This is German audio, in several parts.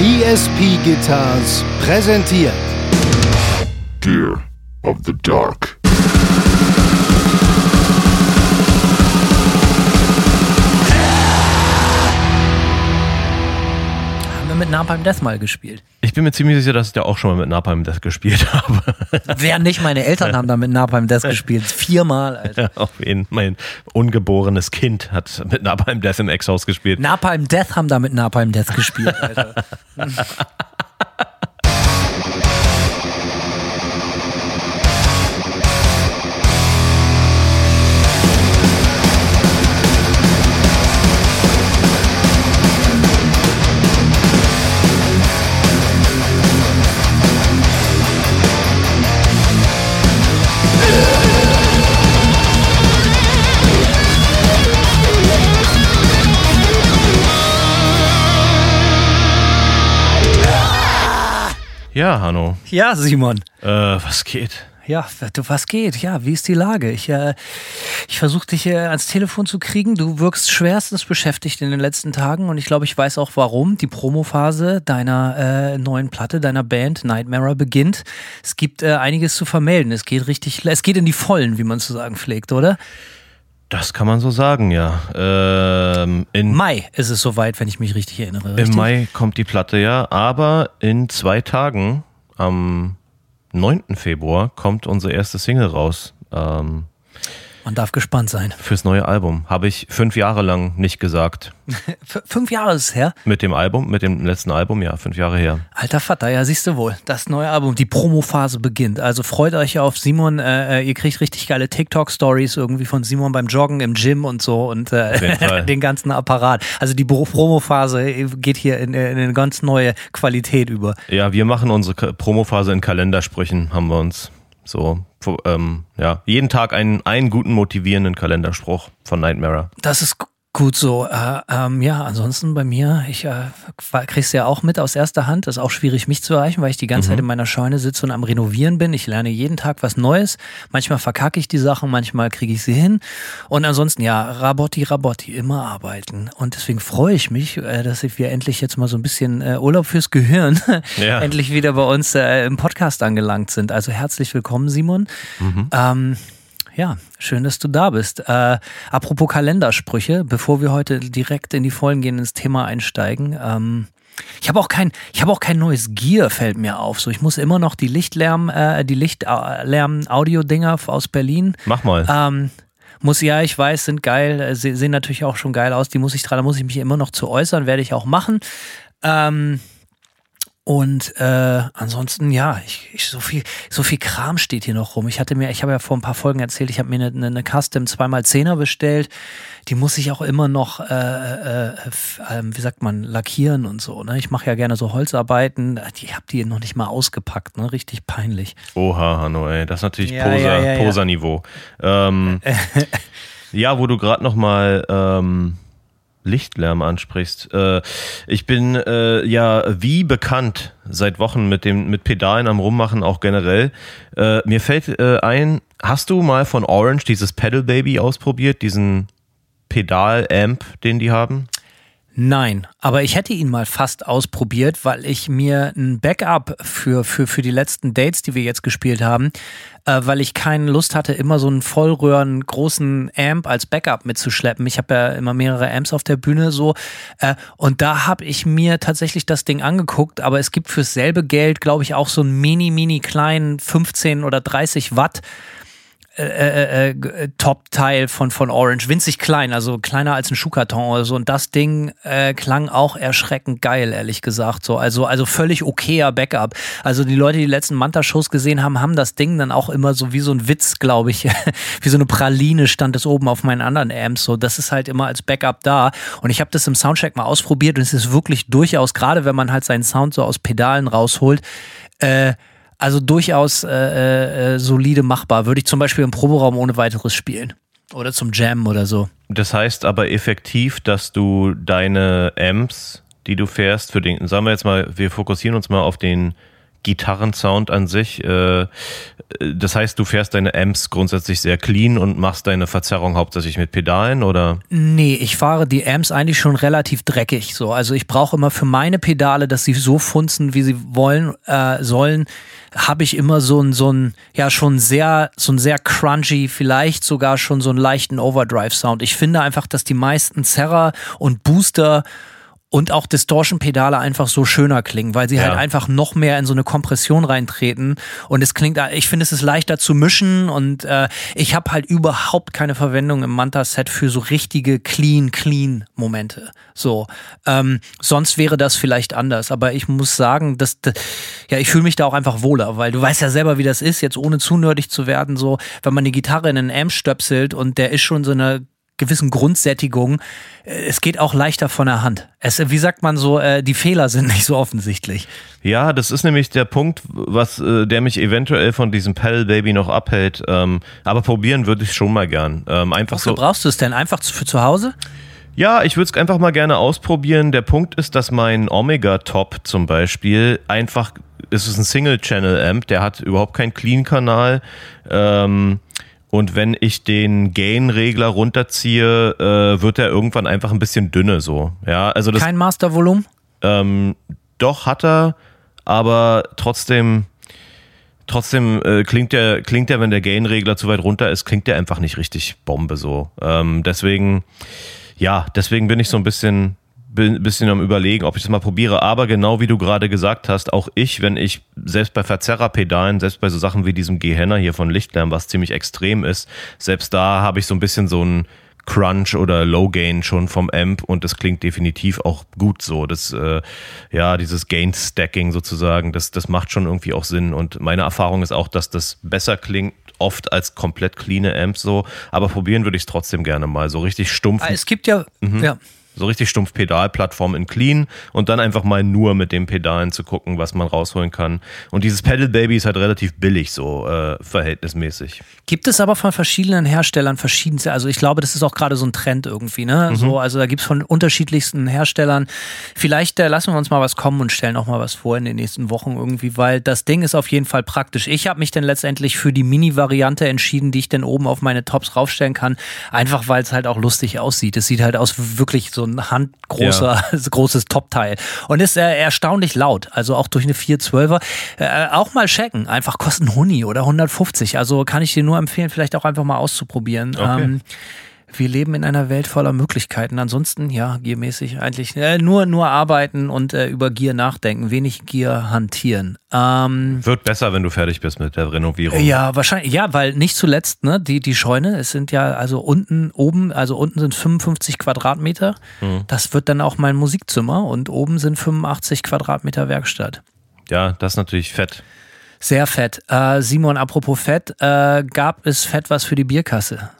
ESP Guitars präsentiert Gear of the Dark. Mit Napalm Death mal gespielt. Ich bin mir ziemlich sicher, dass ich da auch schon mal mit Napalm Death gespielt habe. Wer nicht, meine Eltern haben da mit Napalm Death gespielt. Viermal, Alter. Auf jeden Mein ungeborenes Kind hat mit Napalm Death im Ex-Haus gespielt. Napalm Death haben da mit Napalm Death gespielt, Alter. Ja, Hanno. Ja, Simon. Äh, was geht? Ja, was geht? Ja, wie ist die Lage? Ich, äh, ich versuche dich äh, ans Telefon zu kriegen. Du wirkst schwerstens beschäftigt in den letzten Tagen und ich glaube, ich weiß auch warum. Die Promophase deiner äh, neuen Platte, deiner Band Nightmare beginnt. Es gibt äh, einiges zu vermelden. Es geht richtig, es geht in die Vollen, wie man zu sagen pflegt, oder? Das kann man so sagen, ja. Ähm, in, Mai ist es soweit, wenn ich mich richtig erinnere. Richtig? Im Mai kommt die Platte, ja. Aber in zwei Tagen, am 9. Februar, kommt unsere erste Single raus. Ähm, Man darf gespannt sein. fürs neue Album. Habe ich fünf Jahre lang nicht gesagt. Fünf Jahre ist es her. Mit dem Album, mit dem letzten Album, ja, fünf Jahre her. Alter Vater, ja, siehst du wohl. Das neue Album, die Promophase beginnt. Also freut euch auf Simon. Äh, ihr kriegt richtig geile TikTok-Stories irgendwie von Simon beim Joggen im Gym und so und äh, den ganzen Apparat. Also die Pro- Promophase geht hier in, in eine ganz neue Qualität über. Ja, wir machen unsere Promophase in Kalendersprüchen, haben wir uns so, ähm, ja, jeden Tag einen, einen guten motivierenden Kalenderspruch von Nightmare. Das ist gut so. Äh, ähm, ja, ansonsten bei mir, ich äh, krieg's ja auch mit aus erster Hand. Ist auch schwierig, mich zu erreichen, weil ich die ganze Zeit in meiner Scheune sitze und am Renovieren bin. Ich lerne jeden Tag was Neues. Manchmal verkacke ich die Sachen, manchmal kriege ich sie hin. Und ansonsten, ja, Rabotti, Rabotti, immer arbeiten. Und deswegen freue ich mich, äh, dass wir endlich jetzt mal so ein bisschen äh, Urlaub fürs Gehirn Ja. endlich wieder bei uns äh, im Podcast angelangt sind. Also herzlich willkommen, Simon. Ähm, ja, schön, dass du da bist. Äh, apropos Kalendersprüche, bevor wir heute direkt in die Vollen gehen, ins Thema einsteigen. Ähm, ich habe auch kein, ich habe auch kein neues Gear, fällt mir auf. So, ich muss immer noch die Lichtlärm, äh, die Lichtlärm-Audio-Dinger aus Berlin. Mach mal. Ähm, muss ja, ich weiß, sind geil, äh, se- sehen natürlich auch schon geil aus. Die muss ich dran, da muss ich mich immer noch zu äußern, werde ich auch machen. Ähm, und äh, ansonsten, ja, ich, ich, so viel, so viel Kram steht hier noch rum. Ich hatte mir, ich habe ja vor ein paar Folgen erzählt, ich habe mir eine, eine, Custom 2x10er bestellt. Die muss ich auch immer noch, äh, äh, ähm, wie sagt man, lackieren und so. Ne? Ich mache ja gerne so Holzarbeiten. Ich habe die noch nicht mal ausgepackt, ne? Richtig peinlich. Oha, Hanno, ey. Das ist natürlich Ja, Poser, ja, ja, ja. Poser-Niveau. Ähm, ja, wo du gerade nochmal ähm, Lichtlärm ansprichst. Äh, ich bin äh, ja wie bekannt seit Wochen mit dem mit Pedalen am Rummachen, auch generell. Äh, mir fällt ein, hast du mal von Orange dieses Pedal Baby ausprobiert, diesen Pedal-Amp, den die haben? Nein, aber ich hätte ihn mal fast ausprobiert, weil ich mir ein Backup für, für, für die letzten Dates, die wir jetzt gespielt haben, äh, weil ich keine Lust hatte, immer so einen Vollröhren großen Amp als Backup mitzuschleppen. Ich habe ja immer mehrere Amps auf der Bühne so äh, und da habe ich mir tatsächlich das Ding angeguckt, aber es gibt fürs selbe Geld, glaube ich, auch so einen mini, mini kleinen 15 oder 30 Watt äh, äh, Top-Teil von, von Orange. Winzig klein, also kleiner als ein Schuhkarton oder so. Und das Ding äh, klang auch erschreckend geil, ehrlich gesagt. So, also, also völlig okayer Backup. Also die Leute, die die letzten Manta-Shows gesehen haben, haben das Ding dann auch immer so wie so ein Witz, glaube ich. wie so eine Praline stand es oben auf meinen anderen Amps. So, das ist halt immer als Backup da. Und ich habe das im Soundcheck mal ausprobiert und es ist wirklich durchaus, gerade wenn man halt seinen Sound so aus Pedalen rausholt, äh, also durchaus äh, äh, solide machbar. Würde ich zum Beispiel im Proberaum ohne weiteres spielen. Oder zum Jam oder so. Das heißt aber effektiv, dass du deine Amps, die du fährst, für den, sagen wir jetzt mal, wir fokussieren uns mal auf den Gitarrensound an sich. Äh, das heißt, du fährst deine Amps grundsätzlich sehr clean und machst deine Verzerrung hauptsächlich mit Pedalen oder? Nee, ich fahre die Amps eigentlich schon relativ dreckig so. Also ich brauche immer für meine Pedale, dass sie so funzen, wie sie wollen, äh, sollen, habe ich immer so ein, so ein, ja, schon sehr, so ein sehr crunchy, vielleicht sogar schon so einen leichten Overdrive-Sound. Ich finde einfach, dass die meisten Zerrer und Booster und auch Distortion-Pedale einfach so schöner klingen, weil sie ja. halt einfach noch mehr in so eine Kompression reintreten und es klingt, ich finde es ist leichter zu mischen und äh, ich habe halt überhaupt keine Verwendung im Manta-Set für so richtige clean, clean Momente. So, ähm, sonst wäre das vielleicht anders, aber ich muss sagen, dass, ja, ich fühle mich da auch einfach wohler, weil du weißt ja selber, wie das ist, jetzt ohne zu nerdig zu werden, so, wenn man die Gitarre in einen Amp stöpselt und der ist schon so eine gewissen Grundsättigung. Äh, es geht auch leichter von der Hand. Es, wie sagt man so, äh, die Fehler sind nicht so offensichtlich. Ja, das ist nämlich der Punkt, was äh, der mich eventuell von diesem Pedal Baby noch abhält. Ähm, aber probieren würde ich schon mal gern. Ähm, einfach Wofür so. brauchst du es denn? Einfach für zu Hause? Ja, ich würde es einfach mal gerne ausprobieren. Der Punkt ist, dass mein Omega Top zum Beispiel einfach, es ist ein Single-Channel-Amp, der hat überhaupt keinen Clean-Kanal. Ähm, und wenn ich den Gain-Regler runterziehe, äh, wird er irgendwann einfach ein bisschen dünne so. Ja, also das, Kein Mastervolumen? Ähm, doch hat er, aber trotzdem, trotzdem äh, klingt der, klingt der, wenn der Gain-Regler zu weit runter ist, klingt der einfach nicht richtig Bombe so. Ähm, deswegen, ja, deswegen bin ich so ein bisschen, bin ein bisschen am überlegen, ob ich das mal probiere. Aber genau wie du gerade gesagt hast, auch ich, wenn ich selbst bei Verzerrerpedalen, selbst bei so Sachen wie diesem Gehenner hier von Lichtlärm, was ziemlich extrem ist, selbst da habe ich so ein bisschen so ein Crunch oder Low Gain schon vom Amp und das klingt definitiv auch gut so. Das, äh, ja, dieses Gain Stacking sozusagen, das, das macht schon irgendwie auch Sinn und meine Erfahrung ist auch, dass das besser klingt oft als komplett clean Amps so, aber probieren würde ich es trotzdem gerne mal, so richtig stumpf. Es gibt ja, mhm. ja so richtig stumpf Pedalplattform in Clean und dann einfach mal nur mit den Pedalen zu gucken, was man rausholen kann. Und dieses Pedal Baby ist halt relativ billig, so äh, verhältnismäßig. Gibt es aber von verschiedenen Herstellern verschiedenste, also ich glaube, das ist auch gerade so ein Trend irgendwie, ne? Mhm. So, also da gibt es von unterschiedlichsten Herstellern. Vielleicht äh, lassen wir uns mal was kommen und stellen auch mal was vor in den nächsten Wochen irgendwie, weil das Ding ist auf jeden Fall praktisch. Ich habe mich dann letztendlich für die Mini-Variante entschieden, die ich dann oben auf meine Tops raufstellen kann, einfach weil es halt auch lustig aussieht. Es sieht halt aus wirklich so ein handgroßer, ja. großes Top-Teil. Und ist äh, erstaunlich laut. Also auch durch eine 412er. Äh, auch mal checken. Einfach kosten Huni oder 150. Also kann ich dir nur empfehlen, vielleicht auch einfach mal auszuprobieren. Okay. Ähm, wir leben in einer Welt voller Möglichkeiten. Ansonsten, ja, giermäßig eigentlich äh, nur, nur arbeiten und äh, über Gier nachdenken, wenig Gier hantieren. Ähm, Wird besser, wenn du fertig bist mit der Renovierung. Ja, wahrscheinlich, ja, weil nicht zuletzt, ne, die, die Scheune, es sind ja, also unten, oben, also unten sind 55 Quadratmeter. Mhm. Das wird dann auch mein Musikzimmer und oben sind 85 Quadratmeter Werkstatt. Ja, das ist natürlich fett. Sehr fett. Äh, Simon, apropos Fett, äh, gab es Fett was für die Bierkasse?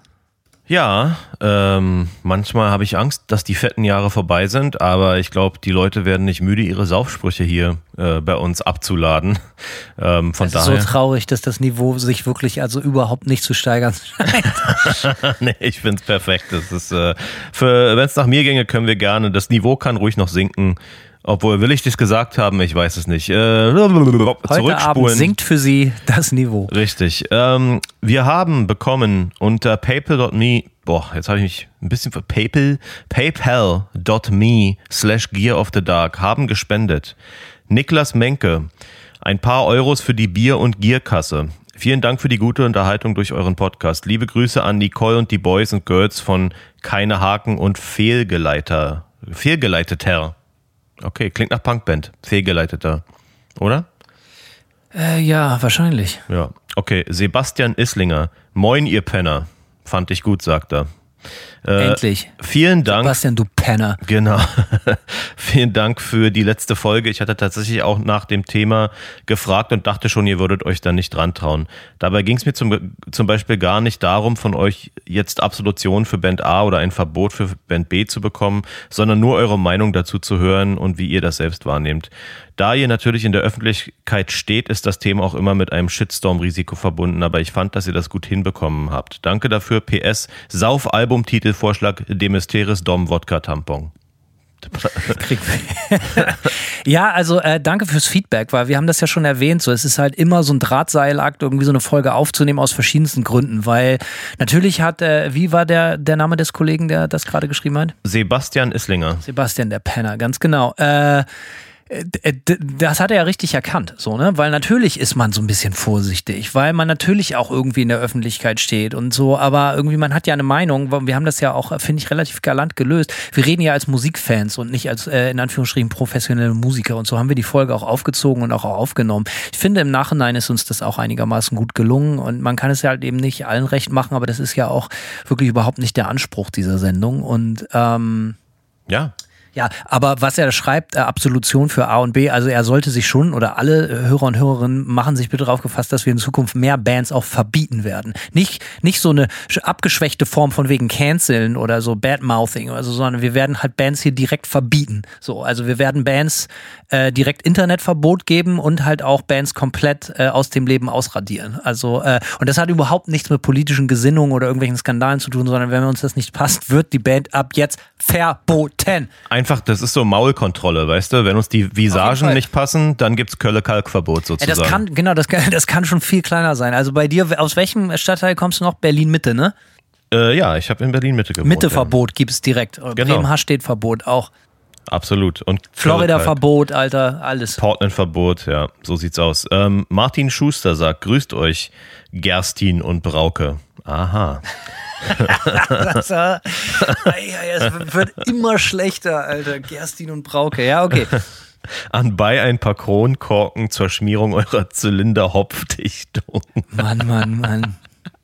Ja, ähm, manchmal habe ich Angst, dass die fetten Jahre vorbei sind, aber ich glaube, die Leute werden nicht müde, ihre Saufsprüche hier äh, bei uns abzuladen. Ähm, von es daher. ist so traurig, dass das Niveau sich wirklich also überhaupt nicht zu steigern scheint. nee, ich finde es perfekt. Das ist, äh, wenn es nach mir ginge, können wir gerne. Das Niveau kann ruhig noch sinken. Obwohl, will ich das gesagt haben? Ich weiß es nicht. Äh, Heute Abend sinkt für Sie das Niveau. Richtig. Ähm, wir haben bekommen unter paypal.me, boah, jetzt habe ich mich ein bisschen für PayPal, paypal.me slash Gear of the Dark haben gespendet. Niklas Menke, ein paar Euros für die Bier- und Gierkasse. Vielen Dank für die gute Unterhaltung durch euren Podcast. Liebe Grüße an Nicole und die Boys und Girls von Keine Haken und Fehlgeleiter. Fehlgeleiteter. Okay, klingt nach Punkband. Fehlgeleiteter. Oder? Äh, ja, wahrscheinlich. Ja. Okay, Sebastian Islinger. Moin, ihr Penner. Fand ich gut, sagt er. Äh, Endlich. Vielen Dank. Sebastian, du Penner. Genau. vielen Dank für die letzte Folge. Ich hatte tatsächlich auch nach dem Thema gefragt und dachte schon, ihr würdet euch da nicht dran trauen. Dabei ging es mir zum, zum Beispiel gar nicht darum, von euch jetzt Absolution für Band A oder ein Verbot für Band B zu bekommen, sondern nur eure Meinung dazu zu hören und wie ihr das selbst wahrnehmt. Da ihr natürlich in der Öffentlichkeit steht, ist das Thema auch immer mit einem Shitstorm-Risiko verbunden, aber ich fand, dass ihr das gut hinbekommen habt. Danke dafür. PS, Sauf-Albumtitelvorschlag Demesteris Dom Wodka Tampon. ja, also äh, danke fürs Feedback, weil wir haben das ja schon erwähnt. So, es ist halt immer so ein Drahtseilakt, irgendwie so eine Folge aufzunehmen aus verschiedensten Gründen. Weil natürlich hat, äh, wie war der, der Name des Kollegen, der das gerade geschrieben hat? Sebastian Islinger. Sebastian der Penner, ganz genau. Äh, das hat er ja richtig erkannt, so, ne? Weil natürlich ist man so ein bisschen vorsichtig, weil man natürlich auch irgendwie in der Öffentlichkeit steht und so, aber irgendwie man hat ja eine Meinung, wir haben das ja auch, finde ich, relativ galant gelöst. Wir reden ja als Musikfans und nicht als, äh, in Anführungsstrichen, professionelle Musiker und so haben wir die Folge auch aufgezogen und auch aufgenommen. Ich finde, im Nachhinein ist uns das auch einigermaßen gut gelungen und man kann es ja halt eben nicht allen recht machen, aber das ist ja auch wirklich überhaupt nicht der Anspruch dieser Sendung und, ähm, ja. Ja, aber was er schreibt, äh, Absolution für A und B, also er sollte sich schon oder alle äh, Hörer und Hörerinnen machen sich bitte darauf gefasst, dass wir in Zukunft mehr Bands auch verbieten werden. Nicht, nicht so eine abgeschwächte Form von wegen Canceln oder so Badmouthing oder so, sondern wir werden halt Bands hier direkt verbieten. So, also wir werden Bands äh, direkt Internetverbot geben und halt auch Bands komplett äh, aus dem Leben ausradieren. Also, äh, und das hat überhaupt nichts mit politischen Gesinnungen oder irgendwelchen Skandalen zu tun, sondern wenn uns das nicht passt, wird die Band ab jetzt verboten. Ein einfach, das ist so Maulkontrolle, weißt du? Wenn uns die Visagen nicht passen, dann gibt es Kölle-Kalkverbot sozusagen. Ja, das kann, genau, das kann, das kann schon viel kleiner sein. Also bei dir, aus welchem Stadtteil kommst du noch? Berlin-Mitte, ne? Äh, ja, ich habe in Berlin-Mitte gewohnt. Mitte-Verbot ja. gibt es direkt. Genau. Bremen-Hastedt-Verbot auch. Absolut. Und Florida-Verbot, Alter, alles. Portland-Verbot, ja, so sieht's aus. Ähm, Martin Schuster sagt, grüßt euch, Gerstin und Brauke. Aha. das, äh, es wird immer schlechter, Alter. Gerstin und Brauke. Ja, okay. Anbei ein paar Kronkorken zur Schmierung eurer Zylinderhopfdichtung. Mann, Mann, Mann.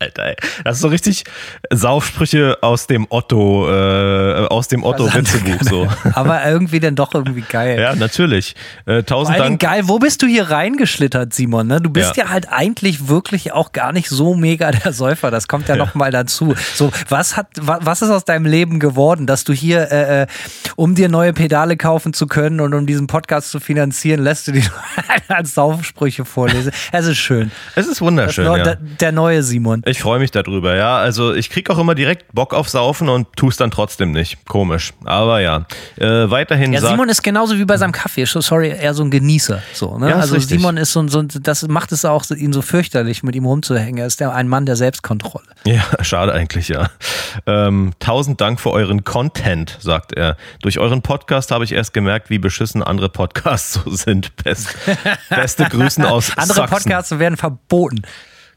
Alter, ey. Das ist so richtig Saufsprüche aus dem Otto, äh, aus dem Otto-Witzebuch so. Aber irgendwie dann doch irgendwie geil. Ja, natürlich. Äh, tausend Dank. geil, wo bist du hier reingeschlittert, Simon? Ne? Du bist ja. ja. halt eigentlich wirklich auch gar nicht so mega der Säufer. Das kommt ja, ja. noch mal dazu. So, was hat, was ist aus deinem Leben geworden, dass du hier, äh, äh um dir neue Pedale kaufen zu können und um diesen Podcast zu finanzieren, lässt du die als Saufsprüche vorlesen? Es ist schön. Es ist wunderschön. Das, ja. der, der neue Simon. Ich freue mich darüber, ja. Also ich kriege auch immer direkt Bock auf Saufen und tue es dann trotzdem nicht. Komisch. Aber ja. Äh, weiterhin. Ja, Simon ist genauso wie bei seinem Kaffee. Sorry, eher so ein Genießer. So, ne? ja, also richtig. Simon ist so, so, das macht es auch ihn so fürchterlich, mit ihm rumzuhängen. Er ist der, ein Mann der Selbstkontrolle. Ja, schade eigentlich, ja. Ähm, tausend Dank für euren Content, sagt er. Durch euren Podcast habe ich erst gemerkt, wie beschissen andere Podcasts so sind. Best, beste Grüßen aus Andere Sachsen. Podcasts werden verboten.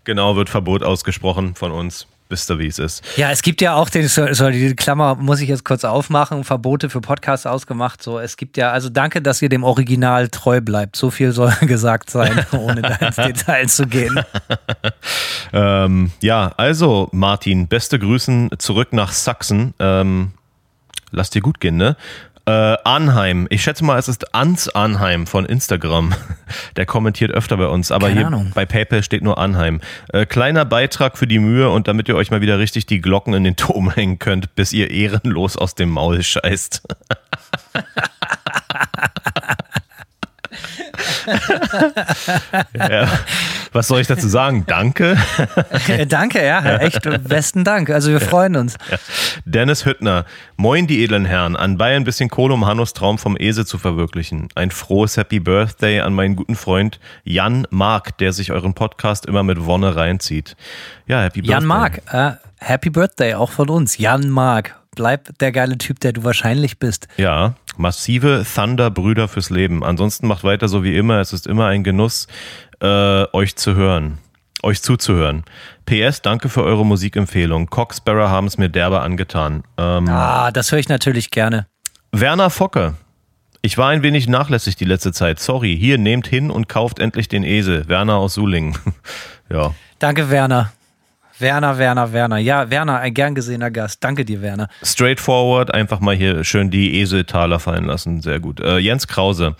Genau, wird Verbot ausgesprochen von uns. Wisst ihr, wie es ist. Ja, es gibt ja auch den, sorry, die Klammer muss ich jetzt kurz aufmachen, Verbote für Podcasts ausgemacht. So, es gibt ja, also danke, dass ihr dem Original treu bleibt. So viel soll gesagt sein, ohne da ins Detail zu gehen. ähm, ja, also Martin, beste Grüßen zurück nach Sachsen. Ähm, lass dir gut gehen, ne? Äh, Arnheim, ich schätze mal, es ist Ans Arnheim von Instagram. Der kommentiert öfter bei uns, aber Keine hier Ahnung. bei PayPal steht nur Arnheim. Äh, kleiner Beitrag für die Mühe und damit ihr euch mal wieder richtig die Glocken in den Turm hängen könnt, bis ihr ehrenlos aus dem Maul scheißt. ja. Was soll ich dazu sagen? Danke. Danke, ja, echt besten Dank. Also wir freuen uns. Ja. Dennis Hüttner. Moin, die edlen Herren. An Bayern bisschen Kohle, um Hannos Traum vom Esel zu verwirklichen. Ein frohes Happy Birthday an meinen guten Freund Jan Mark, der sich euren Podcast immer mit Wonne reinzieht. Ja, Happy Birthday. Jan Mark, äh, Happy Birthday auch von uns. Jan Mark. Bleib der geile Typ, der du wahrscheinlich bist. Ja, massive Thunder-Brüder fürs Leben. Ansonsten macht weiter so wie immer. Es ist immer ein Genuss, äh, euch zu hören, euch zuzuhören. PS, danke für eure Musikempfehlung. Cox Sparrow haben es mir derbe angetan. Ähm, ah, das höre ich natürlich gerne. Werner Focke. Ich war ein wenig nachlässig die letzte Zeit. Sorry. Hier, nehmt hin und kauft endlich den Esel. Werner aus Sulingen. ja. Danke, Werner. Werner, Werner, Werner. Ja, Werner, ein gern gesehener Gast. Danke dir, Werner. Straightforward, einfach mal hier schön die Eseltaler fallen lassen. Sehr gut. Äh, Jens Krause.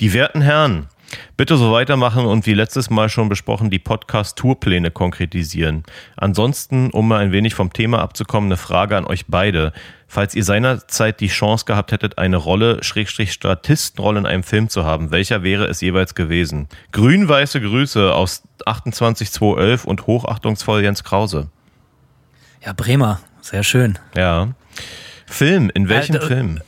Die werten Herren, Bitte so weitermachen und wie letztes Mal schon besprochen, die Podcast-Tourpläne konkretisieren. Ansonsten, um mal ein wenig vom Thema abzukommen, eine Frage an euch beide. Falls ihr seinerzeit die Chance gehabt hättet, eine Rolle, Schrägstrich Statistenrolle in einem Film zu haben, welcher wäre es jeweils gewesen? Grün-weiße Grüße aus 28211 und hochachtungsvoll Jens Krause. Ja, Bremer, sehr schön. Ja. Film, in welchem Äh, Film?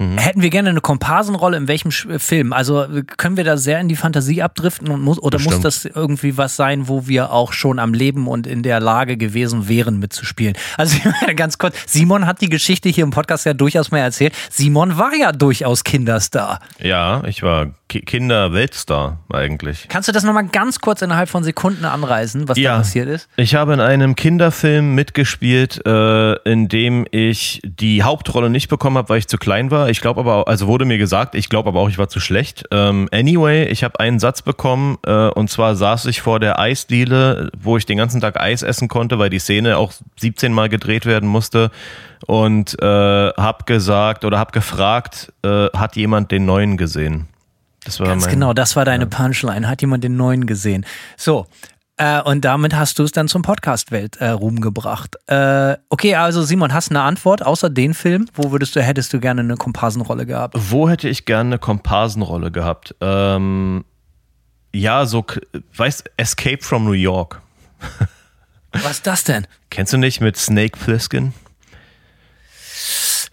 Mhm. Hätten wir gerne eine Komparsenrolle in welchem Film? Also können wir da sehr in die Fantasie abdriften und muss, oder Bestimmt. muss das irgendwie was sein, wo wir auch schon am Leben und in der Lage gewesen wären mitzuspielen? Also ganz kurz, Simon hat die Geschichte hier im Podcast ja durchaus mal erzählt. Simon war ja durchaus Kinderstar. Ja, ich war Kinderweltstar eigentlich. Kannst du das nochmal ganz kurz innerhalb von Sekunden anreißen, was ja, da passiert ist? Ich habe in einem Kinderfilm mitgespielt, äh, in dem ich die Hauptrolle nicht bekommen habe, weil ich zu klein war. Ich glaube aber, also wurde mir gesagt, ich glaube aber auch, ich war zu schlecht. Ähm, anyway, ich habe einen Satz bekommen äh, und zwar saß ich vor der Eisdiele, wo ich den ganzen Tag Eis essen konnte, weil die Szene auch 17 Mal gedreht werden musste und äh, habe gesagt oder habe gefragt, äh, hat jemand den neuen gesehen? Das war Ganz mein, genau, das war deine ja. Punchline. Hat jemand den neuen gesehen? So, äh, und damit hast du es dann zum Podcast-Welt äh, Ruhm gebracht. Äh, okay, also Simon, hast du eine Antwort außer den Film? Wo würdest du, hättest du gerne eine Komparsenrolle gehabt? Wo hätte ich gerne eine Komparsenrolle gehabt? Ähm, ja, so, weißt Escape from New York. Was ist das denn? Kennst du nicht mit Snake Plissken?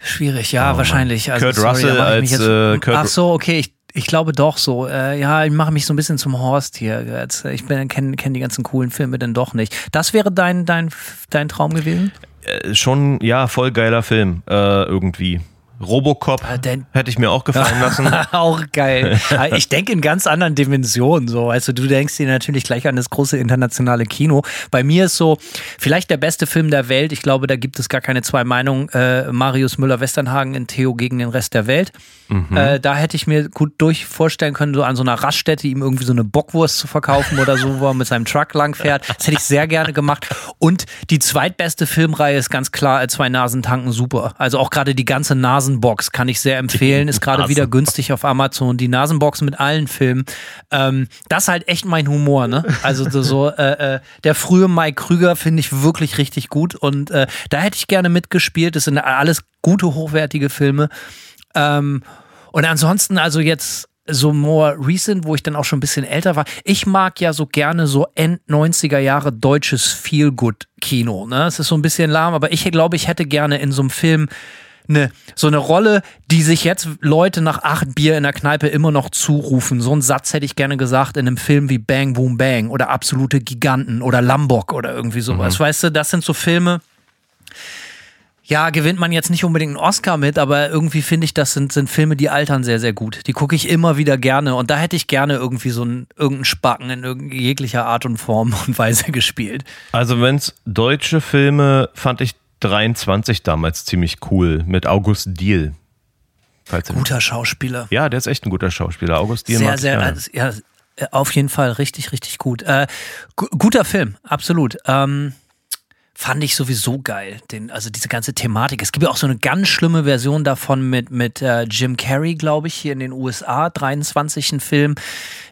Schwierig, ja, oh, wahrscheinlich. Also, Kurt sorry, Russell als jetzt, äh, Kurt Ach so, okay, ich ich glaube doch so. Äh, ja, ich mache mich so ein bisschen zum Horst hier. Jetzt, ich kenne kenn die ganzen coolen Filme denn doch nicht. Das wäre dein, dein, dein Traum gewesen? Äh, schon, ja, voll geiler Film äh, irgendwie. Robocop äh, hätte ich mir auch gefallen lassen. auch geil. ich denke in ganz anderen Dimensionen so. Also du denkst dir natürlich gleich an das große internationale Kino. Bei mir ist so, vielleicht der beste Film der Welt. Ich glaube, da gibt es gar keine zwei Meinungen. Äh, Marius Müller-Westernhagen in Theo gegen den Rest der Welt. Mhm. Äh, da hätte ich mir gut durch vorstellen können, so an so einer Raststätte ihm irgendwie so eine Bockwurst zu verkaufen oder so, wo er mit seinem Truck langfährt. Das hätte ich sehr gerne gemacht. Und die zweitbeste Filmreihe ist ganz klar Zwei Nasen tanken super. Also auch gerade die ganze Nasenbox kann ich sehr empfehlen. Ist gerade wieder günstig auf Amazon. Die Nasenbox mit allen Filmen. Ähm, das ist halt echt mein Humor, ne? Also so, äh, äh, der frühe Mike Krüger finde ich wirklich richtig gut. Und äh, da hätte ich gerne mitgespielt. Das sind alles gute, hochwertige Filme. Ähm, und ansonsten, also jetzt so more recent, wo ich dann auch schon ein bisschen älter war. Ich mag ja so gerne so End 90er Jahre deutsches Feel-Good-Kino. Ne? Es ist so ein bisschen lahm, aber ich glaube, ich hätte gerne in so einem Film eine, so eine Rolle, die sich jetzt Leute nach acht Bier in der Kneipe immer noch zurufen. So einen Satz hätte ich gerne gesagt in einem Film wie Bang Boom Bang oder Absolute Giganten oder Lambok oder irgendwie sowas. Mhm. Weißt du, das sind so Filme, ja, gewinnt man jetzt nicht unbedingt einen Oscar mit, aber irgendwie finde ich, das sind, sind Filme, die altern sehr, sehr gut. Die gucke ich immer wieder gerne und da hätte ich gerne irgendwie so einen, irgendeinen Spacken in jeglicher Art und Form und Weise gespielt. Also wenn es deutsche Filme, fand ich 23 damals ziemlich cool mit August Diehl. Guter Schauspieler. Ja, der ist echt ein guter Schauspieler. August Diehl. Sehr, sehr, also, ja, auf jeden Fall richtig, richtig gut. Äh, guter Film, absolut. Ähm, fand ich sowieso geil. Den, also diese ganze Thematik. Es gibt ja auch so eine ganz schlimme Version davon mit, mit äh, Jim Carrey, glaube ich, hier in den USA. 23 ein Film.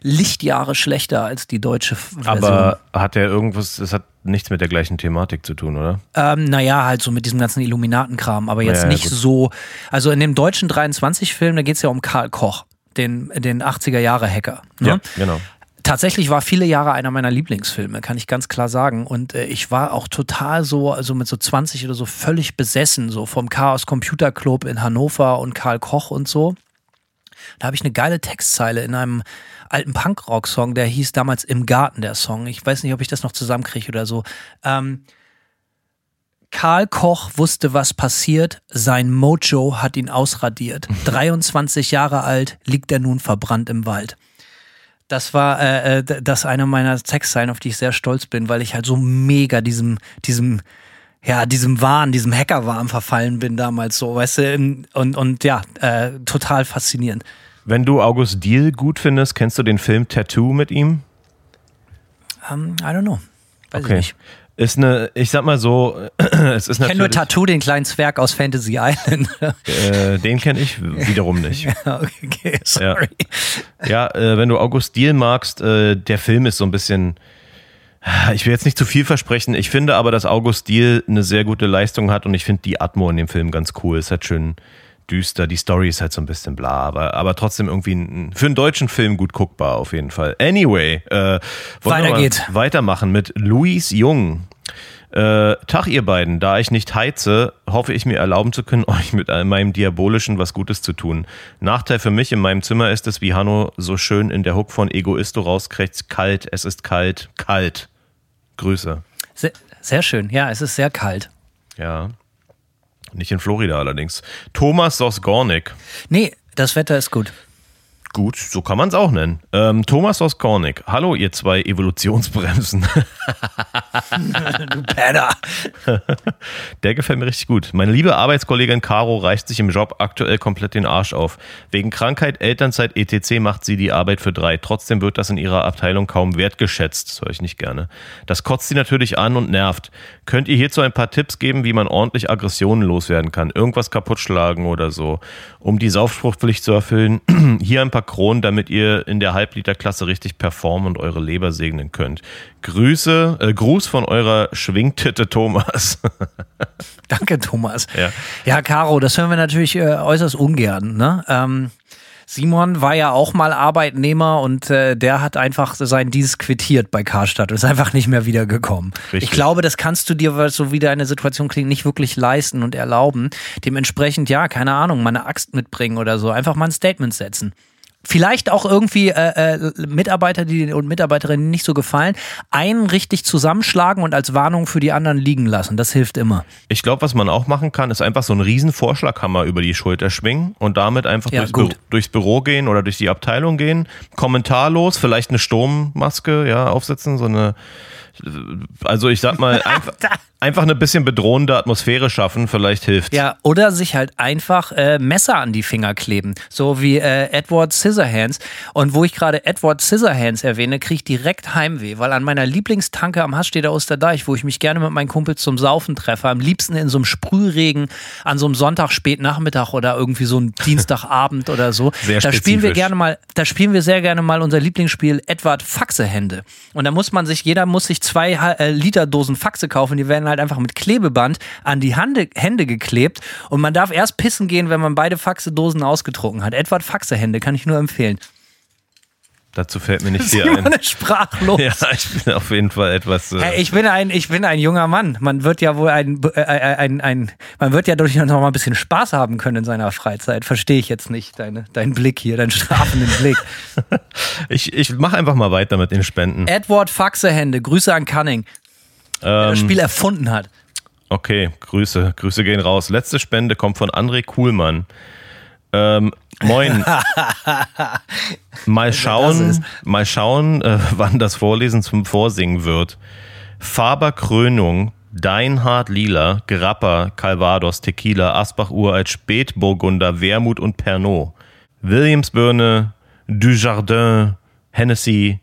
Lichtjahre schlechter als die deutsche Version. Aber hat er irgendwas, es hat nichts mit der gleichen Thematik zu tun, oder? Ähm, naja, halt so mit diesem ganzen Illuminatenkram, aber jetzt ja, ja, nicht gut. so. Also in dem deutschen 23-Film, da geht es ja um Karl Koch, den, den 80er-Jahre-Hacker. Ne? Ja, genau tatsächlich war viele Jahre einer meiner Lieblingsfilme, kann ich ganz klar sagen. Und äh, ich war auch total so, also mit so 20 oder so völlig besessen, so vom Chaos Computer Club in Hannover und Karl Koch und so. Da habe ich eine geile Textzeile in einem alten Punkrock-Song, der hieß damals Im Garten, der Song. Ich weiß nicht, ob ich das noch zusammenkriege oder so. Ähm, Karl Koch wusste, was passiert. Sein Mojo hat ihn ausradiert. 23 Jahre alt liegt er nun verbrannt im Wald. Das war äh, äh das eine meiner Textzeilen, auf die ich sehr stolz bin, weil ich halt so mega diesem, diesem, ja, diesem Wahn, diesem Hackerwahn verfallen bin damals so, weißt du, und, und ja, äh, total faszinierend. Wenn du August Diehl gut findest, kennst du den Film Tattoo mit ihm? Um, I don't know. Weiß okay. ich nicht. Ist eine, ich sag mal so, es ist Ich kenne nur Tattoo, den kleinen Zwerg aus Fantasy Island. äh, den kenne ich wiederum nicht. ja, okay, sorry. Ja, ja äh, wenn du August Diehl magst, äh, der Film ist so ein bisschen, ich will jetzt nicht zu viel versprechen, ich finde aber, dass August Diehl eine sehr gute Leistung hat und ich finde die Atmo in dem Film ganz cool. Es hat schön, düster. Die Story ist halt so ein bisschen bla, aber, aber trotzdem irgendwie ein, für einen deutschen Film gut guckbar auf jeden Fall. Anyway, äh, Weiter geht's. weitermachen mit Luis Jung. Äh, Tag, ihr beiden. Da ich nicht heize, hoffe ich mir erlauben zu können, euch mit meinem Diabolischen was Gutes zu tun. Nachteil für mich in meinem Zimmer ist es, wie Hanno so schön in der Hook von Egoisto rauskriegt, kalt, es ist kalt, kalt. Grüße. Sehr, sehr schön. Ja, es ist sehr kalt. Ja. Nicht in Florida allerdings. Thomas Sosgornik. Nee, das Wetter ist gut. Gut, so kann man es auch nennen. Ähm, Thomas aus Kornik. Hallo, ihr zwei Evolutionsbremsen. du Penner. Der gefällt mir richtig gut. Meine liebe Arbeitskollegin Caro reicht sich im Job aktuell komplett den Arsch auf. Wegen Krankheit, Elternzeit, etc. macht sie die Arbeit für drei. Trotzdem wird das in ihrer Abteilung kaum wertgeschätzt. Das höre ich nicht gerne. Das kotzt sie natürlich an und nervt. Könnt ihr hierzu ein paar Tipps geben, wie man ordentlich Aggressionen loswerden kann? Irgendwas kaputt schlagen oder so, um die Saufspruchpflicht zu erfüllen? Hier ein paar Kronen, damit ihr in der Halbliterklasse richtig performen und eure Leber segnen könnt. Grüße, äh, Gruß von eurer Schwingtitte Thomas. Danke, Thomas. Ja. ja, Caro, das hören wir natürlich äh, äußerst ungern. Ne? Ähm, Simon war ja auch mal Arbeitnehmer und äh, der hat einfach seinen Dienst quittiert bei Karstadt und ist einfach nicht mehr wiedergekommen. Richtig. Ich glaube, das kannst du dir, so wie deine Situation klingt, nicht wirklich leisten und erlauben. Dementsprechend, ja, keine Ahnung, mal eine Axt mitbringen oder so. Einfach mal ein Statement setzen vielleicht auch irgendwie äh, äh, Mitarbeiter die, und Mitarbeiterinnen nicht so gefallen, einen richtig zusammenschlagen und als Warnung für die anderen liegen lassen. Das hilft immer. Ich glaube, was man auch machen kann, ist einfach so einen riesen Vorschlaghammer über die Schulter schwingen und damit einfach Ja, durchs. Büro, durchs Büro gehen oder durch die Abteilung gehen, kommentarlos, vielleicht eine Sturmmaske ja, aufsetzen, so eine also ich sag mal, einfach, einfach eine bisschen bedrohende Atmosphäre schaffen, vielleicht hilft. Ja, oder sich halt einfach äh, Messer an die Finger kleben. So wie äh, Edward Scissorhands. Und wo ich gerade Edward Scissorhands erwähne, kriege ich direkt Heimweh, weil an meiner Lieblingstanke am Hassstädter Osterdeich, wo ich mich gerne mit meinen Kumpels zum Saufen treffe, am liebsten in so einem Sprühregen an so einem Sonntag Spätnachmittag oder irgendwie so einem Dienstagabend oder so. Sehr da spielen wir gerne mal, da spielen wir sehr gerne mal unser Lieblingsspiel Edward Faxehände. Und da muss man sich, jeder muss sich zwei äh, Liter Dosen Faxe kaufen, die werden halt einfach mit Klebeband an die Hande, Hände geklebt und man darf erst pissen gehen, wenn man beide Faxe-Dosen ausgetrunken hat. Edward Faxehände kann ich nur empfehlen. Dazu fällt mir nicht viel ein. ist sprachlos. Ja, ich bin auf jeden Fall etwas. Äh, Hey, ich bin ein, ich bin ein junger Mann. Man wird ja wohl ein, äh, ein, ein, man wird ja durchaus noch mal ein bisschen Spaß haben können in seiner Freizeit. Verstehe ich jetzt nicht, deine, deinen Blick hier, deinen strafenden Blick. ich ich mache einfach mal weiter mit den Spenden. Edward Faxehände, Grüße an Cunning, der das Ähm, Spiel erfunden hat. Okay, Grüße, Grüße gehen raus. Letzte Spende kommt von André Kuhlmann. Ähm, moin. mal das schauen, mal schauen, äh, wann das Vorlesen zum Vorsingen wird. Faber Krönung, Deinhard Lila, Grappa, Calvados, Tequila, Asbach Uralt, Spätburgunder, Wermut und Pernod. Williamsbirne, Dujardin, Hennessy,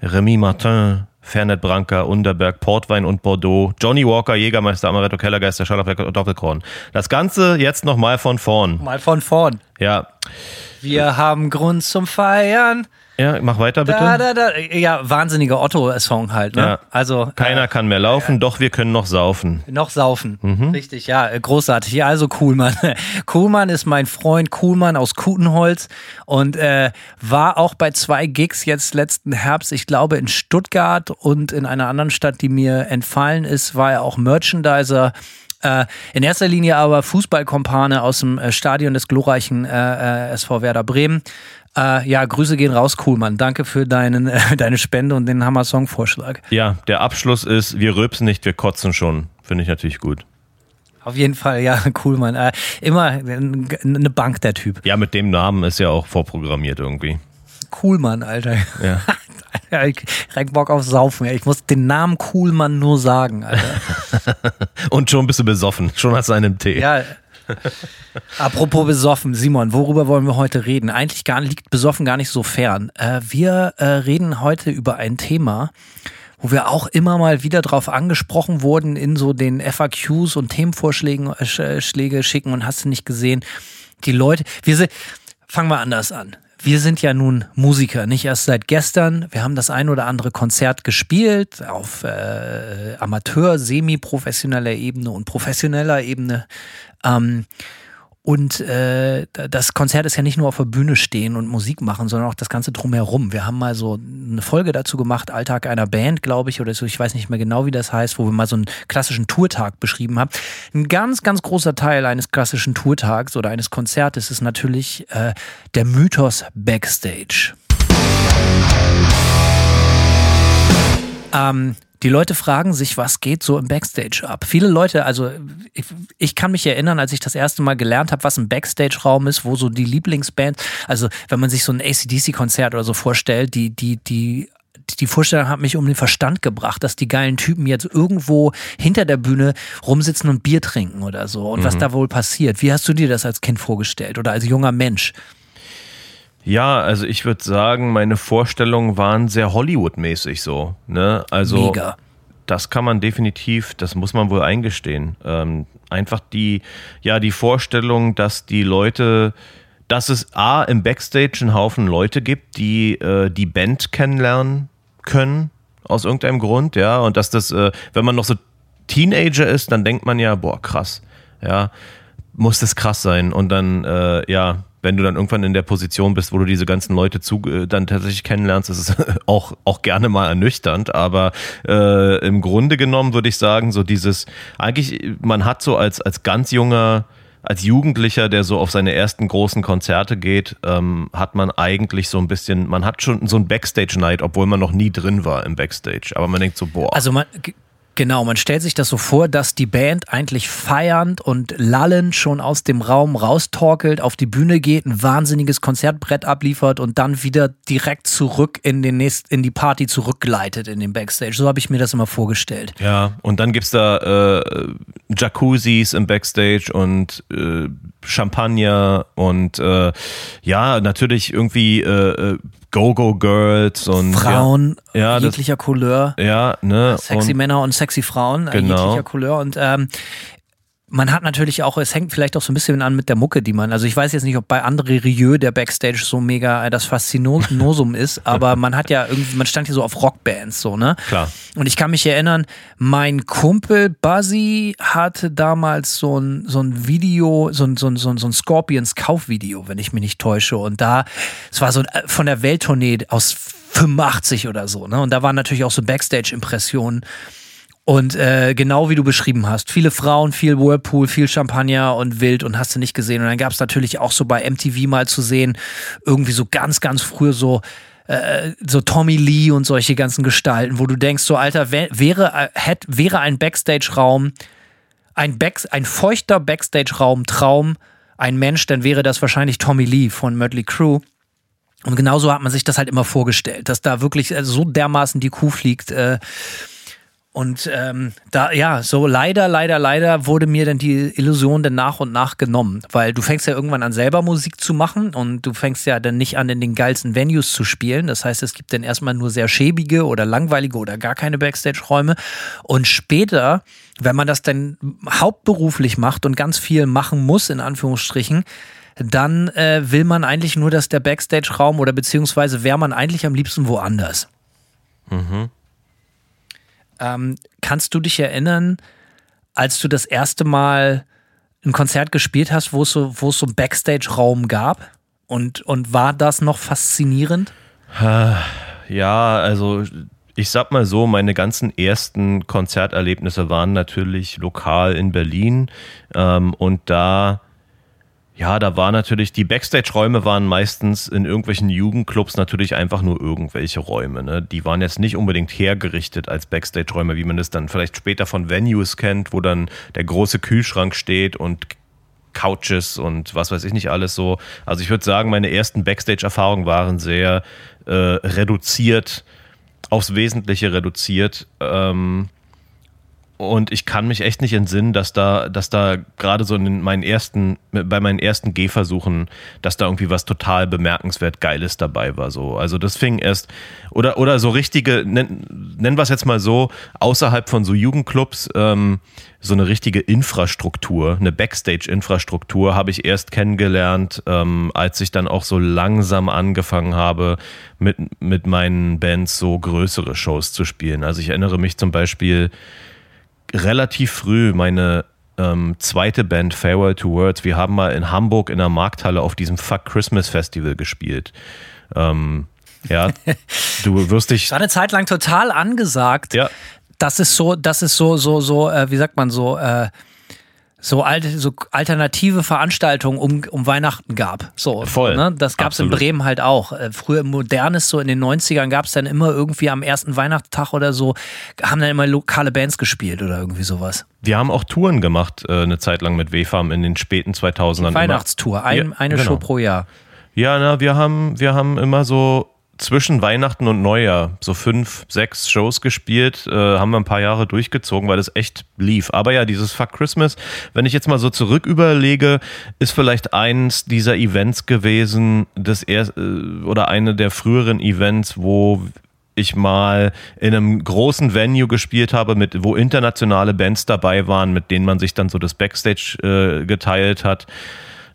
Remy Martin, Fernet Branca, Unterberg, Portwein und Bordeaux, Johnny Walker, Jägermeister, Amaretto, Kellergeister, und Doppelkorn. Das Ganze jetzt nochmal von vorn. Mal von vorn. Ja. Wir haben Grund zum Feiern. Ja, mach weiter bitte. Da, da, da. Ja, wahnsinniger Otto-Song halt. Ne? Ja. Also Keiner äh, kann mehr laufen, doch wir können noch saufen. noch saufen. Mhm. Richtig, ja, äh, großartig. Ja, also Kuhlmann. Kuhlmann ist mein Freund Kuhlmann aus Kutenholz und äh, war auch bei zwei Gigs jetzt letzten Herbst, ich glaube in Stuttgart und in einer anderen Stadt, die mir entfallen ist, war er auch Merchandiser. Äh, in erster Linie aber Fußballkompane aus dem äh, Stadion des glorreichen äh, äh, SV Werder Bremen. Äh, ja, Grüße gehen raus, Kuhlmann. Danke für deinen, äh, deine Spende und den Hammer-Song-Vorschlag. Ja, der Abschluss ist, wir rülpsen nicht, wir kotzen schon. Finde ich natürlich gut. Auf jeden Fall, ja, cool, Mann. Äh, immer eine Bank, der Typ. Ja, mit dem Namen ist ja auch vorprogrammiert irgendwie. Cool, Mann, Alter. Ja. Ja, ich krieg Bock auf Saufen. Ich muss den Namen Coolmann nur sagen, Alter. Und schon bist du besoffen. Schon hast du einen Tee. Ja. Apropos besoffen, Simon, worüber wollen wir heute reden? Eigentlich gar, liegt besoffen gar nicht so fern. Äh, wir äh, reden heute über ein Thema, wo wir auch immer mal wieder drauf angesprochen wurden in so den FAQs und Themenvorschlägen äh, Sch- Schläge schicken und hast du nicht gesehen. Die Leute, wir sind, fangen wir anders an. Wir sind ja nun Musiker, nicht erst seit gestern. Wir haben das ein oder andere Konzert gespielt auf äh, Amateur, semi-professioneller Ebene und professioneller Ebene. Ähm, Und äh, das Konzert ist ja nicht nur auf der Bühne stehen und Musik machen, sondern auch das Ganze drumherum. Wir haben mal so eine Folge dazu gemacht, Alltag einer Band, glaube ich, oder so, ich weiß nicht mehr genau, wie das heißt, wo wir mal so einen klassischen Tourtag beschrieben haben. Ein ganz, ganz großer Teil eines klassischen Tourtags oder eines Konzertes ist natürlich äh, der Mythos Backstage. Ähm, die Leute fragen sich, was geht so im Backstage ab? Viele Leute, also ich, ich kann mich erinnern, als ich das erste Mal gelernt habe, was ein Backstage-Raum ist, wo so die Lieblingsband, also wenn man sich so ein ACDC-Konzert oder so vorstellt, die, die, die die Vorstellung hat mich um den Verstand gebracht, dass die geilen Typen jetzt irgendwo hinter der Bühne rumsitzen und Bier trinken oder so und mhm. was da wohl passiert. Wie hast du dir das als Kind vorgestellt oder als junger Mensch? Ja, also ich würde sagen, meine Vorstellungen waren sehr Hollywood-mäßig so. Ne? Also Mega. Das kann man definitiv, das muss man wohl eingestehen. Ähm, einfach die, ja, die Vorstellung, dass die Leute, dass es A im Backstage einen Haufen Leute gibt, die äh, die Band kennenlernen können, aus irgendeinem Grund, ja, und dass das, äh, wenn man noch so Teenager ist, dann denkt man ja, boah, krass, ja, muss das krass sein. Und dann, äh, ja, wenn du dann irgendwann in der Position bist, wo du diese ganzen Leute zu, äh, dann tatsächlich kennenlernst, ist es auch, auch gerne mal ernüchternd. Aber äh, im Grunde genommen würde ich sagen, so dieses, eigentlich, man hat so als, als ganz junger, als Jugendlicher, der so auf seine ersten großen Konzerte geht, ähm, hat man eigentlich so ein bisschen, man hat schon so ein Backstage-Night, obwohl man noch nie drin war im Backstage. Aber man denkt so, boah. Also man, Genau, man stellt sich das so vor, dass die Band eigentlich feiernd und lallend schon aus dem Raum raustorkelt, auf die Bühne geht, ein wahnsinniges Konzertbrett abliefert und dann wieder direkt zurück in, den nächst, in die Party zurückgleitet in den Backstage. So habe ich mir das immer vorgestellt. Ja, und dann gibt es da äh, Jacuzzis im Backstage und äh, Champagner und äh, ja, natürlich irgendwie äh, äh Go-Go-Girls und Frauen ja, ja jeglicher das, Couleur. Ja, ne? Sexy und, Männer und sexy Frauen genau. jeglicher Couleur. Und ähm, man hat natürlich auch, es hängt vielleicht auch so ein bisschen an mit der Mucke, die man, also ich weiß jetzt nicht, ob bei André Rieu der Backstage so mega das Faszinosum ist, aber man hat ja irgendwie, man stand hier so auf Rockbands, so, ne? Klar. Und ich kann mich erinnern, mein Kumpel Buzzy hatte damals so ein, so ein Video, so ein, so ein, so ein, ein Scorpions Kaufvideo, wenn ich mich nicht täusche. Und da, es war so äh, von der Welttournee aus 85 oder so, ne? Und da waren natürlich auch so Backstage-Impressionen und äh, genau wie du beschrieben hast, viele Frauen, viel Whirlpool, viel Champagner und wild und hast du nicht gesehen. Und dann gab es natürlich auch so bei MTV mal zu sehen, irgendwie so ganz, ganz früh so äh, so Tommy Lee und solche ganzen Gestalten, wo du denkst, so Alter, wär, wäre, äh, hätt, wäre ein Backstage-Raum, ein, Back, ein feuchter Backstage-Raum Traum, ein Mensch, dann wäre das wahrscheinlich Tommy Lee von Mötley Crew. Und genauso hat man sich das halt immer vorgestellt, dass da wirklich so dermaßen die Kuh fliegt. Äh, und ähm, da, ja, so leider, leider, leider wurde mir dann die Illusion dann nach und nach genommen, weil du fängst ja irgendwann an, selber Musik zu machen und du fängst ja dann nicht an, in den geilsten Venues zu spielen. Das heißt, es gibt dann erstmal nur sehr schäbige oder langweilige oder gar keine Backstage-Räume. Und später, wenn man das dann hauptberuflich macht und ganz viel machen muss, in Anführungsstrichen, dann äh, will man eigentlich nur, dass der Backstage-Raum oder beziehungsweise wäre man eigentlich am liebsten woanders. Mhm. Ähm, kannst du dich erinnern, als du das erste Mal ein Konzert gespielt hast, wo es so, wo es so einen Backstage-Raum gab? Und, und war das noch faszinierend? Ja, also ich sag mal so, meine ganzen ersten Konzerterlebnisse waren natürlich lokal in Berlin. Ähm, und da ja, da war natürlich, die Backstage-Räume waren meistens in irgendwelchen Jugendclubs natürlich einfach nur irgendwelche Räume. Ne? Die waren jetzt nicht unbedingt hergerichtet als Backstage-Räume, wie man es dann vielleicht später von Venues kennt, wo dann der große Kühlschrank steht und Couches und was weiß ich nicht alles so. Also ich würde sagen, meine ersten Backstage-Erfahrungen waren sehr äh, reduziert, aufs Wesentliche reduziert. Ähm, und ich kann mich echt nicht entsinnen, dass da, dass da gerade so in meinen ersten, bei meinen ersten Gehversuchen, dass da irgendwie was total bemerkenswert Geiles dabei war. So. Also das fing erst, oder, oder so richtige, nennen, nennen wir es jetzt mal so, außerhalb von so Jugendclubs, ähm, so eine richtige Infrastruktur, eine Backstage-Infrastruktur habe ich erst kennengelernt, ähm, als ich dann auch so langsam angefangen habe, mit, mit meinen Bands so größere Shows zu spielen. Also ich erinnere mich zum Beispiel, relativ früh meine, äh, ähm, zweite Band Farewell to Words. Wir haben mal in Hamburg in der Markthalle auf diesem Fuck Christmas Festival gespielt. Ähm, ja, du wirst dich. Das war eine Zeit lang total angesagt. Ja. Das ist so, das ist so, so, so, äh, wie sagt man so, äh, so alte, so alternative Veranstaltungen um, um Weihnachten gab. So, Voll. Ne? Das gab es in Bremen halt auch. Äh, früher im Modernes, so in den 90ern, gab es dann immer irgendwie am ersten Weihnachtstag oder so, haben dann immer lokale Bands gespielt oder irgendwie sowas. Wir haben auch Touren gemacht, äh, eine Zeit lang mit WFAM in den späten 2000ern. Weihnachtstour, ein, ja, eine genau. Show pro Jahr. Ja, na, wir haben, wir haben immer so zwischen Weihnachten und Neujahr so fünf, sechs Shows gespielt, äh, haben wir ein paar Jahre durchgezogen, weil das echt lief. Aber ja, dieses Fuck Christmas, wenn ich jetzt mal so zurück überlege, ist vielleicht eins dieser Events gewesen, das erst, äh, oder eine der früheren Events, wo ich mal in einem großen Venue gespielt habe, mit, wo internationale Bands dabei waren, mit denen man sich dann so das Backstage äh, geteilt hat.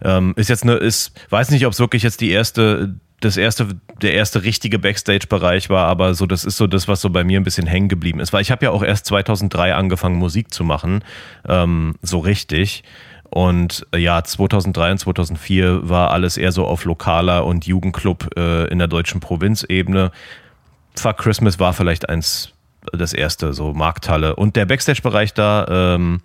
Ähm, ist jetzt eine, ist, weiß nicht, ob es wirklich jetzt die erste das erste, der erste richtige Backstage-Bereich war, aber so, das ist so das, was so bei mir ein bisschen hängen geblieben ist. Weil ich habe ja auch erst 2003 angefangen, Musik zu machen, ähm, so richtig. Und äh, ja, 2003 und 2004 war alles eher so auf lokaler und Jugendclub äh, in der deutschen Provinzebene. Fuck Christmas war vielleicht eins, das erste, so Markthalle. Und der Backstage-Bereich da ähm,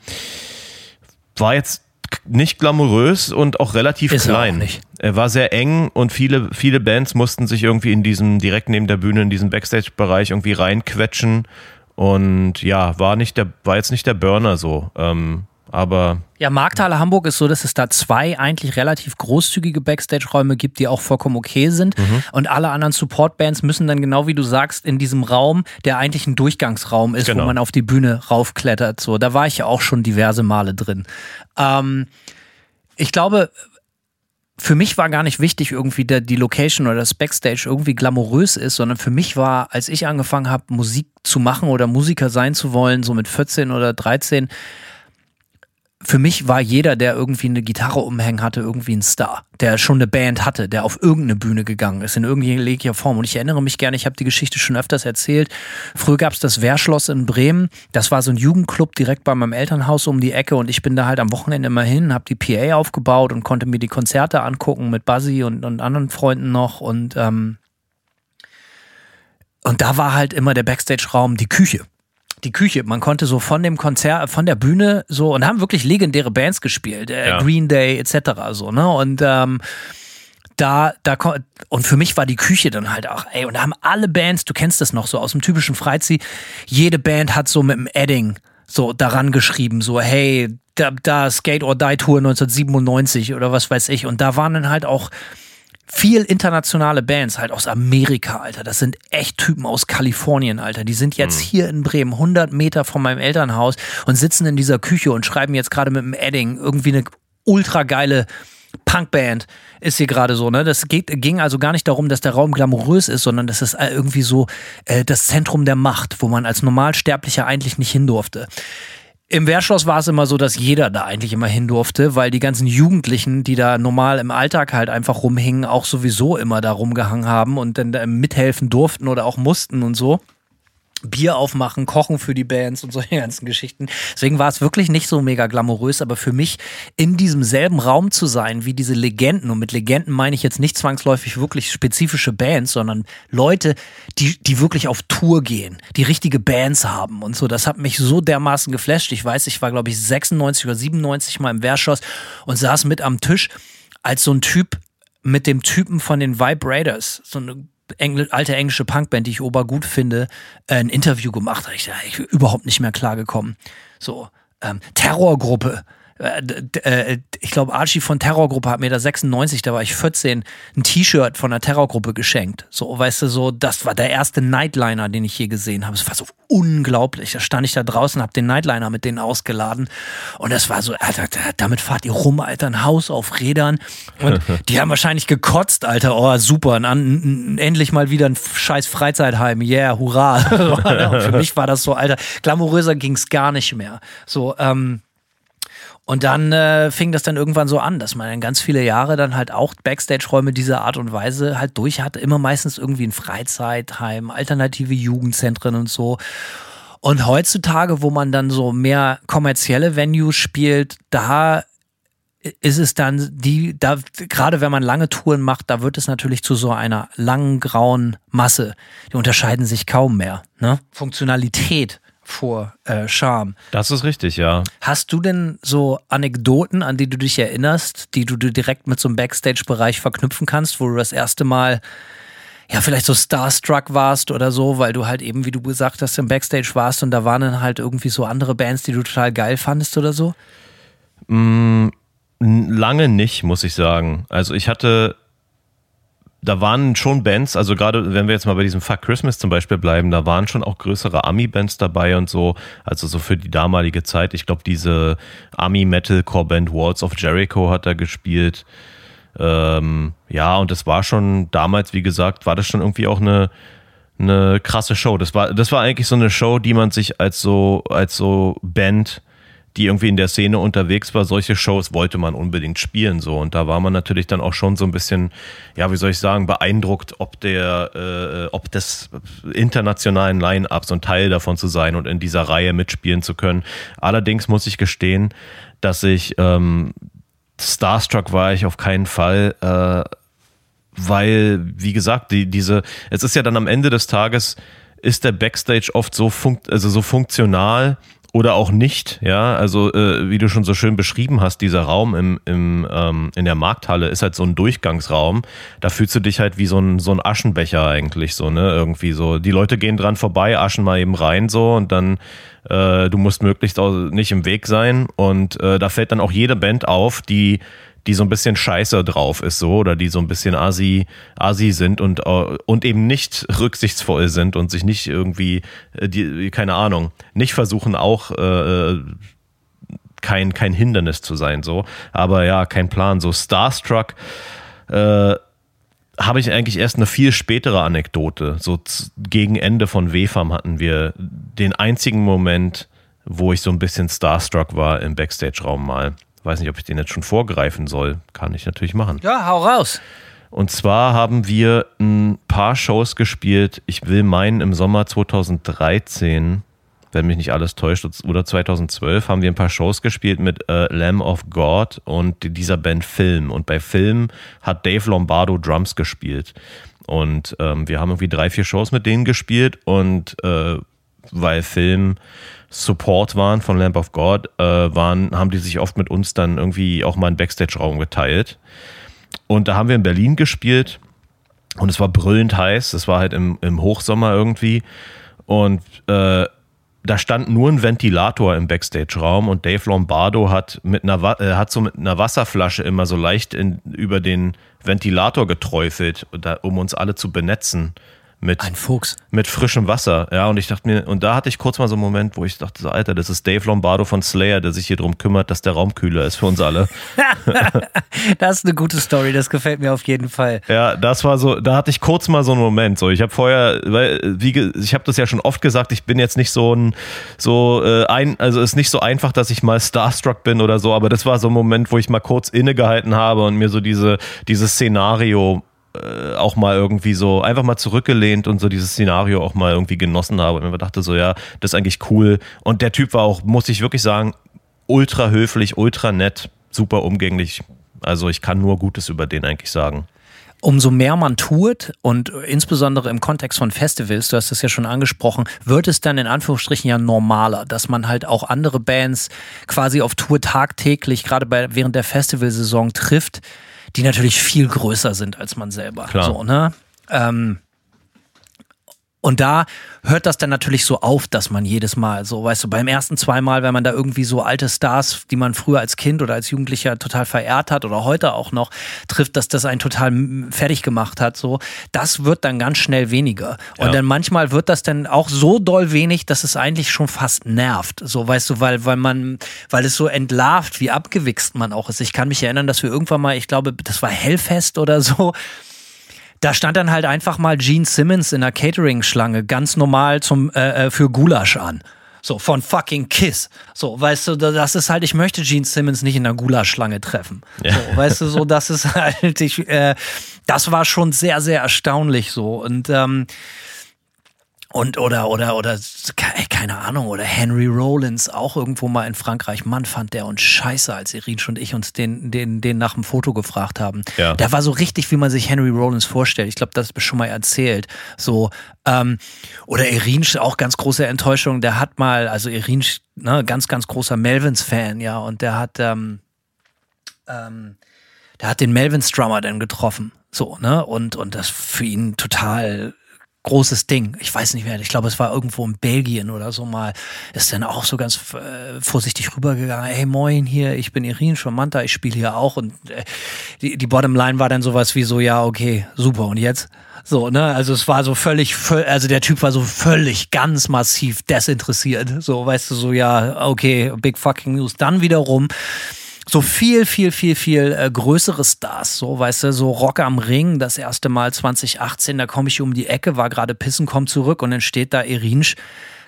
war jetzt nicht glamourös und auch relativ ist klein. Er, auch nicht. er war sehr eng und viele, viele Bands mussten sich irgendwie in diesem, direkt neben der Bühne, in diesem Backstage-Bereich irgendwie reinquetschen. Und ja, war nicht der, war jetzt nicht der Burner so. Ähm, aber. Ja, Markthalle Hamburg ist so, dass es da zwei eigentlich relativ großzügige Backstage-Räume gibt, die auch vollkommen okay sind. Mhm. Und alle anderen Support-Bands müssen dann genau wie du sagst, in diesem Raum, der eigentlich ein Durchgangsraum ist, genau. wo man auf die Bühne raufklettert. So, da war ich ja auch schon diverse Male drin. Ähm, ich glaube, für mich war gar nicht wichtig, irgendwie der, die Location oder das Backstage irgendwie glamourös ist, sondern für mich war, als ich angefangen habe, Musik zu machen oder Musiker sein zu wollen, so mit 14 oder 13, für mich war jeder, der irgendwie eine Gitarre umhängen hatte, irgendwie ein Star, der schon eine Band hatte, der auf irgendeine Bühne gegangen ist, in irgendeiner Form. Und ich erinnere mich gerne, ich habe die Geschichte schon öfters erzählt. Früher gab es das Wehrschloss in Bremen. Das war so ein Jugendclub direkt bei meinem Elternhaus um die Ecke. Und ich bin da halt am Wochenende immer hin, habe die PA aufgebaut und konnte mir die Konzerte angucken mit Buzzy und, und anderen Freunden noch. Und, ähm, und da war halt immer der Backstage-Raum die Küche die Küche. Man konnte so von dem Konzert, von der Bühne so und haben wirklich legendäre Bands gespielt, äh, ja. Green Day etc. so ne und ähm, da, da und für mich war die Küche dann halt auch, ey, und da haben alle Bands, du kennst das noch so aus dem typischen Freizeit, jede Band hat so mit dem Edding so daran geschrieben, so, hey, da, da Skate or Die Tour 1997 oder was weiß ich. Und da waren dann halt auch viel internationale Bands, halt aus Amerika, Alter. Das sind echt Typen aus Kalifornien, Alter. Die sind jetzt mhm. hier in Bremen, 100 Meter von meinem Elternhaus und sitzen in dieser Küche und schreiben jetzt gerade mit dem Edding irgendwie eine ultra geile Punkband ist hier gerade so, ne? Das geht, ging also gar nicht darum, dass der Raum glamourös ist, sondern das ist irgendwie so äh, das Zentrum der Macht, wo man als Normalsterblicher eigentlich nicht hin durfte. Im Wehrschloss war es immer so, dass jeder da eigentlich immer hin durfte, weil die ganzen Jugendlichen, die da normal im Alltag halt einfach rumhingen, auch sowieso immer da rumgehangen haben und dann mithelfen durften oder auch mussten und so. Bier aufmachen, kochen für die Bands und solche ganzen Geschichten. Deswegen war es wirklich nicht so mega glamourös, aber für mich in diesem selben Raum zu sein, wie diese Legenden, und mit Legenden meine ich jetzt nicht zwangsläufig wirklich spezifische Bands, sondern Leute, die, die wirklich auf Tour gehen, die richtige Bands haben und so. Das hat mich so dermaßen geflasht. Ich weiß, ich war, glaube ich, 96 oder 97 mal im Wehrschoss und saß mit am Tisch als so ein Typ mit dem Typen von den Vibrators, so eine Engl alte englische Punkband, die ich obergut finde, äh, ein Interview gemacht. Ich, ich bin überhaupt nicht mehr klargekommen. So, ähm, Terrorgruppe. Äh, äh, ich glaube, Archie von Terrorgruppe hat mir da 96, da war ich 14, ein T-Shirt von der Terrorgruppe geschenkt. So, weißt du, so, das war der erste Nightliner, den ich je gesehen habe. Es war so unglaublich. Da stand ich da draußen, hab den Nightliner mit denen ausgeladen. Und das war so, Alter, damit fahrt ihr rum, Alter, ein Haus auf Rädern. Und die haben wahrscheinlich gekotzt, Alter. Oh, super. An, endlich mal wieder ein scheiß Freizeitheim. Yeah, hurra. für mich war das so, Alter, glamouröser ging's gar nicht mehr. So, ähm, und dann äh, fing das dann irgendwann so an, dass man in ganz viele Jahre dann halt auch Backstage-Räume dieser Art und Weise halt durch hatte. Immer meistens irgendwie ein Freizeitheim, alternative Jugendzentren und so. Und heutzutage, wo man dann so mehr kommerzielle Venues spielt, da ist es dann die, da, gerade wenn man lange Touren macht, da wird es natürlich zu so einer langen grauen Masse. Die unterscheiden sich kaum mehr. Ne? Funktionalität vor äh, Charme. Das ist richtig, ja. Hast du denn so Anekdoten, an die du dich erinnerst, die du direkt mit so einem Backstage-Bereich verknüpfen kannst, wo du das erste Mal ja, vielleicht so starstruck warst oder so, weil du halt eben, wie du gesagt hast, im Backstage warst und da waren dann halt irgendwie so andere Bands, die du total geil fandest oder so? Mm, lange nicht, muss ich sagen. Also ich hatte da waren schon Bands, also gerade wenn wir jetzt mal bei diesem Fuck Christmas zum Beispiel bleiben, da waren schon auch größere Ami-Bands dabei und so, also so für die damalige Zeit. Ich glaube, diese Ami-Metalcore-Band Walls of Jericho hat da gespielt. Ähm, ja, und das war schon damals, wie gesagt, war das schon irgendwie auch eine, eine krasse Show. Das war, das war eigentlich so eine Show, die man sich als so, als so Band die irgendwie in der Szene unterwegs war, solche Shows wollte man unbedingt spielen so und da war man natürlich dann auch schon so ein bisschen, ja wie soll ich sagen, beeindruckt, ob der, äh, ob des internationalen Line-Ups und Teil davon zu sein und in dieser Reihe mitspielen zu können. Allerdings muss ich gestehen, dass ich ähm, Starstruck war ich auf keinen Fall. Äh, weil, wie gesagt, die, diese, es ist ja dann am Ende des Tages, ist der Backstage oft so, funkt, also so funktional oder auch nicht, ja. Also äh, wie du schon so schön beschrieben hast, dieser Raum im, im, ähm, in der Markthalle ist halt so ein Durchgangsraum. Da fühlst du dich halt wie so ein, so ein Aschenbecher eigentlich, so, ne? Irgendwie so. Die Leute gehen dran vorbei, aschen mal eben rein so und dann äh, du musst möglichst auch nicht im Weg sein. Und äh, da fällt dann auch jede Band auf, die die so ein bisschen scheiße drauf ist, so, oder die so ein bisschen asi, asi sind und, äh, und eben nicht rücksichtsvoll sind und sich nicht irgendwie, äh, die, keine Ahnung, nicht versuchen auch äh, kein, kein Hindernis zu sein, so. Aber ja, kein Plan. So Starstruck äh, habe ich eigentlich erst eine viel spätere Anekdote. So gegen Ende von WFAM hatten wir den einzigen Moment, wo ich so ein bisschen Starstruck war im Backstage-Raum mal. Weiß nicht, ob ich den jetzt schon vorgreifen soll. Kann ich natürlich machen. Ja, hau raus. Und zwar haben wir ein paar Shows gespielt. Ich will meinen, im Sommer 2013, wenn mich nicht alles täuscht, oder 2012 haben wir ein paar Shows gespielt mit äh, Lamb of God und dieser Band Film. Und bei Film hat Dave Lombardo Drums gespielt. Und ähm, wir haben irgendwie drei, vier Shows mit denen gespielt und äh, weil Film Support waren von Lamp of God, äh, waren, haben die sich oft mit uns dann irgendwie auch mal einen Backstage-Raum geteilt. Und da haben wir in Berlin gespielt und es war brüllend heiß. Es war halt im, im Hochsommer irgendwie. Und äh, da stand nur ein Ventilator im Backstage-Raum und Dave Lombardo hat mit einer äh, hat so mit einer Wasserflasche immer so leicht in, über den Ventilator geträufelt, um uns alle zu benetzen mit, Ein Fuchs. mit frischem Wasser. Ja, und ich dachte mir, und da hatte ich kurz mal so einen Moment, wo ich dachte, so, Alter, das ist Dave Lombardo von Slayer, der sich hier drum kümmert, dass der Raum kühler ist für uns alle. das ist eine gute Story, das gefällt mir auf jeden Fall. Ja, das war so, da hatte ich kurz mal so einen Moment. So, ich habe vorher, weil, wie, ich habe das ja schon oft gesagt, ich bin jetzt nicht so ein, so äh, ein, also es ist nicht so einfach, dass ich mal starstruck bin oder so, aber das war so ein Moment, wo ich mal kurz innegehalten habe und mir so diese, dieses Szenario äh, auch mal irgendwie so einfach mal zurückgelehnt und so dieses Szenario auch mal irgendwie genossen habe und mir dachte so, ja, das ist eigentlich cool. Und der Typ war auch, muss ich wirklich sagen, ultra höflich, ultra nett, super umgänglich. Also ich kann nur Gutes über den eigentlich sagen umso mehr man tut und insbesondere im Kontext von Festivals, du hast das ja schon angesprochen, wird es dann in Anführungsstrichen ja normaler, dass man halt auch andere Bands quasi auf Tour tagtäglich, gerade bei, während der Festivalsaison trifft, die natürlich viel größer sind als man selber. Klar. So, ne? Ähm, und da hört das dann natürlich so auf, dass man jedes Mal so, weißt du, beim ersten zweimal, wenn man da irgendwie so alte Stars, die man früher als Kind oder als Jugendlicher total verehrt hat oder heute auch noch trifft, dass das einen total fertig gemacht hat, so, das wird dann ganz schnell weniger. Und ja. dann manchmal wird das dann auch so doll wenig, dass es eigentlich schon fast nervt. So, weißt du, weil, weil man, weil es so entlarvt, wie abgewichst man auch ist. Ich kann mich erinnern, dass wir irgendwann mal, ich glaube, das war Hellfest oder so, da stand dann halt einfach mal Gene Simmons in der Catering-Schlange ganz normal zum, äh, äh, für Gulasch an. So, von fucking Kiss. So, weißt du, das ist halt, ich möchte Gene Simmons nicht in der Gulaschlange treffen. Ja. So, weißt du, so, das ist halt, ich, äh, das war schon sehr, sehr erstaunlich so. Und, ähm, Und oder, oder, oder, keine Ahnung, oder Henry Rollins auch irgendwo mal in Frankreich. Mann, fand der uns scheiße, als Irinsch und ich uns den, den, den nach dem Foto gefragt haben. Ja. Der war so richtig, wie man sich Henry Rollins vorstellt. Ich glaube, das ist schon mal erzählt. So, ähm, oder Irinsch, auch ganz große Enttäuschung. Der hat mal, also Irinsch, ne, ganz, ganz großer Melvins-Fan, ja, und der hat, ähm, ähm, der hat den Melvins-Drummer dann getroffen. So, ne? Und, und das für ihn total großes Ding. Ich weiß nicht mehr, ich glaube, es war irgendwo in Belgien oder so mal. Ist dann auch so ganz äh, vorsichtig rübergegangen. Hey, moin hier, ich bin Irin Manta, ich spiele hier auch. Und äh, die, die Bottomline war dann sowas wie so, ja, okay, super. Und jetzt? So, ne? Also es war so völlig, also der Typ war so völlig ganz massiv desinteressiert. So, weißt du, so, ja, okay, big fucking news. Dann wiederum so viel, viel, viel, viel äh, größere Stars, so, weißt du, so Rock am Ring, das erste Mal 2018, da komme ich um die Ecke, war gerade pissen, komm zurück und dann steht da Irinsch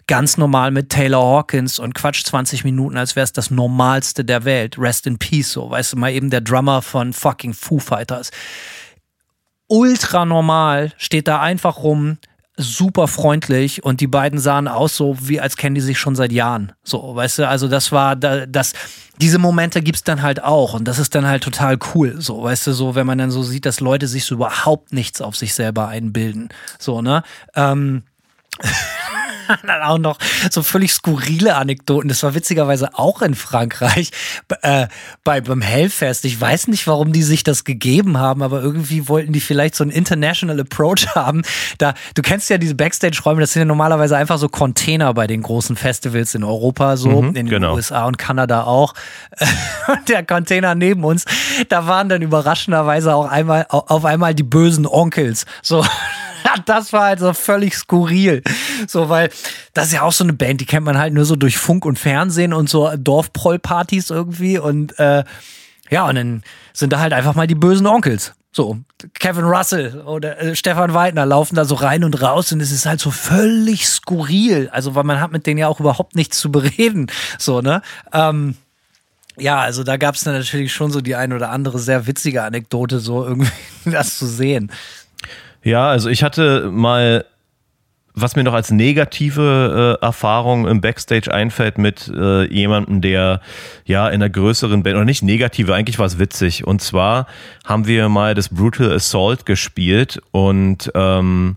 ganz normal mit Taylor Hawkins und quatscht 20 Minuten, als wäre es das Normalste der Welt. Rest in Peace, so, weißt du, mal eben der Drummer von fucking Foo Fighters. Ultra normal, steht da einfach rum, super freundlich und die beiden sahen aus so, wie als kennen die sich schon seit Jahren. So, weißt du, also das war, das, diese Momente gibt's dann halt auch und das ist dann halt total cool. So, weißt du, so, wenn man dann so sieht, dass Leute sich so überhaupt nichts auf sich selber einbilden. So, ne? Ähm, dann auch noch so völlig skurrile Anekdoten. Das war witzigerweise auch in Frankreich äh, bei, beim Hellfest. Ich weiß nicht, warum die sich das gegeben haben, aber irgendwie wollten die vielleicht so einen International Approach haben. Da, du kennst ja diese Backstage-Räume, das sind ja normalerweise einfach so Container bei den großen Festivals in Europa, so Mhm, in den genau. USA und Kanada auch. Und der Container neben uns, da waren dann überraschenderweise auch einmal auf einmal die bösen Onkels. So. Das war halt so völlig skurril. So, weil das ist ja auch so eine Band, die kennt man halt nur so durch Funk und Fernsehen und so Dorfprollpartys irgendwie und äh, ja, und dann sind da halt einfach mal die bösen Onkels. So, Kevin Russell oder äh, Stefan Weidner laufen da so rein und raus und es ist halt so völlig skurril. Also, weil man hat mit denen ja auch überhaupt nichts zu bereden. So, ne? Ähm, ja, also da gab es dann natürlich schon so die ein oder andere sehr witzige Anekdote, so irgendwie das zu sehen. Ja, also ich hatte mal, was mir noch als negative äh, Erfahrung im Backstage einfällt mit äh, jemandem, der ja in einer größeren Band, oder nicht negative, eigentlich war es witzig. Und zwar haben wir mal das Brutal Assault gespielt und ähm,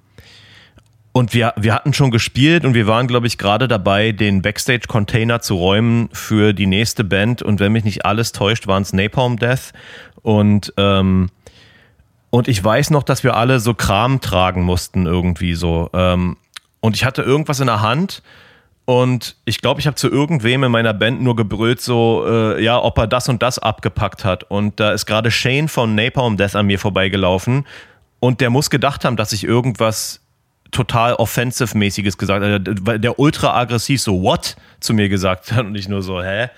und wir, wir hatten schon gespielt und wir waren, glaube ich, gerade dabei, den Backstage-Container zu räumen für die nächste Band. Und wenn mich nicht alles täuscht, waren es Napalm Death. Und ähm, und ich weiß noch, dass wir alle so Kram tragen mussten irgendwie so. Ähm, und ich hatte irgendwas in der Hand und ich glaube, ich habe zu irgendwem in meiner Band nur gebrüllt, so, äh, ja, ob er das und das abgepackt hat. Und da ist gerade Shane von Napalm Death an mir vorbeigelaufen und der muss gedacht haben, dass ich irgendwas total offensive-mäßiges gesagt habe. Weil der ultra aggressiv so, what? zu mir gesagt hat und ich nur so, hä?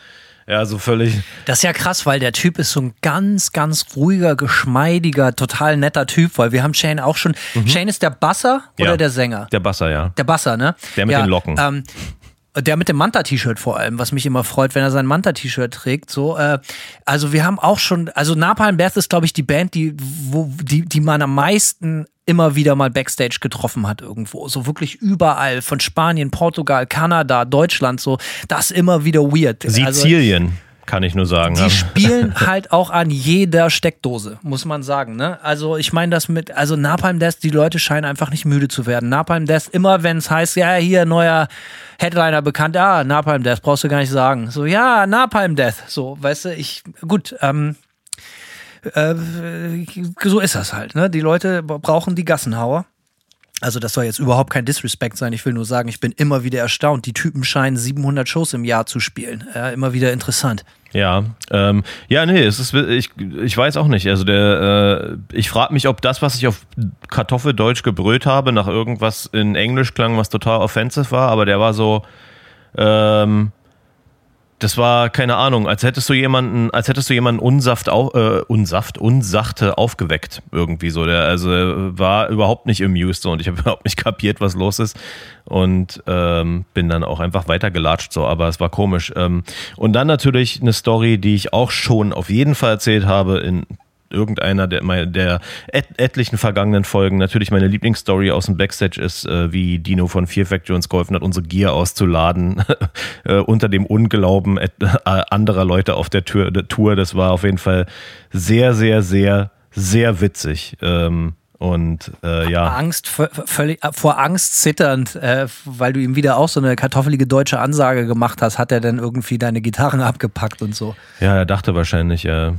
Ja, so völlig. Das ist ja krass, weil der Typ ist so ein ganz, ganz ruhiger, geschmeidiger, total netter Typ, weil wir haben Shane auch schon. Shane ist der Basser oder Ja. der Sänger? Der Basser, ja. Der Basser, ne? Der mit ja, den Locken. Ähm, der mit dem Manta-T-Shirt vor allem, was mich immer freut, wenn er sein Manta-T-Shirt trägt. So, äh, also wir haben auch schon, also Napalm Death ist, glaube ich, die Band, die, wo, die, die man am meisten immer wieder mal Backstage getroffen hat irgendwo. So wirklich überall, von Spanien, Portugal, Kanada, Deutschland, so, das immer wieder weird. Also, Sizilien, kann ich nur sagen. die spielen halt auch an jeder Steckdose, muss man sagen. Ne? Also ich meine das mit, also Napalm Death, die Leute scheinen einfach nicht müde zu werden. Napalm Death, immer wenn es heißt, ja, hier neuer Headliner bekannt, ah, Napalm Death, brauchst du gar nicht sagen. So, ja, Napalm Death. So, weißt du, ich, gut, ähm, äh, so ist das halt. Ne? Die Leute brauchen die Gassenhauer. Also das soll jetzt überhaupt kein Disrespect sein. Ich will nur sagen, ich bin immer wieder erstaunt. Die Typen scheinen 700 Shows im Jahr zu spielen. Ja, immer wieder interessant. Ja, ähm, ja, nee, es ist, ich, ich weiß auch nicht. Also der, äh, ich frage mich, ob das, was ich auf Kartoffeldeutsch gebrüllt habe, nach irgendwas in Englisch klang, was total offensive war, aber der war so, ähm, das war keine Ahnung, als hättest du jemanden, als hättest du jemanden unsaft, au, äh, unsaft, unsachte aufgeweckt irgendwie so. Der also er war überhaupt nicht amused so und ich habe überhaupt nicht kapiert, was los ist und ähm, bin dann auch einfach weitergelatscht so. Aber es war komisch. Ähm, und dann natürlich eine Story, die ich auch schon auf jeden Fall erzählt habe in irgendeiner der, der et etlichen vergangenen Folgen. Natürlich meine Lieblingsstory aus dem Backstage ist, äh, wie Dino von Fear Factory uns geholfen hat, unsere Gear auszuladen äh, unter dem Unglauben äh, anderer Leute auf der, Tür, der Tour. Das war auf jeden Fall sehr, sehr, sehr, sehr witzig. Ähm, und äh, ja. Angst, völlig, vor Angst zitternd, äh, weil du ihm wieder auch so eine kartoffelige deutsche Ansage gemacht hast, hat er dann irgendwie deine Gitarren abgepackt und so. Ja, er dachte wahrscheinlich, äh,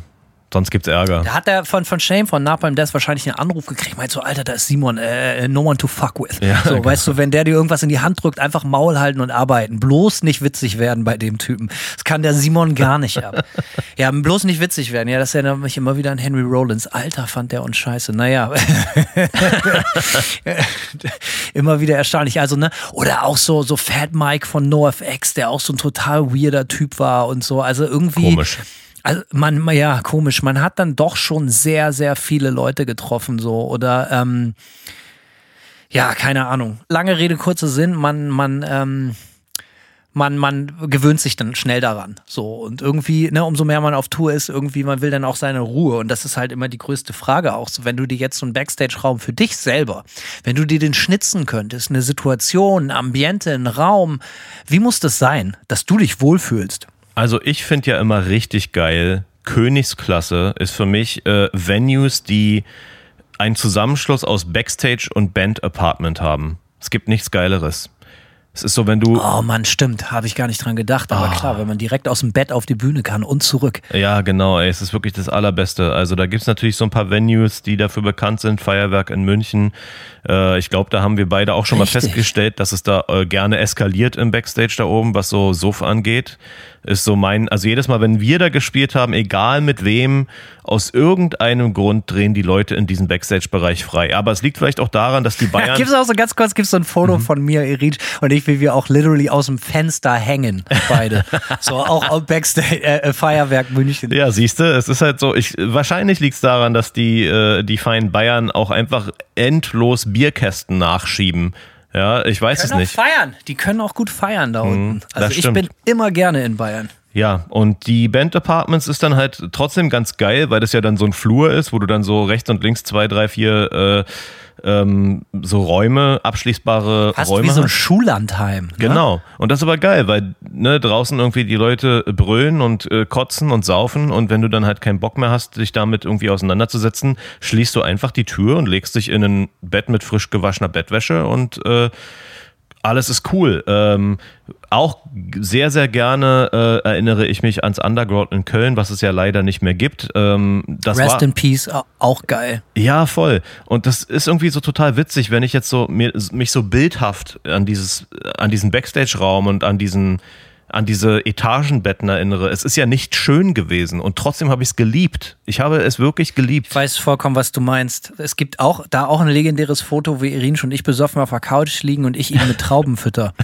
Sonst gibt's Ärger. Da hat er von, von Shame, von Napalm Death wahrscheinlich einen Anruf gekriegt. Meint so, Alter, da ist Simon, äh, no one to fuck with. Ja, so, okay. weißt du, wenn der dir irgendwas in die Hand drückt, einfach Maul halten und arbeiten. Bloß nicht witzig werden bei dem Typen. Das kann der Simon gar nicht ab. ja, bloß nicht witzig werden. Ja, das erinnert mich immer wieder an Henry Rollins. Alter, fand der uns scheiße. Naja. immer wieder erstaunlich. Also, ne, oder auch so, so Fat Mike von NoFX, der auch so ein total weirder Typ war und so. Also irgendwie. Komisch also man, ja, komisch, man hat dann doch schon sehr, sehr viele Leute getroffen, so, oder ähm, ja, keine Ahnung. Lange Rede, kurzer Sinn, man, man, ähm, man, man gewöhnt sich dann schnell daran. So. Und irgendwie, ne, umso mehr man auf Tour ist, irgendwie, man will dann auch seine Ruhe. Und das ist halt immer die größte Frage auch. So, wenn du dir jetzt so einen Backstage-Raum für dich selber, wenn du dir den schnitzen könntest, eine Situation, ein Ambiente, ein Raum, wie muss das sein, dass du dich wohlfühlst? Also ich finde ja immer richtig geil, Königsklasse ist für mich äh, Venues, die einen Zusammenschluss aus Backstage und Band Apartment haben. Es gibt nichts Geileres. Es ist so, wenn du. Oh Mann, stimmt. Habe ich gar nicht dran gedacht. Aber oh. klar, wenn man direkt aus dem Bett auf die Bühne kann und zurück. Ja, genau. Ey, es ist wirklich das Allerbeste. Also da gibt es natürlich so ein paar Venues, die dafür bekannt sind. Feuerwerk in München. Äh, ich glaube, da haben wir beide auch schon Richtig. mal festgestellt, dass es da äh, gerne eskaliert im Backstage da oben, was so Suff angeht ist so mein, also jedes Mal, wenn wir da gespielt haben, egal mit wem, aus irgendeinem Grund drehen die Leute in diesem Backstage-Bereich frei. Aber es liegt vielleicht auch daran, dass die Bayern. gibt es auch so ganz kurz, gibt so ein Foto mhm. von mir, Erich und ich, wie wir auch literally aus dem Fenster hängen, beide. so auch Backstage, äh, äh, Feuerwerk München. Ja, siehst du, es ist halt so, ich, wahrscheinlich liegt es daran, dass die, äh, die feinen Bayern auch einfach endlos Bierkästen nachschieben ja, ich weiß es nicht. Auch feiern. Die können auch gut feiern da mhm, unten. Also ich bin immer gerne in Bayern. Ja, und die Band Apartments ist dann halt trotzdem ganz geil, weil das ja dann so ein Flur ist, wo du dann so rechts und links zwei, drei, vier äh, ähm, so Räume, abschließbare Fast Räume. Wie so ein Schullandheim. Ne? Genau. Und das ist aber geil, weil ne, draußen irgendwie die Leute brüllen und äh, kotzen und saufen und wenn du dann halt keinen Bock mehr hast, dich damit irgendwie auseinanderzusetzen, schließt du einfach die Tür und legst dich in ein Bett mit frisch gewaschener Bettwäsche und äh, alles ist cool. Ähm, auch sehr, sehr gerne äh, erinnere ich mich ans Underground in Köln, was es ja leider nicht mehr gibt. Ähm, das Rest war, in Peace, auch geil. Ja, voll. Und das ist irgendwie so total witzig, wenn ich jetzt so mir, mich so bildhaft an dieses, an diesen Backstage-Raum und an diesen an diese Etagenbetten erinnere. Es ist ja nicht schön gewesen und trotzdem habe ich es geliebt. Ich habe es wirklich geliebt. Ich weiß vollkommen, was du meinst. Es gibt auch da auch ein legendäres Foto, wie Irin und ich besoffen auf der Couch liegen und ich ihn mit Trauben fütter.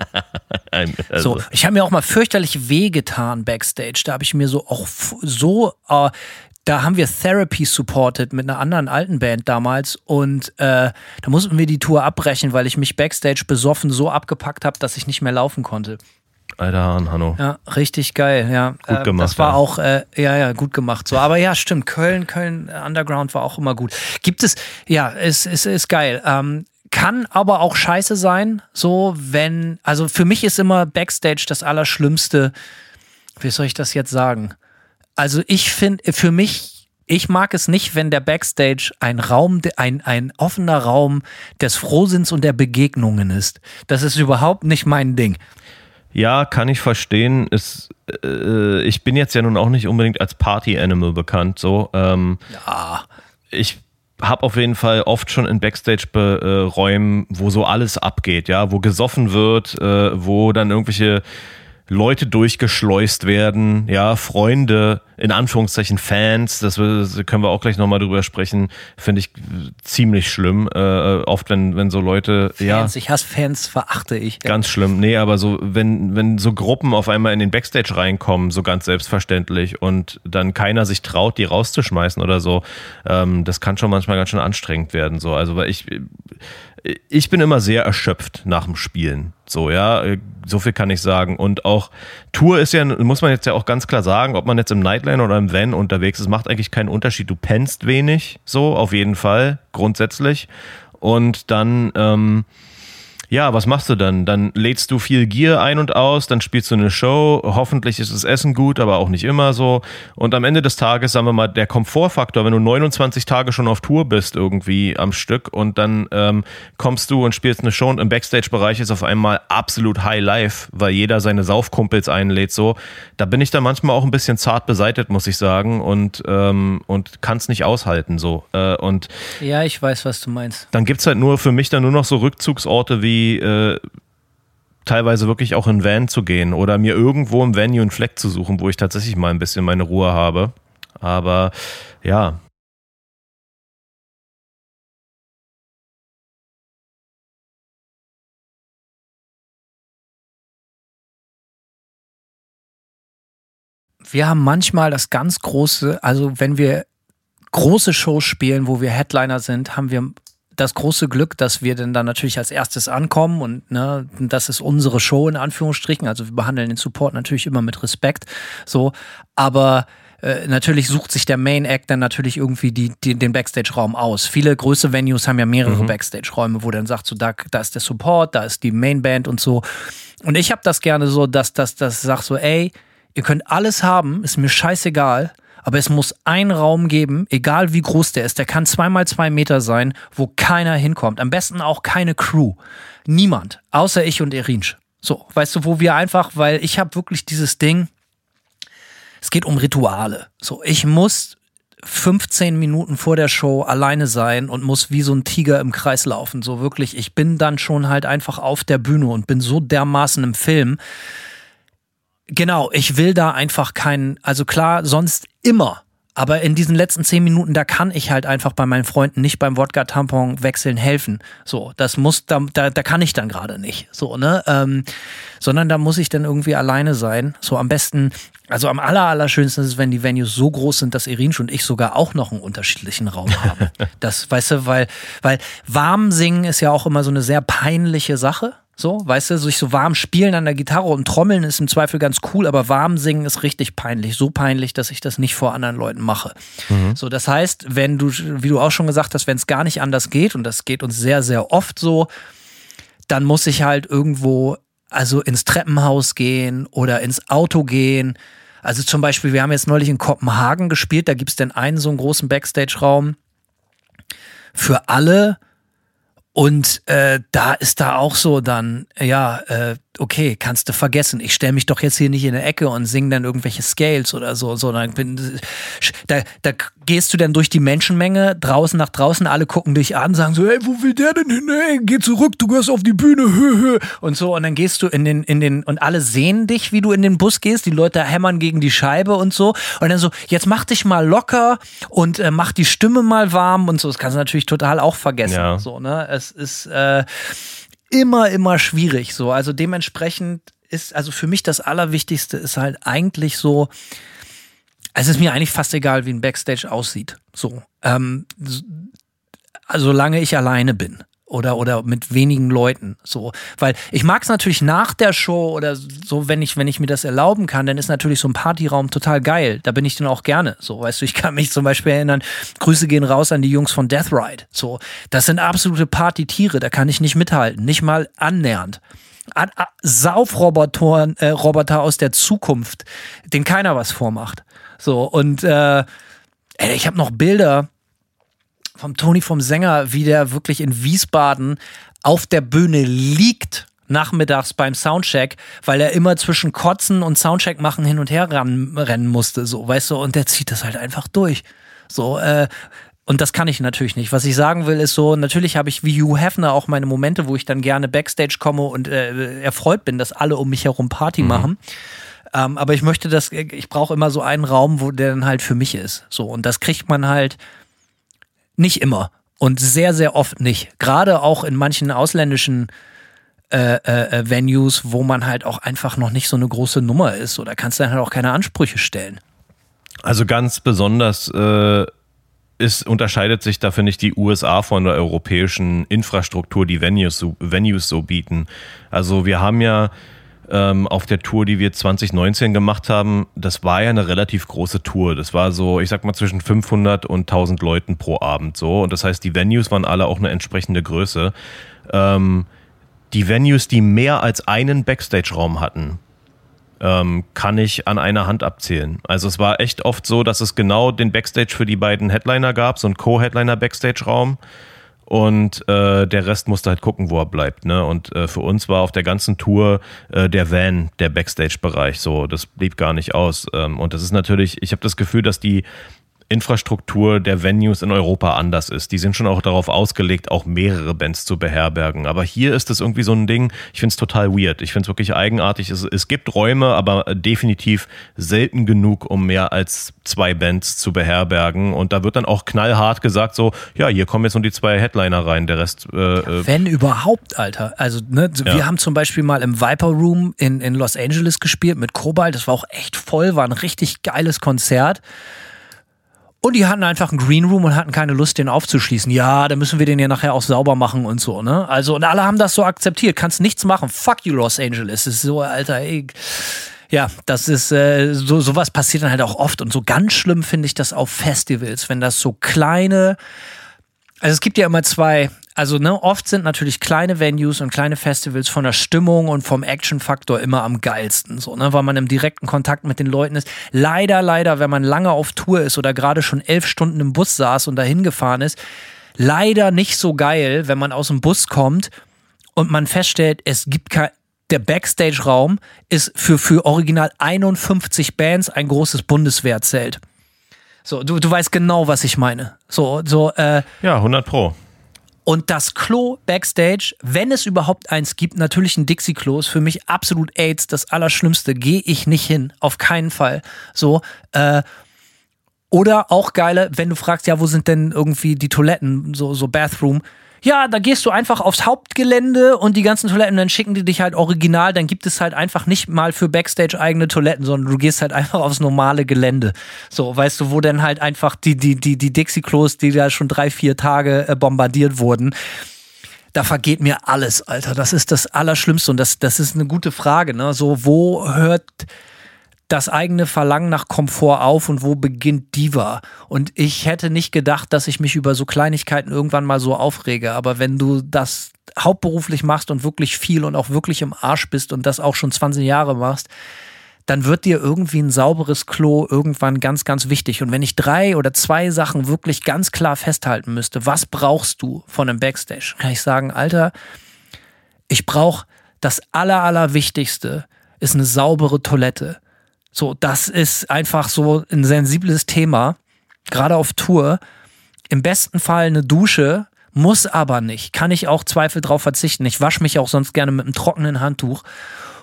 also. So, ich habe mir auch mal fürchterlich wehgetan backstage. Da habe ich mir so auch so äh, da haben wir Therapy supported mit einer anderen alten Band damals und äh, da mussten wir die Tour abbrechen, weil ich mich backstage besoffen so abgepackt habe, dass ich nicht mehr laufen konnte. Alter Hahn, Hanno. Ja, richtig geil, ja. Gut äh, gemacht. Das war ja. auch, äh, ja, ja, gut gemacht. So, aber ja, stimmt. Köln, Köln Underground war auch immer gut. Gibt es, ja, es ist, ist, ist geil. Ähm, kann aber auch scheiße sein, so wenn, also für mich ist immer Backstage das Allerschlimmste. Wie soll ich das jetzt sagen? Also ich finde, für mich, ich mag es nicht, wenn der Backstage ein Raum, ein, ein offener Raum des Frohsinns und der Begegnungen ist. Das ist überhaupt nicht mein Ding. Ja, kann ich verstehen. Ist, äh, ich bin jetzt ja nun auch nicht unbedingt als Party-Animal bekannt. So, ähm, ja. Ich habe auf jeden Fall oft schon in Backstage-Räumen, wo so alles abgeht, ja, wo gesoffen wird, äh, wo dann irgendwelche Leute durchgeschleust werden, ja, Freunde, in Anführungszeichen Fans, das, können wir auch gleich nochmal drüber sprechen, finde ich ziemlich schlimm. Äh, oft, wenn, wenn so Leute, Fans, ja. ich hasse Fans, verachte ich. Ganz schlimm. Nee, aber so, wenn, wenn so Gruppen auf einmal in den Backstage reinkommen, so ganz selbstverständlich und dann keiner sich traut, die rauszuschmeißen oder so, ähm, das kann schon manchmal ganz schön anstrengend werden. So, also, weil ich, ich bin immer sehr erschöpft nach dem Spielen. So, ja, so viel kann ich sagen. Und auch Tour ist ja, muss man jetzt ja auch ganz klar sagen, ob man jetzt im Night Nightliner oder im Van unterwegs. Es macht eigentlich keinen Unterschied. Du pennst wenig, so auf jeden Fall, grundsätzlich. Und dann ähm, ja, was machst du dann? Dann lädst du viel Gear ein und aus, dann spielst du eine Show. Hoffentlich ist das Essen gut, aber auch nicht immer so. Und am Ende des Tages, sagen wir mal, der Komfortfaktor, wenn du 29 Tage schon auf Tour bist irgendwie am Stück und dann ähm, kommst du und spielst eine Show und im Backstage-Bereich ist auf einmal absolut High Life, weil jeder seine Saufkumpels einlädt. So, da bin ich dann manchmal auch ein bisschen zart beseitet, muss ich sagen, und ähm, und kann es nicht aushalten so. Äh, und ja, ich weiß, was du meinst. Dann gibt's halt nur für mich dann nur noch so Rückzugsorte wie äh, teilweise wirklich auch in Van zu gehen oder mir irgendwo im Venue einen Fleck zu suchen, wo ich tatsächlich mal ein bisschen meine Ruhe habe. Aber ja. Wir haben manchmal das ganz große, also wenn wir große Shows spielen, wo wir Headliner sind, haben wir das große Glück, dass wir denn dann natürlich als erstes ankommen und ne, das ist unsere Show in Anführungsstrichen. Also wir behandeln den Support natürlich immer mit Respekt. So, aber äh, natürlich sucht sich der Main Act dann natürlich irgendwie die, die den Backstage-Raum aus. Viele größere Venues haben ja mehrere mhm. Backstage-Räume, wo dann sagt so, da, da ist der Support, da ist die Main Band und so. Und ich habe das gerne so, dass das das sagt so, ey, ihr könnt alles haben, ist mir scheißegal aber es muss einen Raum geben, egal wie groß der ist, der kann zweimal zwei Meter sein, wo keiner hinkommt. Am besten auch keine Crew. Niemand, außer ich und Erinsch. So, weißt du, wo wir einfach, weil ich habe wirklich dieses Ding, es geht um Rituale. So, ich muss 15 Minuten vor der Show alleine sein und muss wie so ein Tiger im Kreis laufen. So wirklich, ich bin dann schon halt einfach auf der Bühne und bin so dermaßen im Film, Genau, ich will da einfach keinen, also klar, sonst immer. Aber in diesen letzten zehn Minuten, da kann ich halt einfach bei meinen Freunden nicht beim Wodka-Tampon wechseln helfen. So, das muss, da, da, da kann ich dann gerade nicht. So, ne? Ähm, sondern da muss ich dann irgendwie alleine sein. So am besten, also am aller, allerschönsten ist es, wenn die Venues so groß sind, dass Irinsch und ich sogar auch noch einen unterschiedlichen Raum haben. das, weißt du, weil, weil warm singen ist ja auch immer so eine sehr peinliche Sache. So, weißt du, sich so warm spielen an der Gitarre und trommeln ist im Zweifel ganz cool, aber warm singen ist richtig peinlich. So peinlich, dass ich das nicht vor anderen Leuten mache. Mhm. So, das heißt, wenn du, wie du auch schon gesagt hast, wenn es gar nicht anders geht, und das geht uns sehr, sehr oft so, dann muss ich halt irgendwo, also ins Treppenhaus gehen oder ins Auto gehen. Also zum Beispiel, wir haben jetzt neulich in Kopenhagen gespielt, da gibt es denn einen so einen großen Backstage-Raum für alle und äh, da ist da auch so dann, ja, äh, okay, kannst du vergessen. Ich stelle mich doch jetzt hier nicht in der Ecke und singe dann irgendwelche Scales oder so, sondern bin, da, da gehst du dann durch die Menschenmenge draußen nach draußen, alle gucken dich an, sagen so, ey, wo will der denn hin? Ey, geh zurück, du gehst auf die Bühne, hö, hö. und so und dann gehst du in den in den und alle sehen dich, wie du in den Bus gehst, die Leute hämmern gegen die Scheibe und so und dann so, jetzt mach dich mal locker und äh, mach die Stimme mal warm und so. Das kannst du natürlich total auch vergessen, ja. so, ne? Es ist äh, immer, immer schwierig. So, also dementsprechend ist, also für mich das Allerwichtigste ist halt eigentlich so, es ist mir eigentlich fast egal, wie ein Backstage aussieht. So, ähm, also solange ich alleine bin oder oder mit wenigen Leuten so. Weil ich mag es natürlich nach der Show oder so wenn ich wenn ich mir das erlauben kann dann ist natürlich so ein Partyraum total geil. Da bin ich dann auch gerne so. Weißt du ich kann mich zum Beispiel erinnern Grüße gehen raus an die Jungs von Death Ride so. Das sind absolute Partytiere da kann ich nicht mithalten nicht mal annähernd. Saufroboter äh, Roboter aus der Zukunft den keiner was vormacht so. Und äh, ey, ich habe noch Bilder vom Toni vom Sänger, wie der wirklich in Wiesbaden auf der Bühne liegt nachmittags beim Soundcheck, weil er immer zwischen Kotzen und Soundcheck machen hin und her rennen musste, so, weißt du, und der zieht das halt einfach durch. So, äh, und das kann ich natürlich nicht. Was ich sagen will, ist so, natürlich habe ich wie Hugh Hefner auch meine Momente, wo ich dann gerne Backstage komme und äh, erfreut bin, dass alle um mich herum Party mhm. machen. Ähm, aber ich möchte das, ich brauche immer so einen Raum, wo der dann halt für mich ist. So, und das kriegt man halt nicht immer und sehr, sehr oft nicht. Gerade auch in manchen ausländischen äh, äh, äh, Venues, wo man halt auch einfach noch nicht so eine große Nummer ist. Oder kannst dann halt auch keine Ansprüche stellen. Also ganz besonders äh, ist, unterscheidet sich dafür nicht die USA von der europäischen Infrastruktur, die Venues so, Venues so bieten. Also wir haben ja ähm, auf der Tour, die wir 2019 gemacht haben, das war ja eine relativ große Tour. Das war so, ich sag mal, zwischen 500 und 1000 Leuten pro Abend so. Und das heißt, die Venues waren alle auch eine entsprechende Größe. Ähm, die Venues, die mehr als einen Backstage-Raum hatten, ähm, kann ich an einer Hand abzählen. Also es war echt oft so, dass es genau den Backstage für die beiden Headliner gab, so ein Co-Headliner-Backstage-Raum und äh, der Rest musste halt gucken, wo er bleibt. Ne? Und äh, für uns war auf der ganzen Tour äh, der Van der Backstage-Bereich. So, das blieb gar nicht aus. Ähm, und das ist natürlich, ich habe das Gefühl, dass die Infrastruktur der Venues in Europa anders ist. Die sind schon auch darauf ausgelegt, auch mehrere Bands zu beherbergen. Aber hier ist es irgendwie so ein Ding, ich finde es total weird. Ich finde es wirklich eigenartig. Es, es gibt Räume, aber definitiv selten genug, um mehr als zwei Bands zu beherbergen. Und da wird dann auch knallhart gesagt, so, ja, hier kommen jetzt nur die zwei Headliner rein, der Rest. Äh, äh Wenn überhaupt, Alter. Also, ne, wir ja. haben zum Beispiel mal im Viper Room in, in Los Angeles gespielt mit Kobalt. Das war auch echt voll, war ein richtig geiles Konzert. Und die hatten einfach einen Green Room und hatten keine Lust, den aufzuschließen. Ja, da müssen wir den ja nachher auch sauber machen und so, ne? Also, und alle haben das so akzeptiert. Kannst nichts machen. Fuck you, Los Angeles. Das ist so, Alter, ey. Ja, das ist, äh, so, sowas passiert dann halt auch oft. Und so ganz schlimm finde ich das auf Festivals, wenn das so kleine, also es gibt ja immer zwei, also ne, oft sind natürlich kleine Venues und kleine Festivals von der Stimmung und vom Action-Faktor immer am geilsten, so, ne, weil man im direkten Kontakt mit den Leuten ist. Leider, leider, wenn man lange auf Tour ist oder gerade schon elf Stunden im Bus saß und dahin gefahren ist, leider nicht so geil, wenn man aus dem Bus kommt und man feststellt, es gibt kein, der Backstage-Raum ist für, für original 51 Bands ein großes Bundeswehrzelt. So, du, du weißt genau, was ich meine. So, so, äh, Ja, 100 Pro. Und das Klo backstage, wenn es überhaupt eins gibt, natürlich ein Dixie-Klo, ist für mich absolut AIDS, das Allerschlimmste. Gehe ich nicht hin, auf keinen Fall. So, äh, oder auch geile, wenn du fragst, ja, wo sind denn irgendwie die Toiletten, so, so Bathroom, ja, da gehst du einfach aufs Hauptgelände und die ganzen Toiletten, dann schicken die dich halt original, dann gibt es halt einfach nicht mal für Backstage eigene Toiletten, sondern du gehst halt einfach aufs normale Gelände. So, weißt du, wo dann halt einfach die, die, die, die Dixie-Klos, die da schon drei, vier Tage äh, bombardiert wurden, da vergeht mir alles, Alter. Das ist das Allerschlimmste und das, das ist eine gute Frage, ne? So, wo hört das eigene Verlangen nach Komfort auf und wo beginnt Diva? Und ich hätte nicht gedacht, dass ich mich über so Kleinigkeiten irgendwann mal so aufrege. Aber wenn du das hauptberuflich machst und wirklich viel und auch wirklich im Arsch bist und das auch schon 20 Jahre machst, dann wird dir irgendwie ein sauberes Klo irgendwann ganz, ganz wichtig. Und wenn ich drei oder zwei Sachen wirklich ganz klar festhalten müsste, was brauchst du von einem Backstage? Kann ich sagen, Alter, ich brauche das Aller, Allerwichtigste ist eine saubere Toilette. So, das ist einfach so ein sensibles Thema, gerade auf Tour. Im besten Fall eine Dusche, muss aber nicht. Kann ich auch Zweifel drauf verzichten. Ich wasche mich auch sonst gerne mit einem trockenen Handtuch.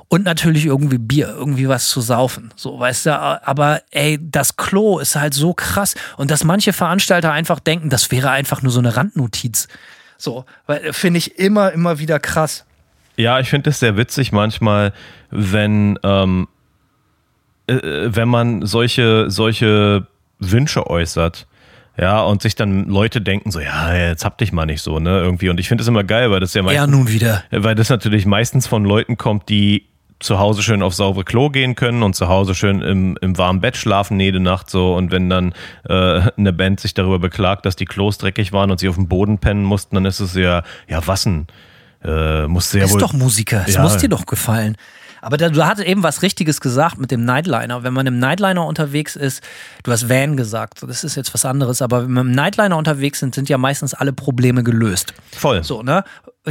Und natürlich irgendwie Bier, irgendwie was zu saufen. So, weißt du, aber ey, das Klo ist halt so krass. Und dass manche Veranstalter einfach denken, das wäre einfach nur so eine Randnotiz. So, weil finde ich immer, immer wieder krass. Ja, ich finde es sehr witzig manchmal, wenn ähm, äh, wenn man solche, solche Wünsche äußert. Ja, und sich dann Leute denken so, ja, jetzt hab dich mal nicht so, ne, irgendwie. Und ich finde das immer geil, weil das ja meistens, ja, nun wieder. Weil das natürlich meistens von Leuten kommt, die zu Hause schön aufs saubere Klo gehen können und zu Hause schön im, im warmen Bett schlafen jede Nacht so. Und wenn dann äh, eine Band sich darüber beklagt, dass die Klos dreckig waren und sie auf dem Boden pennen mussten, dann ist es ja, ja, was denn? Äh, musste ja ist wohl. Doch Musiker, es ja, muss dir doch gefallen. Aber da, du hattest eben was Richtiges gesagt mit dem Nightliner. Wenn man im Nightliner unterwegs ist, du hast Van gesagt, das ist jetzt was anderes, aber wenn wir im Nightliner unterwegs sind, sind ja meistens alle Probleme gelöst. Voll. So, ne?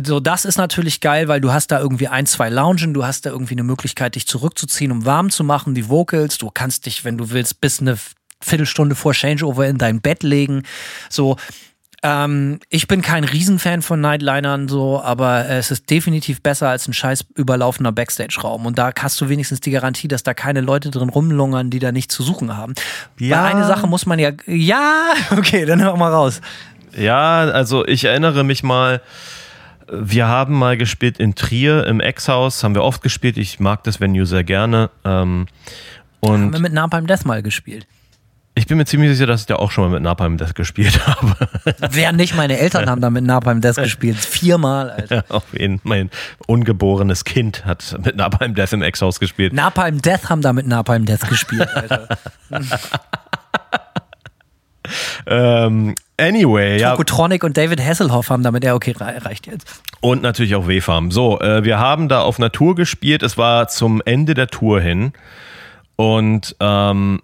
So, das ist natürlich geil, weil du hast da irgendwie ein, zwei Loungen, du hast da irgendwie eine Möglichkeit, dich zurückzuziehen, um warm zu machen, die Vocals. Du kannst dich, wenn du willst, bis eine Viertelstunde vor Changeover in dein Bett legen. So, ähm, ich bin kein Riesenfan von Nightlinern so, aber es ist definitiv besser als ein scheiß überlaufener Backstage-Raum. Und da hast du wenigstens die Garantie, dass da keine Leute drin rumlungern, die da nichts zu suchen haben. Ja. Weil eine Sache muss man ja. Ja, okay, dann hör mal raus. Ja, also ich erinnere mich mal. Wir haben mal gespielt in Trier im Ex-Haus, haben wir oft gespielt. Ich mag das Venue sehr gerne. Ähm, und haben wir mit Napalm Death mal gespielt. Ich bin mir ziemlich sicher, dass ich da auch schon mal mit Napalm Death gespielt habe. Wer nicht, meine Eltern haben da mit Napalm Death gespielt. Viermal, Alter. Ja, auf jeden. Mein ungeborenes Kind hat mit Napalm Death im Ex-Haus gespielt. Napalm Death haben da mit Napalm Death gespielt, Alter. ähm, anyway, ja. Tokotronic und David Hasselhoff haben damit, ja, okay, reicht jetzt. Und natürlich auch W-Farm. So, äh, wir haben da auf einer Tour gespielt. Es war zum Ende der Tour hin. Und ähm,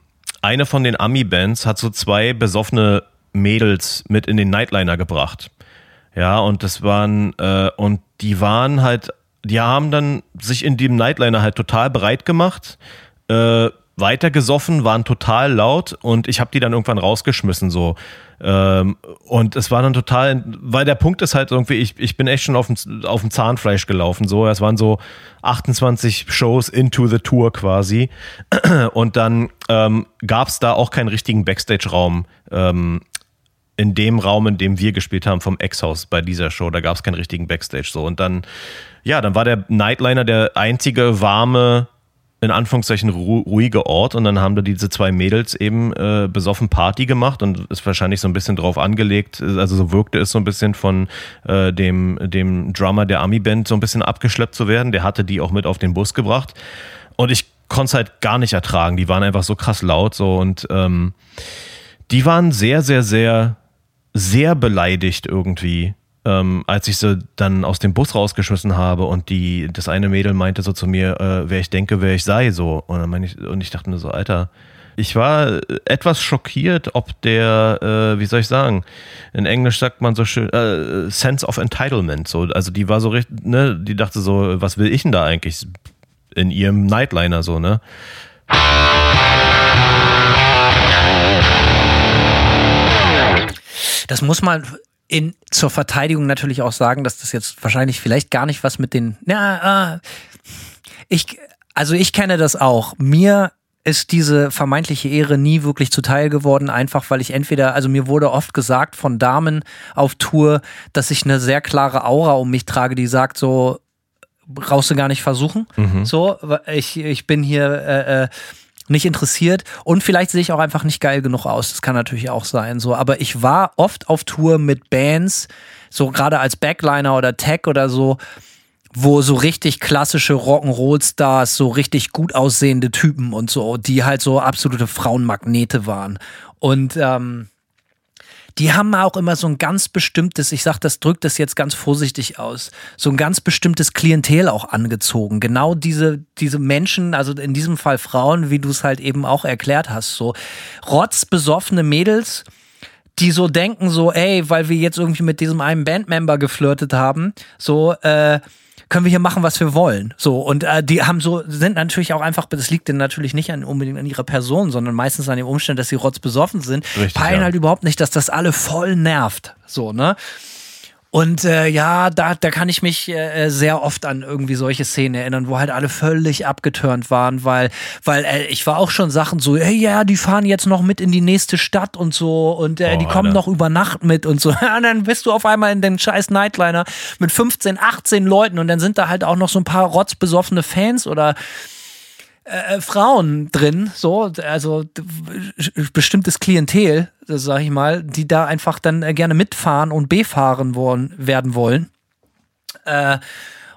eine von den Ami-Bands hat so zwei besoffene Mädels mit in den Nightliner gebracht. Ja, und das waren, äh, und die waren halt, die haben dann sich in dem Nightliner halt total breit gemacht, äh, weitergesoffen, waren total laut und ich habe die dann irgendwann rausgeschmissen so. Ähm, und es war dann total, weil der Punkt ist halt irgendwie, ich, ich bin echt schon auf dem, auf dem Zahnfleisch gelaufen. So, es waren so 28 Shows into the Tour quasi. Und dann ähm, gab es da auch keinen richtigen Backstage-Raum. Ähm, in dem Raum, in dem wir gespielt haben, vom Ex-Haus bei dieser Show, da gab es keinen richtigen Backstage so. Und dann, ja, dann war der Nightliner der einzige warme in Anführungszeichen ru ruhige Ort und dann haben da diese zwei Mädels eben äh, besoffen Party gemacht und ist wahrscheinlich so ein bisschen drauf angelegt, also so wirkte es so ein bisschen von äh, dem, dem Drummer der Ami-Band so ein bisschen abgeschleppt zu werden. Der hatte die auch mit auf den Bus gebracht und ich konnte es halt gar nicht ertragen. Die waren einfach so krass laut so und ähm, die waren sehr, sehr, sehr, sehr beleidigt irgendwie ähm, als ich sie dann aus dem Bus rausgeschmissen habe und die, das eine Mädel meinte so zu mir, äh, wer ich denke, wer ich sei, so. Und dann ich, und ich dachte mir so, Alter, ich war etwas schockiert, ob der, äh, wie soll ich sagen, in Englisch sagt man so schön, äh, Sense of Entitlement. So, also die war so richtig, ne, die dachte so, was will ich denn da eigentlich in ihrem Nightliner so, ne? Das muss man in, zur Verteidigung natürlich auch sagen, dass das jetzt wahrscheinlich vielleicht gar nicht was mit den. Na, äh, ich, also ich kenne das auch. Mir ist diese vermeintliche Ehre nie wirklich zuteil geworden, einfach weil ich entweder, also mir wurde oft gesagt von Damen auf Tour, dass ich eine sehr klare Aura um mich trage, die sagt so, brauchst du gar nicht versuchen. Mhm. So, ich, ich bin hier äh, äh nicht interessiert und vielleicht sehe ich auch einfach nicht geil genug aus. Das kann natürlich auch sein. So, aber ich war oft auf Tour mit Bands, so gerade als Backliner oder Tech oder so, wo so richtig klassische Rock'n'Roll-Stars, so richtig gut aussehende Typen und so, die halt so absolute Frauenmagnete waren. Und ähm, die haben auch immer so ein ganz bestimmtes, ich sag, das drückt das jetzt ganz vorsichtig aus, so ein ganz bestimmtes Klientel auch angezogen. Genau diese, diese Menschen, also in diesem Fall Frauen, wie du es halt eben auch erklärt hast, so rotzbesoffene Mädels, die so denken, so, ey, weil wir jetzt irgendwie mit diesem einen Bandmember geflirtet haben, so, äh, können wir hier machen, was wir wollen. So, und äh, die haben so, sind natürlich auch einfach, das liegt denn natürlich nicht an, unbedingt an ihrer Person, sondern meistens an dem Umstand, dass sie rotzbesoffen sind, Richtig, peilen ja. halt überhaupt nicht, dass das alle voll nervt. So, ne? Und äh, ja, da, da kann ich mich äh, sehr oft an irgendwie solche Szenen erinnern, wo halt alle völlig abgeturnt waren, weil, weil äh, ich war auch schon Sachen so, hey, ja, die fahren jetzt noch mit in die nächste Stadt und so und äh, oh, die kommen Alter. noch über Nacht mit und so. und dann bist du auf einmal in den scheiß Nightliner mit 15, 18 Leuten und dann sind da halt auch noch so ein paar rotzbesoffene Fans oder äh, Frauen drin, so, also bestimmtes Klientel, sag ich mal, die da einfach dann äh, gerne mitfahren und befahren wollen, werden wollen. Äh,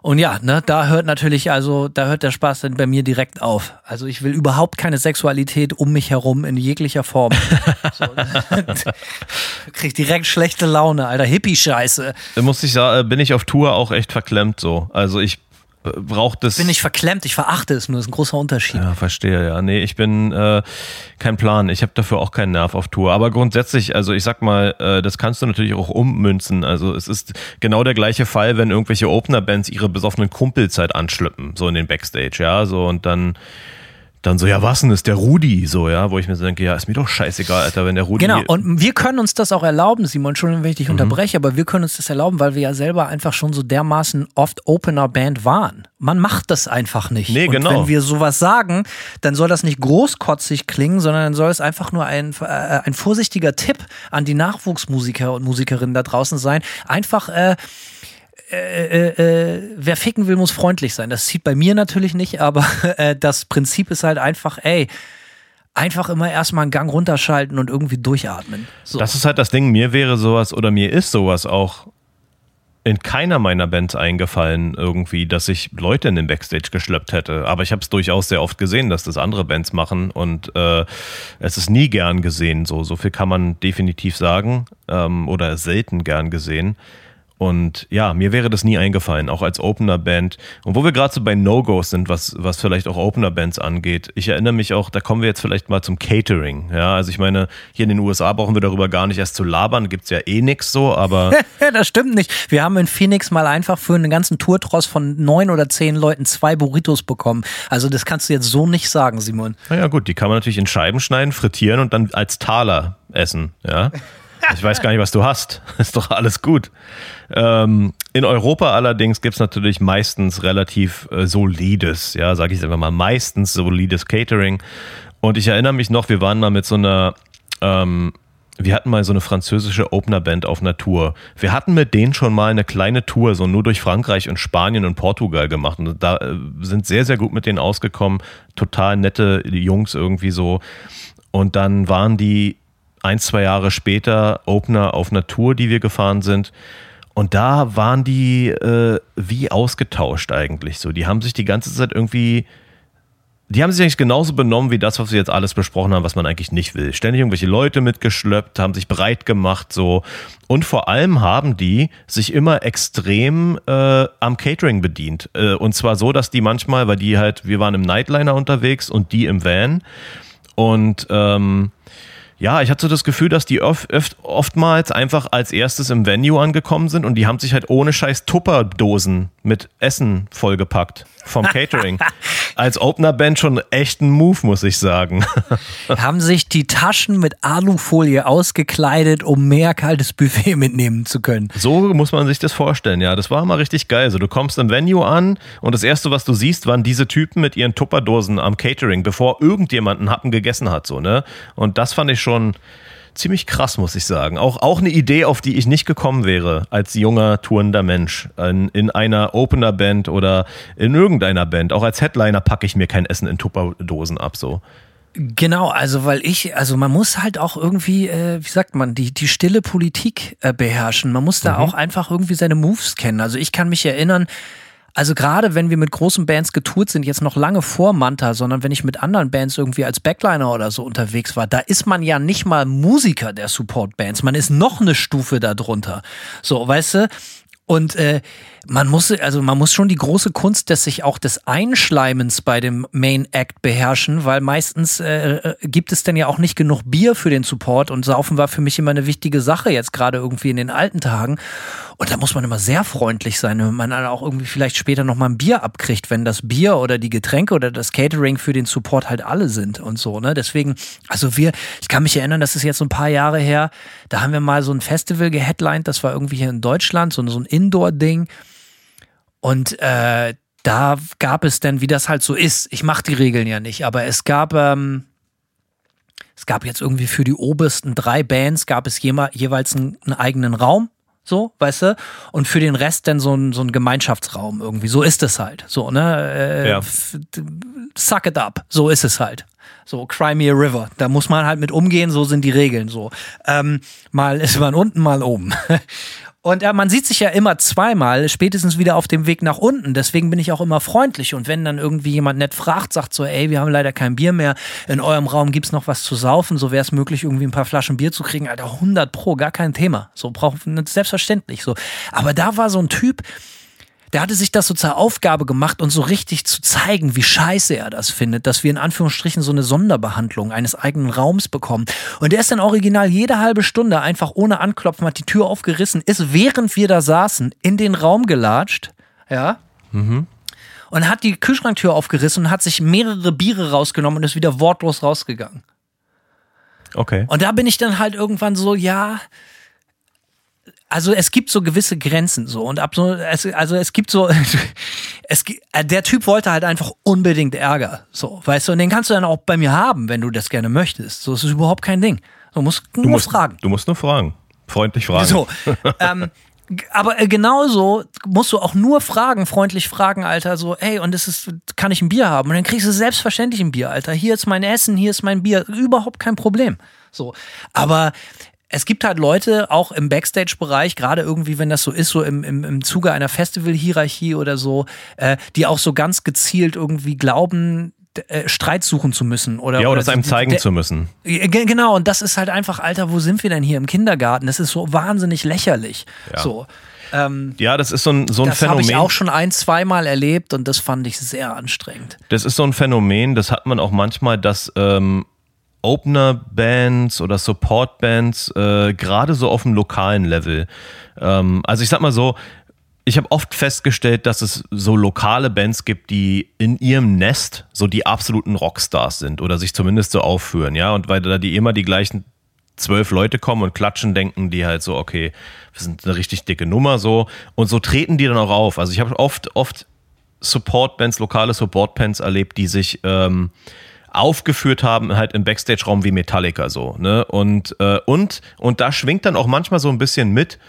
und ja, ne, da hört natürlich, also da hört der Spaß dann bei mir direkt auf. Also ich will überhaupt keine Sexualität um mich herum in jeglicher Form. so, krieg direkt schlechte Laune, alter Hippie-Scheiße. Da muss ich sagen, bin ich auf Tour auch echt verklemmt so. Also ich braucht es. Ich bin nicht verklemmt, ich verachte es nur, das ist ein großer Unterschied. Ja, verstehe, ja. Nee, ich bin äh, kein Plan. Ich habe dafür auch keinen Nerv auf Tour. Aber grundsätzlich, also ich sag mal, äh, das kannst du natürlich auch ummünzen. Also es ist genau der gleiche Fall, wenn irgendwelche Opener-Bands ihre besoffenen Kumpelzeit anschleppen, so in den Backstage, ja, so und dann dann so, ja, was denn ist der Rudi? So, ja, wo ich mir so denke, ja, ist mir doch scheißegal, Alter, wenn der Rudi. Genau, und wir können uns das auch erlauben, Simon, schon wenn ich dich mhm. unterbreche, aber wir können uns das erlauben, weil wir ja selber einfach schon so dermaßen oft Opener-Band waren. Man macht das einfach nicht. Nee, und genau. wenn wir sowas sagen, dann soll das nicht großkotzig klingen, sondern dann soll es einfach nur ein, äh, ein vorsichtiger Tipp an die Nachwuchsmusiker und Musikerinnen da draußen sein. Einfach, äh, äh, äh, äh, wer ficken will, muss freundlich sein. Das zieht bei mir natürlich nicht, aber äh, das Prinzip ist halt einfach, ey, einfach immer erstmal einen Gang runterschalten und irgendwie durchatmen. So. Das ist halt das Ding, mir wäre sowas oder mir ist sowas auch in keiner meiner Bands eingefallen, irgendwie, dass ich Leute in den Backstage geschleppt hätte. Aber ich habe es durchaus sehr oft gesehen, dass das andere Bands machen und äh, es ist nie gern gesehen. So, so viel kann man definitiv sagen ähm, oder selten gern gesehen. Und ja, mir wäre das nie eingefallen, auch als Opener-Band. Und wo wir gerade so bei No-Gos sind, was, was vielleicht auch Opener-Bands angeht, ich erinnere mich auch, da kommen wir jetzt vielleicht mal zum Catering. Ja, also ich meine, hier in den USA brauchen wir darüber gar nicht erst zu labern, gibt's ja eh nix so, aber. das stimmt nicht. Wir haben in Phoenix mal einfach für einen ganzen Tourtross von neun oder zehn Leuten zwei Burritos bekommen. Also das kannst du jetzt so nicht sagen, Simon. Naja, gut, die kann man natürlich in Scheiben schneiden, frittieren und dann als Taler essen, ja. Ich weiß gar nicht, was du hast. Ist doch alles gut. Ähm, in Europa allerdings gibt es natürlich meistens relativ äh, solides, ja, sage ich einfach mal, meistens solides Catering. Und ich erinnere mich noch, wir waren mal mit so einer, ähm, wir hatten mal so eine französische Opener-Band auf einer Tour. Wir hatten mit denen schon mal eine kleine Tour, so nur durch Frankreich und Spanien und Portugal gemacht. Und da äh, sind sehr, sehr gut mit denen ausgekommen. Total nette Jungs irgendwie so. Und dann waren die ein, zwei Jahre später Opener auf Tour, die wir gefahren sind. Und da waren die äh, wie ausgetauscht eigentlich so. Die haben sich die ganze Zeit irgendwie, die haben sich eigentlich genauso benommen wie das, was wir jetzt alles besprochen haben, was man eigentlich nicht will. Ständig irgendwelche Leute mitgeschleppt, haben sich breit gemacht so. Und vor allem haben die sich immer extrem äh, am Catering bedient. Äh, und zwar so, dass die manchmal, weil die halt, wir waren im Nightliner unterwegs und die im Van. Und ähm, ja, ich hatte so das Gefühl, dass die oft, oftmals einfach als erstes im Venue angekommen sind und die haben sich halt ohne scheiß Tupperdosen mit Essen vollgepackt vom Catering. als Opener-Band schon echt ein Move, muss ich sagen. haben sich die Taschen mit Alufolie ausgekleidet, um mehr kaltes Buffet mitnehmen zu können. So muss man sich das vorstellen, ja. Das war mal richtig geil. Also du kommst im Venue an und das erste, was du siehst, waren diese Typen mit ihren Tupperdosen am Catering, bevor irgendjemand einen Happen gegessen hat, so, ne? Und das fand ich schon ziemlich krass, muss ich sagen. Auch, auch eine Idee, auf die ich nicht gekommen wäre als junger, tourender Mensch. In, in einer Opener-Band oder in irgendeiner Band. Auch als Headliner packe ich mir kein Essen in Tupperdosen ab, so. Genau, also weil ich, also man muss halt auch irgendwie, äh, wie sagt man, die, die stille Politik äh, beherrschen. Man muss da mhm. auch einfach irgendwie seine Moves kennen. Also ich kann mich erinnern, also gerade wenn wir mit großen Bands getourt sind, jetzt noch lange vor Manta, sondern wenn ich mit anderen Bands irgendwie als Backliner oder so unterwegs war, da ist man ja nicht mal Musiker der Support-Bands. Man ist noch eine Stufe darunter. So, weißt du? Und äh, man muss, also man muss schon die große Kunst des sich auch des Einschleimens bei dem Main Act beherrschen, weil meistens äh, äh, gibt es denn ja auch nicht genug Bier für den Support und Saufen war für mich immer eine wichtige Sache, jetzt gerade irgendwie in den alten Tagen. Und da muss man immer sehr freundlich sein, wenn man dann auch irgendwie vielleicht später nochmal ein Bier abkriegt, wenn das Bier oder die Getränke oder das Catering für den Support halt alle sind und so, ne? Deswegen, also wir, ich kann mich erinnern, das ist jetzt so ein paar Jahre her, da haben wir mal so ein Festival geheadlined, das war irgendwie hier in Deutschland, so, so ein Indoor-Ding. Und äh, da gab es dann, wie das halt so ist, ich mache die Regeln ja nicht, aber es gab, ähm, es gab jetzt irgendwie für die obersten drei Bands, gab es jeweils einen, einen eigenen Raum so, weißt du? Und für den Rest dann so ein, so ein Gemeinschaftsraum irgendwie. So ist es halt. So, ne? Äh, ja. Suck it up. So ist es halt. So, Crimea River. Da muss man halt mit umgehen, so sind die Regeln so. Ähm, mal ist man unten, mal oben. Und äh, man sieht sich ja immer zweimal, spätestens wieder auf dem Weg nach unten. Deswegen bin ich auch immer freundlich. Und wenn dann irgendwie jemand nett fragt, sagt so, ey, wir haben leider kein Bier mehr, in eurem Raum gibt's noch was zu saufen, so wäre es möglich, irgendwie ein paar Flaschen Bier zu kriegen. Alter, 100 pro, gar kein Thema. So braucht selbstverständlich so. Aber da war so ein Typ, der hatte sich das so zur Aufgabe gemacht, uns so richtig zu zeigen, wie scheiße er das findet, dass wir in Anführungsstrichen so eine Sonderbehandlung eines eigenen Raums bekommen. Und der ist dann original jede halbe Stunde einfach ohne Anklopfen, hat die Tür aufgerissen, ist während wir da saßen in den Raum gelatscht, ja. Mhm. Und hat die Kühlschranktür aufgerissen und hat sich mehrere Biere rausgenommen und ist wieder wortlos rausgegangen. Okay. Und da bin ich dann halt irgendwann so, ja, also es gibt so gewisse Grenzen so und ab so es, also es gibt so es äh, der Typ wollte halt einfach unbedingt Ärger so weißt du und den kannst du dann auch bei mir haben wenn du das gerne möchtest so es ist überhaupt kein Ding du musst nur du musst, fragen du musst nur fragen freundlich fragen so ähm, aber äh, genauso musst du auch nur fragen, freundlich fragen, Alter, so, ey, und es ist, kann ich ein Bier haben? Und dann kriegst du selbstverständlich ein Bier, Alter. Hier ist mein Essen, hier ist mein Bier. Überhaupt kein Problem. So. Aber es gibt halt Leute, auch im Backstage-Bereich, gerade irgendwie, wenn das so ist, so im, im, im Zuge einer Festival-Hierarchie oder so, äh, die auch so ganz gezielt irgendwie glauben, äh, Streit suchen zu müssen oder ja oder oder es einem zeigen zu müssen. Ge- Genau, und das ist halt einfach, Alter, wo sind wir denn hier im Kindergarten? Das ist so wahnsinnig lächerlich. Ja. So. Ähm, Ja, das ist so ein, so ein das habe Phänomen. ich auch schon ein, zweimal erlebt und das fand ich sehr anstrengend. Das ist so ein Phänomen, das hat man auch manchmal, dass ähm, Opener-Bands oder Support-Bands äh, gerade so auf dem lokalen Level, ähm, also ich sag mal so, ich habe oft festgestellt, dass es so lokale Bands gibt, die in ihrem Nest so die absoluten Rockstars sind oder sich zumindest so aufführen, ja, und weil da die immer die gleichen zwölf Leute kommen und klatschen, denken die halt so, okay, wir sind eine richtig dicke Nummer so. Und so treten die dann auch auf. Also ich habe oft, oft Support-Bands, lokale Support-Bands erlebt, die sich ähm, aufgeführt haben, halt im Backstage-Raum wie Metallica so, ne? Und, äh, und, und da schwingt dann auch manchmal so ein bisschen mit,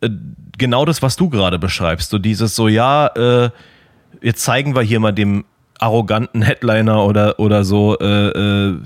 äh, genau das, was du gerade beschreibst. So dieses so, ja, äh, jetzt zeigen wir hier mal dem arroganten Headliner oder, oder so, äh, äh,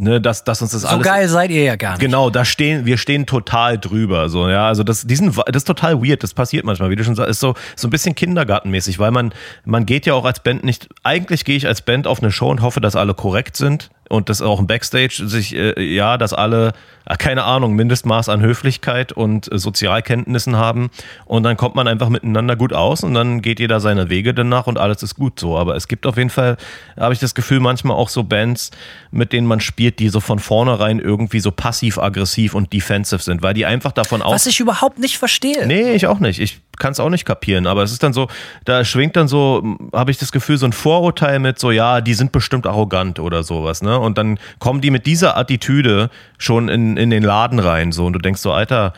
ne, dass, dass uns das So alles. geil seid ihr ja gar nicht. Genau, da stehen, wir stehen total drüber, so, ja, also das, diesen, das ist total weird, das passiert manchmal, wie du schon sagst, ist so, so ein bisschen kindergartenmäßig, weil man, man geht ja auch als Band nicht, eigentlich gehe ich als Band auf eine Show und hoffe, dass alle korrekt sind und dass auch im Backstage sich, äh, ja, dass alle, äh, keine Ahnung, Mindestmaß an Höflichkeit und äh, Sozialkenntnissen haben und dann kommt man einfach miteinander gut aus und dann geht jeder seine Wege danach und alles ist gut so, aber es gibt auf jeden Fall, habe ich das Gefühl, manchmal auch so Bands, mit denen man spielt, die so von vornherein irgendwie so passiv-aggressiv und defensive sind, weil die einfach davon aus. Was ich überhaupt nicht verstehe. Nee, ich auch nicht. Ich kann es auch nicht kapieren, aber es ist dann so, da schwingt dann so, habe ich das Gefühl, so ein Vorurteil mit so, ja, die sind bestimmt arrogant oder sowas, ne? Und dann kommen die mit dieser Attitüde schon in, in den Laden rein, so, und du denkst so, Alter,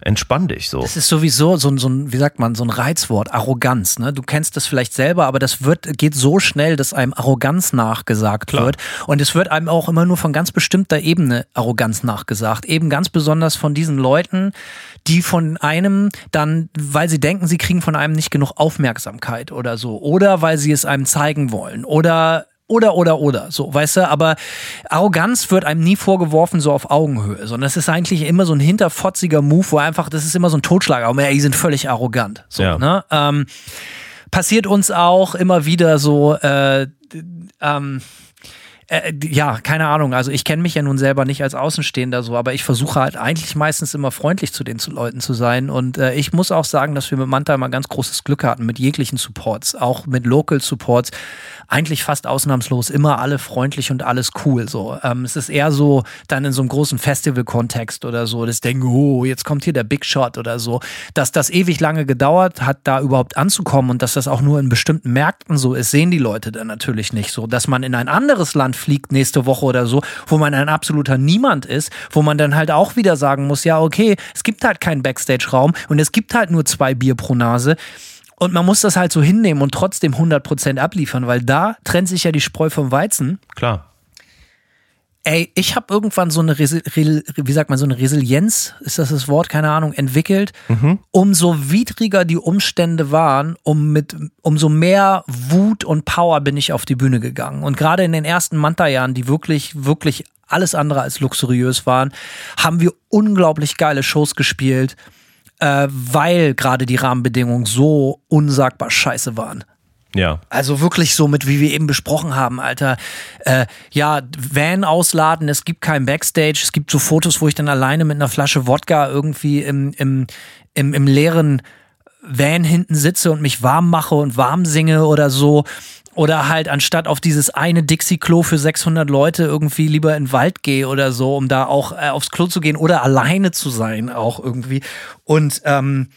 entspann dich so. Das ist sowieso so, ein- so ein, wie sagt man, so ein Reizwort, Arroganz. Ne? Du kennst das vielleicht selber, aber das wird, geht so schnell, dass einem Arroganz nachgesagt Klar. wird. Und es wird einem auch immer nur von ganz bestimmter Ebene Arroganz nachgesagt. Eben ganz besonders von diesen Leuten, die von einem dann, weil sie denken, sie kriegen von einem nicht genug Aufmerksamkeit oder so. Oder weil sie es einem zeigen wollen. Oder oder, oder, oder, so, weißt du, aber Arroganz wird einem nie vorgeworfen, so auf Augenhöhe, sondern es ist eigentlich immer so ein hinterfotziger Move, wo einfach, das ist immer so ein Totschlager, aber ey, die sind völlig arrogant, so, Ja. ne, ähm, passiert uns auch immer wieder so, äh, ähm, äh, ja, keine Ahnung. Also ich kenne mich ja nun selber nicht als Außenstehender so, aber ich versuche halt eigentlich meistens immer freundlich zu den Leuten zu sein. Und äh, ich muss auch sagen, dass wir mit Manta immer ganz großes Glück hatten mit jeglichen Supports, auch mit Local Supports. Eigentlich fast ausnahmslos immer alle freundlich und alles cool. So, ähm, es ist eher so dann in so einem großen Festival-Kontext oder so, das denken, oh, jetzt kommt hier der Big Shot oder so, dass das ewig lange gedauert hat, da überhaupt anzukommen und dass das auch nur in bestimmten Märkten so ist, sehen die Leute dann natürlich nicht so, dass man in ein anderes Land fliegt nächste Woche oder so, wo man ein absoluter Niemand ist, wo man dann halt auch wieder sagen muss, ja, okay, es gibt halt keinen Backstage-Raum und es gibt halt nur zwei Bier pro Nase. Und man muss das halt so hinnehmen und trotzdem 100% abliefern, weil da trennt sich ja die Spreu vom Weizen. Klar. Ey, ich habe irgendwann so eine, Resi Re wie sagt man, so eine Resilienz, ist das das Wort, keine Ahnung, entwickelt. Umso widriger die Umstände waren, um mit, umso mehr Wut und Power bin ich auf die Bühne gegangen. Und gerade in den ersten Manta-Jahren, die wirklich, wirklich alles andere als luxuriös waren, haben wir unglaublich geile Shows gespielt, äh, weil gerade die Rahmenbedingungen so unsagbar scheiße waren. Ja. Also wirklich so mit, wie wir eben besprochen haben, Alter. Äh, ja, Van ausladen, es gibt kein Backstage, es gibt so Fotos, wo ich dann alleine mit einer Flasche Wodka irgendwie im, im, im, im leeren Van hinten sitze und mich warm mache und warm singe oder so. Oder halt anstatt auf dieses eine Dixie-Klo für 600 Leute irgendwie lieber in den Wald gehe oder so, um da auch äh, aufs Klo zu gehen oder alleine zu sein auch irgendwie. Und ähm,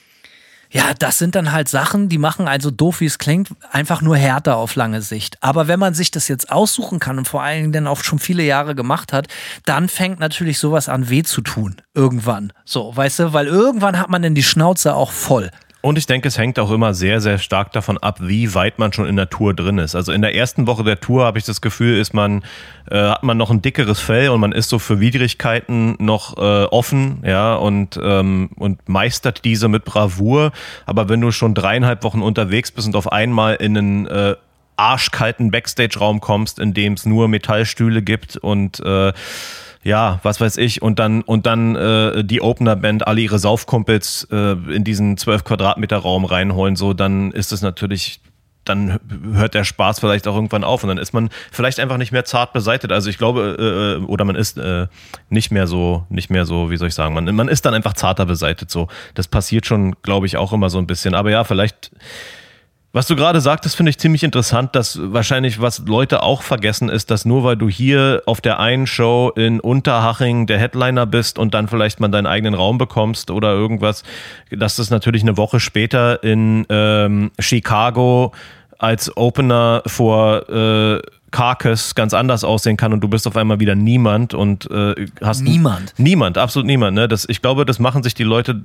ja, das sind dann halt Sachen, die machen also doof, wie es klingt, einfach nur härter auf lange Sicht. Aber wenn man sich das jetzt aussuchen kann und vor allen Dingen dann auch schon viele Jahre gemacht hat, dann fängt natürlich sowas an weh zu tun. Irgendwann. So, weißt du, weil irgendwann hat man dann die Schnauze auch voll. Und ich denke, es hängt auch immer sehr, sehr stark davon ab, wie weit man schon in der Tour drin ist. Also in der ersten Woche der Tour habe ich das Gefühl, ist man, äh, hat man noch ein dickeres Fell und man ist so für Widrigkeiten noch äh, offen, ja, und, ähm, und meistert diese mit Bravour. Aber wenn du schon dreieinhalb Wochen unterwegs bist und auf einmal in einen äh, arschkalten Backstage-Raum kommst, in dem es nur Metallstühle gibt und äh, ja, was weiß ich, und dann, und dann äh, die Opener-Band alle ihre Saufkumpels äh, in diesen 12 Quadratmeter Raum reinholen, so, dann ist es natürlich dann hört der Spaß vielleicht auch irgendwann auf und dann ist man vielleicht einfach nicht mehr zart beseitet. Also ich glaube, äh, oder man ist äh, nicht mehr so, nicht mehr so, wie soll ich sagen, man, man ist dann einfach zarter beseitet. So, das passiert schon, glaube ich, auch immer so ein bisschen. Aber ja, vielleicht was du gerade sagtest, finde ich ziemlich interessant, dass wahrscheinlich, was Leute auch vergessen, ist, dass nur weil du hier auf der einen Show in Unterhaching der Headliner bist und dann vielleicht mal deinen eigenen Raum bekommst oder irgendwas, dass das natürlich eine Woche später in ähm, Chicago als Opener vor äh, Carcass ganz anders aussehen kann und du bist auf einmal wieder niemand und äh, hast niemand niemand absolut niemand ne das ich glaube das machen sich die Leute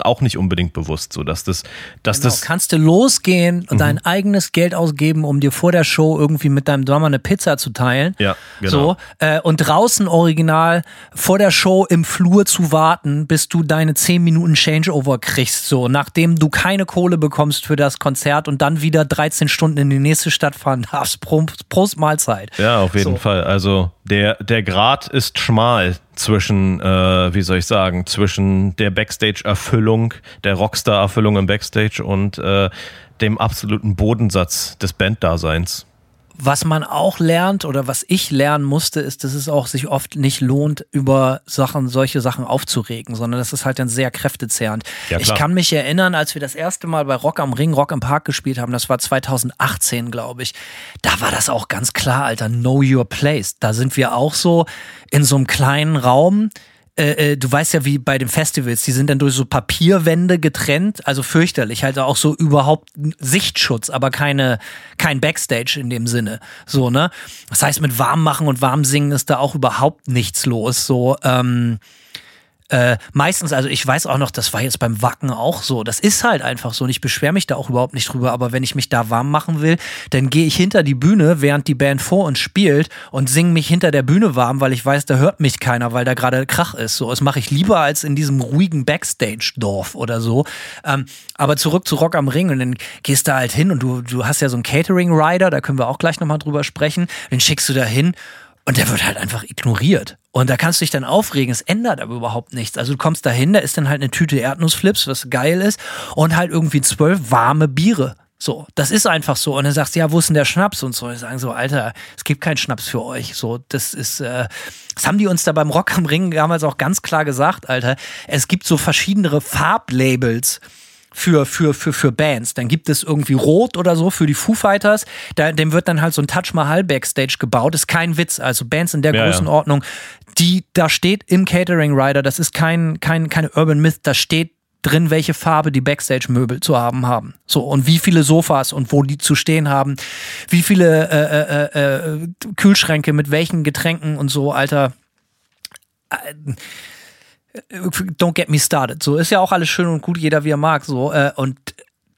auch nicht unbedingt bewusst, so dass das, dass genau. das. Kannst du losgehen und mhm. dein eigenes Geld ausgeben, um dir vor der Show irgendwie mit deinem Drummer eine Pizza zu teilen. Ja, genau. So, äh, und draußen original vor der Show im Flur zu warten, bis du deine 10 Minuten Changeover kriegst, so, nachdem du keine Kohle bekommst für das Konzert und dann wieder 13 Stunden in die nächste Stadt fahren darfst. Prost Mahlzeit. Ja, auf jeden so. Fall. Also der, der Grad ist schmal zwischen, äh, wie soll ich sagen, zwischen der Backstage-Erfüllung, der Rockstar-Erfüllung im Backstage und äh, dem absoluten Bodensatz des Banddaseins. Was man auch lernt oder was ich lernen musste, ist, dass es auch sich oft nicht lohnt, über Sachen, solche Sachen aufzuregen, sondern das ist halt dann sehr kräftezehrend. Ja, ich kann mich erinnern, als wir das erste Mal bei Rock am Ring, Rock im Park gespielt haben, das war 2018, glaube ich. Da war das auch ganz klar, Alter, know your place. Da sind wir auch so in so einem kleinen Raum äh, äh, du weißt ja, wie bei den Festivals, die sind dann durch so Papierwände getrennt, also fürchterlich, halt auch so überhaupt Sichtschutz, aber keine, kein Backstage in dem Sinne. So, ne? Das heißt, mit warm machen und warm singen ist da auch überhaupt nichts los. So, ähm, äh, meistens, also ich weiß auch noch, das war jetzt beim Wacken auch so. Das ist halt einfach so und ich beschwere mich da auch überhaupt nicht drüber. Aber wenn ich mich da warm machen will, dann gehe ich hinter die Bühne, während die Band vor uns spielt und singe mich hinter der Bühne warm, weil ich weiß, da hört mich keiner, weil da gerade Krach ist. So, das mache ich lieber als in diesem ruhigen Backstage-Dorf oder so. Ähm, aber zurück zu Rock am Ring und dann gehst du halt hin und du, du hast ja so einen Catering-Rider, da können wir auch gleich nochmal drüber sprechen. Den schickst du da hin und der wird halt einfach ignoriert. Und da kannst du dich dann aufregen. Es ändert aber überhaupt nichts. Also du kommst dahin, da ist dann halt eine Tüte Erdnussflips, was geil ist, und halt irgendwie zwölf warme Biere. So, das ist einfach so. Und dann sagst du, ja, wo ist denn der Schnaps? Und so, und sagen so, Alter, es gibt keinen Schnaps für euch. So, das ist, äh, das haben die uns da beim Rock am Ring damals auch ganz klar gesagt, Alter. Es gibt so verschiedene Farblabels für, für, für, für Bands. Dann gibt es irgendwie Rot oder so für die Foo Fighters. Da, dem wird dann halt so ein Touch Mahal Backstage gebaut. Ist kein Witz. Also Bands in der ja, Größenordnung, die, da steht im Catering Rider, das ist kein, kein, keine Urban Myth, da steht drin, welche Farbe die Backstage-Möbel zu haben haben. So, und wie viele Sofas und wo die zu stehen haben, wie viele äh, äh, äh, Kühlschränke mit welchen Getränken und so, Alter. Don't get me started. So ist ja auch alles schön und gut, jeder wie er mag. So äh, und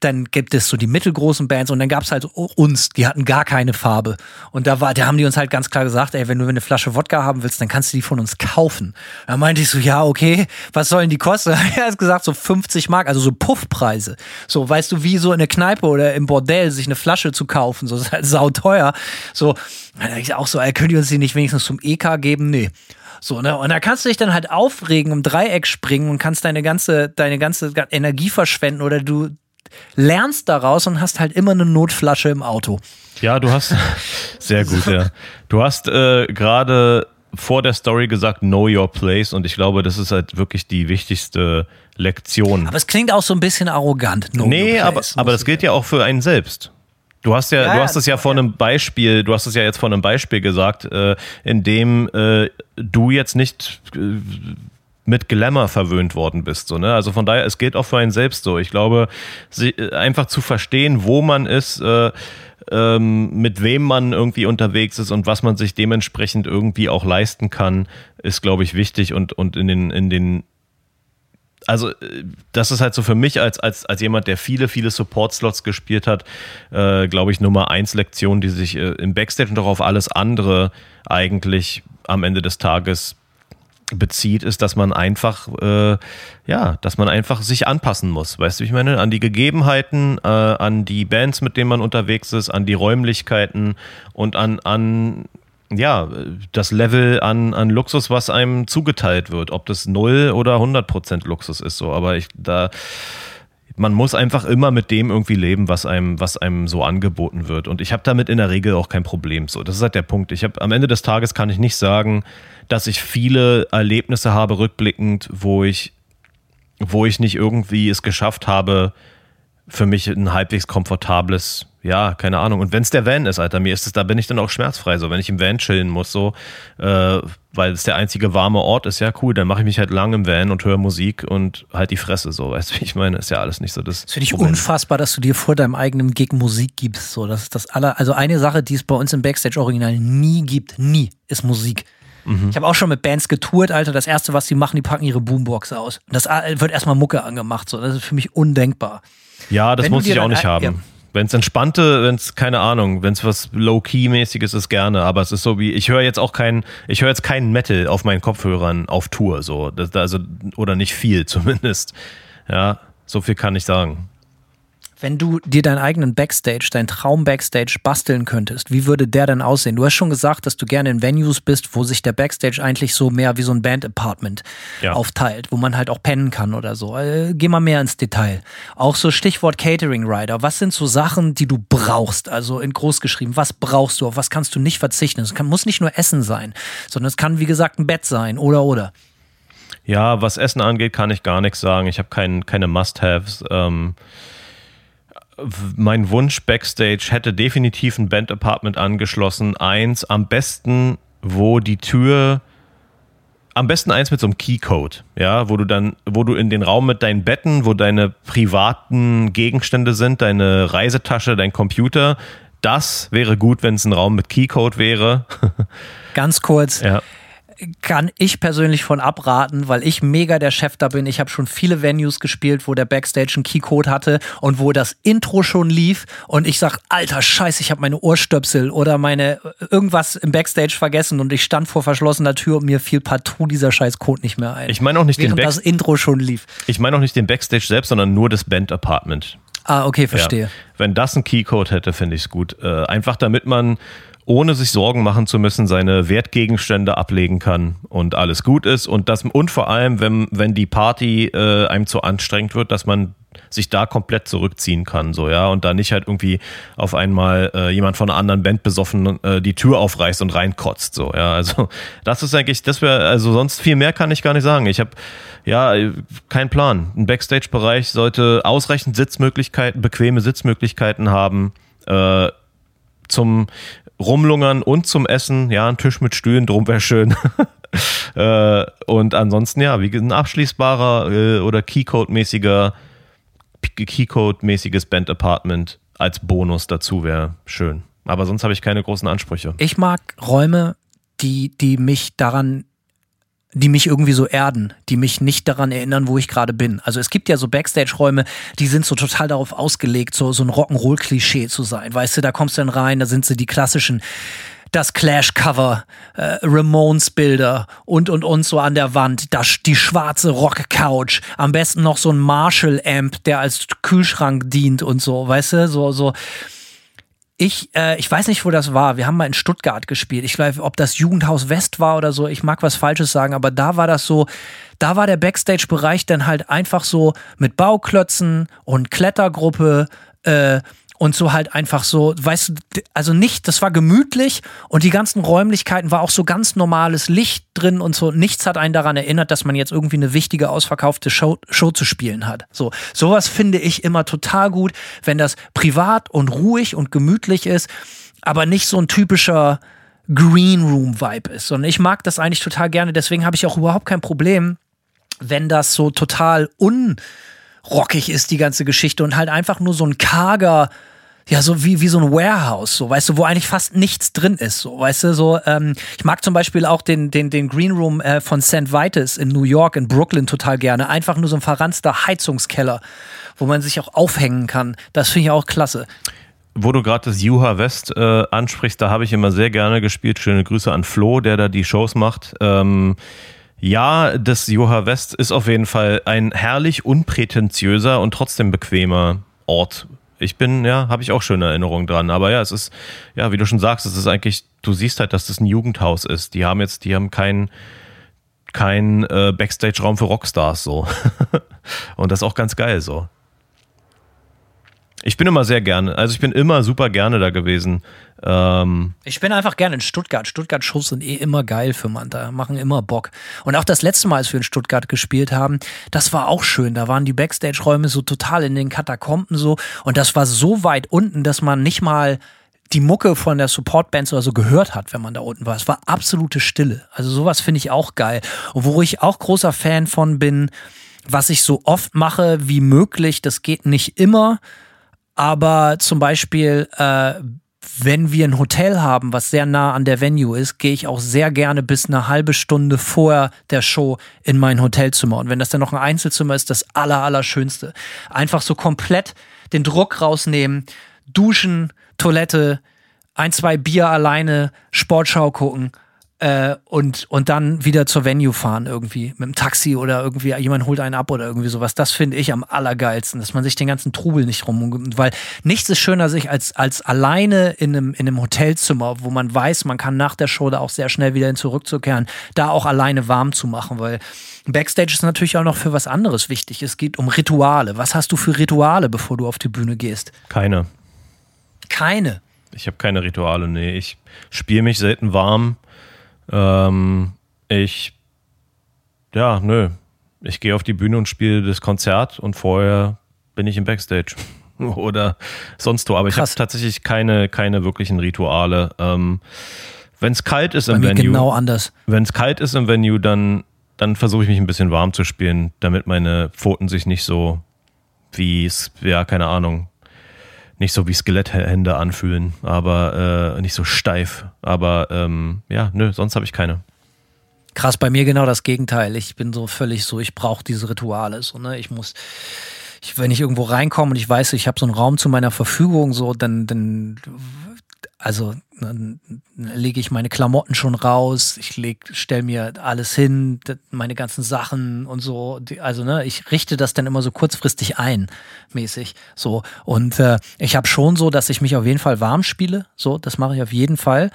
dann gibt es so die mittelgroßen Bands und dann gab es halt uns, die hatten gar keine Farbe. Und da war, da haben die uns halt ganz klar gesagt, ey, wenn du eine Flasche Wodka haben willst, dann kannst du die von uns kaufen. Da meinte ich so, ja, okay, was sollen die kosten? er hat gesagt, so 50 Mark, also so Puffpreise. So, weißt du, wie so in der Kneipe oder im Bordell sich eine Flasche zu kaufen, so ist halt sauteuer. So, dann ich auch so, ey, könnt ihr uns die nicht wenigstens zum EK geben? Nee. So, ne? Und da kannst du dich dann halt aufregen, im Dreieck springen und kannst deine ganze, deine ganze Energie verschwenden oder du lernst daraus und hast halt immer eine Notflasche im Auto. Ja, du hast, sehr gut, ja. Du hast äh, gerade vor der Story gesagt, know your place und ich glaube, das ist halt wirklich die wichtigste Lektion. Aber es klingt auch so ein bisschen arrogant. Know nee, aber, aber das gilt ja auch für einen selbst. Du hast ja, ja du hast es ja vor einem Beispiel, du hast es ja jetzt vor einem Beispiel gesagt, äh, in dem äh, du jetzt nicht äh, mit Glamour verwöhnt worden bist. So, ne? Also von daher, es gilt auch für einen selbst so. Ich glaube, sie, äh, einfach zu verstehen, wo man ist, äh, ähm, mit wem man irgendwie unterwegs ist und was man sich dementsprechend irgendwie auch leisten kann, ist, glaube ich, wichtig und, und in den, in den also äh, das ist halt so für mich als, als, als jemand, der viele, viele Support-Slots gespielt hat, äh, glaube ich, Nummer eins Lektion, die sich äh, im Backstage und auch auf alles andere eigentlich am Ende des Tages bezieht, ist, dass man einfach, äh, ja, dass man einfach sich anpassen muss. Weißt du, ich meine, an die Gegebenheiten, äh, an die Bands, mit denen man unterwegs ist, an die Räumlichkeiten und an, an ja, das Level an, an Luxus, was einem zugeteilt wird, ob das 0 oder 100 Prozent Luxus ist, so. Aber ich, da, man muss einfach immer mit dem irgendwie leben, was einem, was einem so angeboten wird. Und ich habe damit in der Regel auch kein Problem. So, das ist halt der Punkt. Ich habe am Ende des Tages kann ich nicht sagen, dass ich viele Erlebnisse habe rückblickend, wo ich, wo ich nicht irgendwie es geschafft habe, für mich ein halbwegs komfortables, ja, keine Ahnung. Und wenn es der Van ist, Alter, mir ist es, da bin ich dann auch schmerzfrei. So, wenn ich im Van chillen muss, so, äh, weil es der einzige warme Ort ist, ja cool, dann mache ich mich halt lang im Van und höre Musik und halt die Fresse, so, weißt du, wie ich meine, ist ja alles nicht so das. Das finde ich unfassbar, dass du dir vor deinem eigenen Gig Musik gibst. So, das ist das aller, also eine Sache, die es bei uns im Backstage-Original nie gibt, nie, ist Musik. Mhm. Ich habe auch schon mit Bands getourt, Alter. Das erste, was die machen, die packen ihre Boombox aus. Und das äh, wird erstmal Mucke angemacht. So. Das ist für mich undenkbar. Ja, das muss ich auch nicht haben. Ja. Wenn es entspannte, wenn es, keine Ahnung, wenn es was Low-Key-mäßiges ist, gerne. Aber es ist so wie, ich höre jetzt auch keinen, ich höre jetzt keinen Metal auf meinen Kopfhörern auf Tour, so. Das, also, oder nicht viel zumindest. Ja, so viel kann ich sagen. Wenn du dir deinen eigenen Backstage, deinen Traum Backstage basteln könntest, wie würde der denn aussehen? Du hast schon gesagt, dass du gerne in Venues bist, wo sich der Backstage eigentlich so mehr wie so ein Band-Apartment ja. aufteilt, wo man halt auch pennen kann oder so. Äh, geh mal mehr ins Detail. Auch so Stichwort Catering Rider. Was sind so Sachen, die du brauchst? Also in groß geschrieben, was brauchst du? Auf was kannst du nicht verzichten? Es kann, muss nicht nur Essen sein, sondern es kann, wie gesagt, ein Bett sein oder oder. Ja, was Essen angeht, kann ich gar nichts sagen. Ich habe kein, keine Must-Haves. Ähm mein Wunsch Backstage hätte definitiv ein Band Apartment angeschlossen. Eins am besten, wo die Tür am besten eins mit so einem Keycode, ja, wo du dann, wo du in den Raum mit deinen Betten, wo deine privaten Gegenstände sind, deine Reisetasche, dein Computer, das wäre gut, wenn es ein Raum mit Keycode wäre. Ganz kurz. Ja kann ich persönlich von abraten, weil ich mega der Chef da bin. Ich habe schon viele Venues gespielt, wo der Backstage einen Keycode hatte und wo das Intro schon lief und ich sag, alter Scheiße, ich habe meine Ohrstöpsel oder meine irgendwas im Backstage vergessen und ich stand vor verschlossener Tür und mir fiel partout dieser scheiß Code nicht mehr ein. Ich meine auch nicht den Back das Intro schon lief. Ich meine auch nicht den Backstage selbst, sondern nur das Band Apartment. Ah, okay, verstehe. Ja. Wenn das einen Keycode hätte, finde ich es gut. Äh, einfach damit man ohne sich Sorgen machen zu müssen, seine Wertgegenstände ablegen kann und alles gut ist. Und das und vor allem, wenn, wenn die Party äh, einem zu anstrengend wird, dass man sich da komplett zurückziehen kann, so ja, und da nicht halt irgendwie auf einmal äh, jemand von einer anderen Band besoffen äh, die Tür aufreißt und reinkotzt, so ja. Also das ist eigentlich, das wäre, also sonst viel mehr kann ich gar nicht sagen. Ich habe ja keinen Plan. Ein Backstage-Bereich sollte ausreichend Sitzmöglichkeiten, bequeme Sitzmöglichkeiten haben. Äh, zum Rumlungern und zum Essen. Ja, ein Tisch mit Stühlen, drum wäre schön. äh, und ansonsten, ja, wie ein abschließbarer äh, oder Keycode-mäßiger, Keycode-mäßiges Band-Apartment als Bonus dazu wäre schön. Aber sonst habe ich keine großen Ansprüche. Ich mag Räume, die, die mich daran die mich irgendwie so erden, die mich nicht daran erinnern, wo ich gerade bin. Also es gibt ja so Backstage-Räume, die sind so total darauf ausgelegt, so, so ein Rock'n'Roll-Klischee zu sein. Weißt du, da kommst du dann rein, da sind sie die klassischen das Clash-Cover, äh, Ramones-Bilder und und und so an der Wand, das, die schwarze Rock-Couch, am besten noch so ein Marshall-Amp, der als Kühlschrank dient und so, weißt du, so, so ich, äh, ich weiß nicht, wo das war. Wir haben mal in Stuttgart gespielt. Ich weiß, ob das Jugendhaus West war oder so. Ich mag was Falsches sagen, aber da war das so, da war der Backstage-Bereich dann halt einfach so mit Bauklötzen und Klettergruppe, äh, und so halt einfach so, weißt du, also nicht, das war gemütlich und die ganzen Räumlichkeiten war auch so ganz normales Licht drin und so. Nichts hat einen daran erinnert, dass man jetzt irgendwie eine wichtige ausverkaufte Show, Show zu spielen hat. So, sowas finde ich immer total gut, wenn das privat und ruhig und gemütlich ist, aber nicht so ein typischer Green Room Vibe ist, sondern ich mag das eigentlich total gerne. Deswegen habe ich auch überhaupt kein Problem, wenn das so total un rockig ist, die ganze Geschichte und halt einfach nur so ein karger ja, so wie, wie so ein Warehouse, so, weißt du, wo eigentlich fast nichts drin ist, so, weißt du, so, ähm, ich mag zum Beispiel auch den, den, den Green Room äh, von St. Vitus in New York, in Brooklyn total gerne. Einfach nur so ein verranzter Heizungskeller, wo man sich auch aufhängen kann. Das finde ich auch klasse. Wo du gerade das Juha West äh, ansprichst, da habe ich immer sehr gerne gespielt. Schöne Grüße an Flo, der da die Shows macht. Ähm, ja, das Juha West ist auf jeden Fall ein herrlich unprätentiöser und trotzdem bequemer Ort, ich bin, ja, habe ich auch schöne Erinnerungen dran. Aber ja, es ist, ja, wie du schon sagst, es ist eigentlich, du siehst halt, dass das ein Jugendhaus ist. Die haben jetzt, die haben keinen kein äh, Backstage-Raum für Rockstars so. Und das ist auch ganz geil so. Ich bin immer sehr gerne, also ich bin immer super gerne da gewesen. Ähm ich bin einfach gerne in Stuttgart. Stuttgart-Shows sind eh immer geil für Manta, machen immer Bock. Und auch das letzte Mal, als wir in Stuttgart gespielt haben, das war auch schön. Da waren die Backstage-Räume so total in den Katakomben so. Und das war so weit unten, dass man nicht mal die Mucke von der Support-Band oder so gehört hat, wenn man da unten war. Es war absolute Stille. Also sowas finde ich auch geil. Und wo ich auch großer Fan von bin, was ich so oft mache wie möglich, das geht nicht immer, aber zum Beispiel, äh, wenn wir ein Hotel haben, was sehr nah an der Venue ist, gehe ich auch sehr gerne bis eine halbe Stunde vor der Show in mein Hotelzimmer. Und wenn das dann noch ein Einzelzimmer ist, das aller, allerschönste. Einfach so komplett den Druck rausnehmen, duschen, Toilette, ein, zwei Bier alleine, Sportschau gucken äh, und, und dann wieder zur Venue fahren irgendwie mit dem Taxi oder irgendwie jemand holt einen ab oder irgendwie sowas. Das finde ich am allergeilsten, dass man sich den ganzen Trubel nicht rum, weil nichts ist schöner sich als, als alleine in einem, in einem Hotelzimmer, wo man weiß, man kann nach der Show da auch sehr schnell wieder hin zurückzukehren, da auch alleine warm zu machen, weil Backstage ist natürlich auch noch für was anderes wichtig. Es geht um Rituale. Was hast du für Rituale, bevor du auf die Bühne gehst? Keine. Keine. Ich habe keine Rituale, nee. Ich spiele mich selten warm. Ähm, ich, ja, nö. Ich gehe auf die Bühne und spiele das Konzert und vorher bin ich im Backstage oder sonst wo. Aber Krass. ich habe tatsächlich keine, keine wirklichen Rituale. Ähm, wenn es kalt ist Bei im Venue. Genau anders. Wenn es kalt ist im Venue, dann, dann versuche ich mich ein bisschen warm zu spielen, damit meine Pfoten sich nicht so wie es, ja, keine Ahnung, nicht so wie Skeletthände anfühlen, aber äh, nicht so steif. Aber ähm, ja, nö, sonst habe ich keine. Krass, bei mir genau das Gegenteil. Ich bin so völlig so, ich brauche diese Rituale. So, ne? Ich muss, ich, wenn ich irgendwo reinkomme und ich weiß, ich habe so einen Raum zu meiner Verfügung, so, dann, dann also dann lege ich meine Klamotten schon raus, ich leg, stell mir alles hin, meine ganzen Sachen und so. Also ne, ich richte das dann immer so kurzfristig ein, mäßig. So und äh, ich habe schon so, dass ich mich auf jeden Fall warm spiele. So, das mache ich auf jeden Fall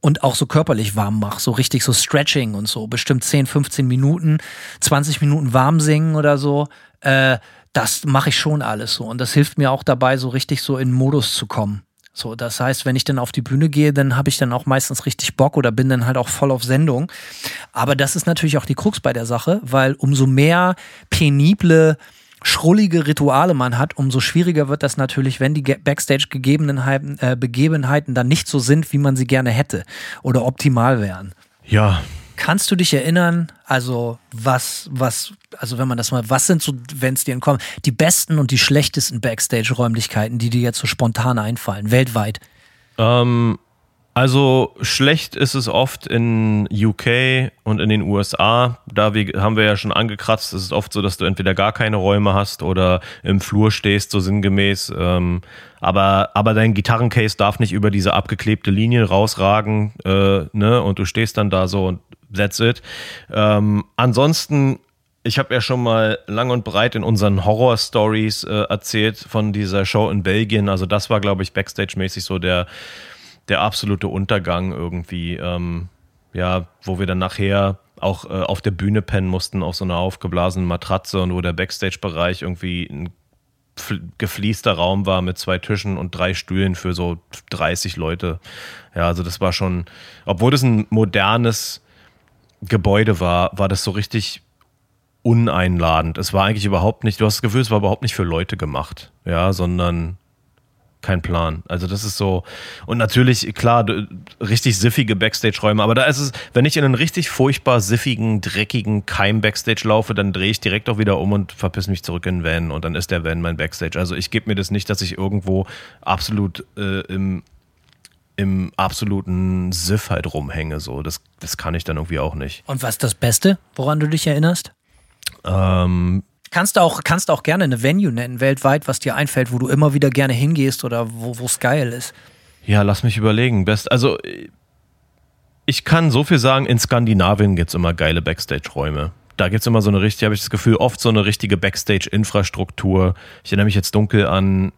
und auch so körperlich warm mache, so richtig so Stretching und so, bestimmt 10, 15 Minuten, 20 Minuten warm singen oder so. Äh, das mache ich schon alles so und das hilft mir auch dabei, so richtig so in Modus zu kommen. So, das heißt, wenn ich dann auf die Bühne gehe, dann habe ich dann auch meistens richtig Bock oder bin dann halt auch voll auf Sendung. Aber das ist natürlich auch die Krux bei der Sache, weil umso mehr penible schrullige Rituale man hat, umso schwieriger wird das natürlich, wenn die Backstage-Gegebenheiten äh, Begebenheiten dann nicht so sind, wie man sie gerne hätte oder optimal wären. Ja, Kannst du dich erinnern, also was, was, also wenn man das mal, was sind so, wenn es dir entkommt, die besten und die schlechtesten Backstage-Räumlichkeiten, die dir jetzt so spontan einfallen, weltweit? Ähm, also schlecht ist es oft in UK und in den USA. Da wir, haben wir ja schon angekratzt, es ist oft so, dass du entweder gar keine Räume hast oder im Flur stehst, so sinngemäß. Ähm, aber, aber dein Gitarrencase darf nicht über diese abgeklebte Linie rausragen, äh, ne? Und du stehst dann da so und that's it. Ähm, ansonsten, ich habe ja schon mal lang und breit in unseren Horror-Stories äh, erzählt von dieser Show in Belgien. Also das war, glaube ich, backstage-mäßig so der, der absolute Untergang irgendwie. Ähm, ja, wo wir dann nachher auch äh, auf der Bühne pennen mussten, auf so einer aufgeblasenen Matratze und wo der Backstage-Bereich irgendwie ein gefließter Raum war mit zwei Tischen und drei Stühlen für so 30 Leute. Ja, also das war schon, obwohl das ein modernes Gebäude war, war das so richtig uneinladend. Es war eigentlich überhaupt nicht, du hast das Gefühl, es war überhaupt nicht für Leute gemacht, ja, sondern kein Plan. Also das ist so und natürlich klar richtig siffige Backstage-Räume, aber da ist es, wenn ich in einen richtig furchtbar siffigen, dreckigen Keim-Backstage laufe, dann drehe ich direkt auch wieder um und verpiss mich zurück in den Van und dann ist der Van mein Backstage. Also ich gebe mir das nicht, dass ich irgendwo absolut äh, im im absoluten Siff halt rumhänge. So. Das, das kann ich dann irgendwie auch nicht. Und was ist das Beste, woran du dich erinnerst? Ähm, Kannst du auch, kannst auch gerne eine Venue nennen, weltweit, was dir einfällt, wo du immer wieder gerne hingehst oder wo es geil ist. Ja, lass mich überlegen. Best, also ich kann so viel sagen, in Skandinavien gibt es immer geile Backstage-Räume. Da gibt es immer so eine richtige, habe ich das Gefühl, oft so eine richtige Backstage-Infrastruktur. Ich erinnere mich jetzt dunkel an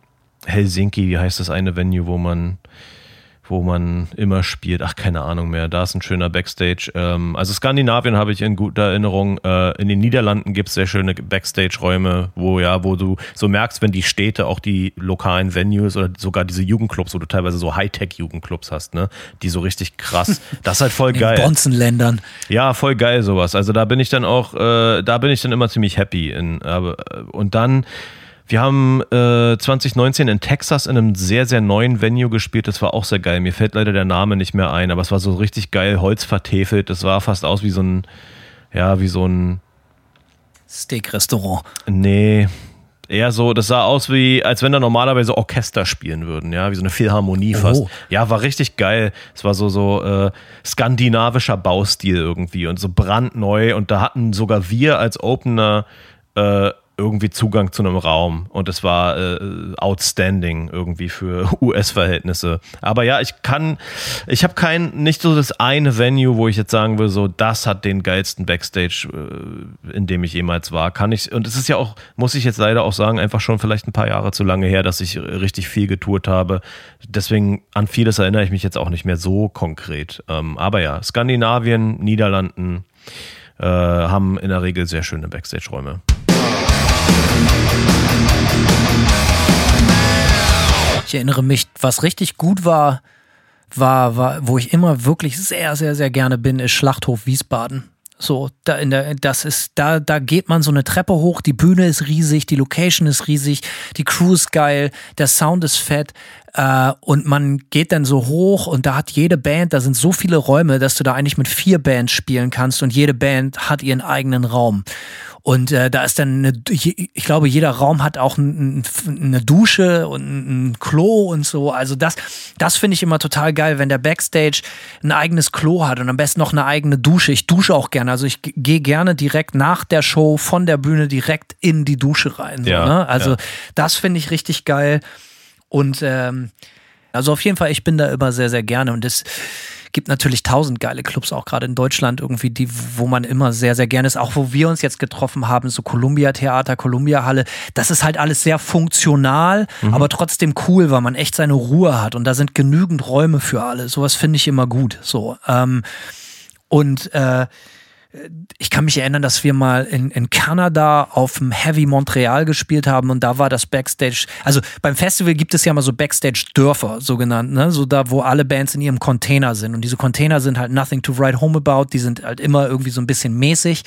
Helsinki, wie heißt das eine Venue, wo man wo man immer spielt. Ach, keine Ahnung mehr. Da ist ein schöner Backstage. Ähm, also Skandinavien habe ich in guter Erinnerung. Äh, in den Niederlanden gibt es sehr schöne Backstage-Räume, wo ja, wo du so merkst, wenn die Städte auch die lokalen Venues oder sogar diese Jugendclubs, wo du teilweise so Hightech-Jugendclubs hast, ne, die so richtig krass. Das ist halt voll geil. In Bonzenländern. Ja, voll geil sowas. Also da bin ich dann auch, äh, da bin ich dann immer ziemlich happy. In, aber, und dann wir haben äh, 2019 in Texas in einem sehr, sehr neuen Venue gespielt. Das war auch sehr geil. Mir fällt leider der Name nicht mehr ein, aber es war so richtig geil, Holz vertefelt. Das war fast aus wie so ein, ja, wie so ein Steak-Restaurant. Nee, eher so, das sah aus wie, als wenn da normalerweise Orchester spielen würden, ja, wie so eine Philharmonie fast. Oh. Ja, war richtig geil. Es war so, so äh, skandinavischer Baustil irgendwie und so brandneu und da hatten sogar wir als Opener äh, irgendwie Zugang zu einem Raum und es war äh, outstanding irgendwie für US-Verhältnisse. Aber ja, ich kann, ich habe kein, nicht so das eine Venue, wo ich jetzt sagen will, so das hat den geilsten Backstage, äh, in dem ich jemals war. Kann ich, und es ist ja auch, muss ich jetzt leider auch sagen, einfach schon vielleicht ein paar Jahre zu lange her, dass ich richtig viel getourt habe. Deswegen an vieles erinnere ich mich jetzt auch nicht mehr so konkret. Ähm, aber ja, Skandinavien, Niederlanden äh, haben in der Regel sehr schöne Backstage-Räume. Ich erinnere mich, was richtig gut war, war, war, wo ich immer wirklich sehr, sehr, sehr gerne bin, ist Schlachthof Wiesbaden. So, da in der, das ist, da, da geht man so eine Treppe hoch, die Bühne ist riesig, die Location ist riesig, die Crew ist geil, der Sound ist fett, äh, und man geht dann so hoch und da hat jede Band, da sind so viele Räume, dass du da eigentlich mit vier Bands spielen kannst und jede Band hat ihren eigenen Raum. Und äh, da ist dann, eine, ich glaube, jeder Raum hat auch ein, eine Dusche und ein Klo und so. Also das, das finde ich immer total geil, wenn der Backstage ein eigenes Klo hat und am besten noch eine eigene Dusche. Ich dusche auch gerne. Also ich gehe gerne direkt nach der Show von der Bühne direkt in die Dusche rein. So, ja, ne? Also ja. das finde ich richtig geil. Und ähm, also auf jeden Fall, ich bin da immer sehr, sehr gerne. Und es gibt natürlich tausend geile Clubs, auch gerade in Deutschland irgendwie, die, wo man immer sehr, sehr gerne ist. Auch wo wir uns jetzt getroffen haben, so Columbia Theater, Columbia Halle. Das ist halt alles sehr funktional, mhm. aber trotzdem cool, weil man echt seine Ruhe hat. Und da sind genügend Räume für alle. Sowas finde ich immer gut. So. Ähm, und äh, ich kann mich erinnern, dass wir mal in, in Kanada auf dem Heavy Montreal gespielt haben und da war das Backstage, also beim Festival gibt es ja mal so Backstage-Dörfer, so genannt, ne? so da, wo alle Bands in ihrem Container sind und diese Container sind halt nothing to write home about, die sind halt immer irgendwie so ein bisschen mäßig.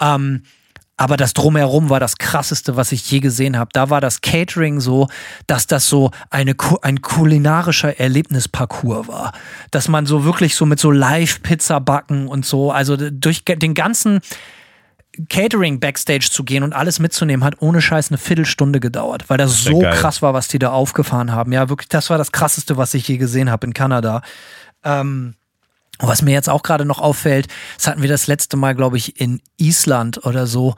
Ähm, aber das drumherum war das krasseste, was ich je gesehen habe. Da war das Catering so, dass das so eine, ein kulinarischer Erlebnisparcours war. Dass man so wirklich so mit so Live-Pizza backen und so, also durch den ganzen Catering Backstage zu gehen und alles mitzunehmen, hat ohne Scheiß eine Viertelstunde gedauert, weil das, das so geil. krass war, was die da aufgefahren haben. Ja, wirklich, das war das krasseste, was ich je gesehen habe in Kanada. Ähm, was mir jetzt auch gerade noch auffällt, das hatten wir das letzte Mal, glaube ich, in Island oder so.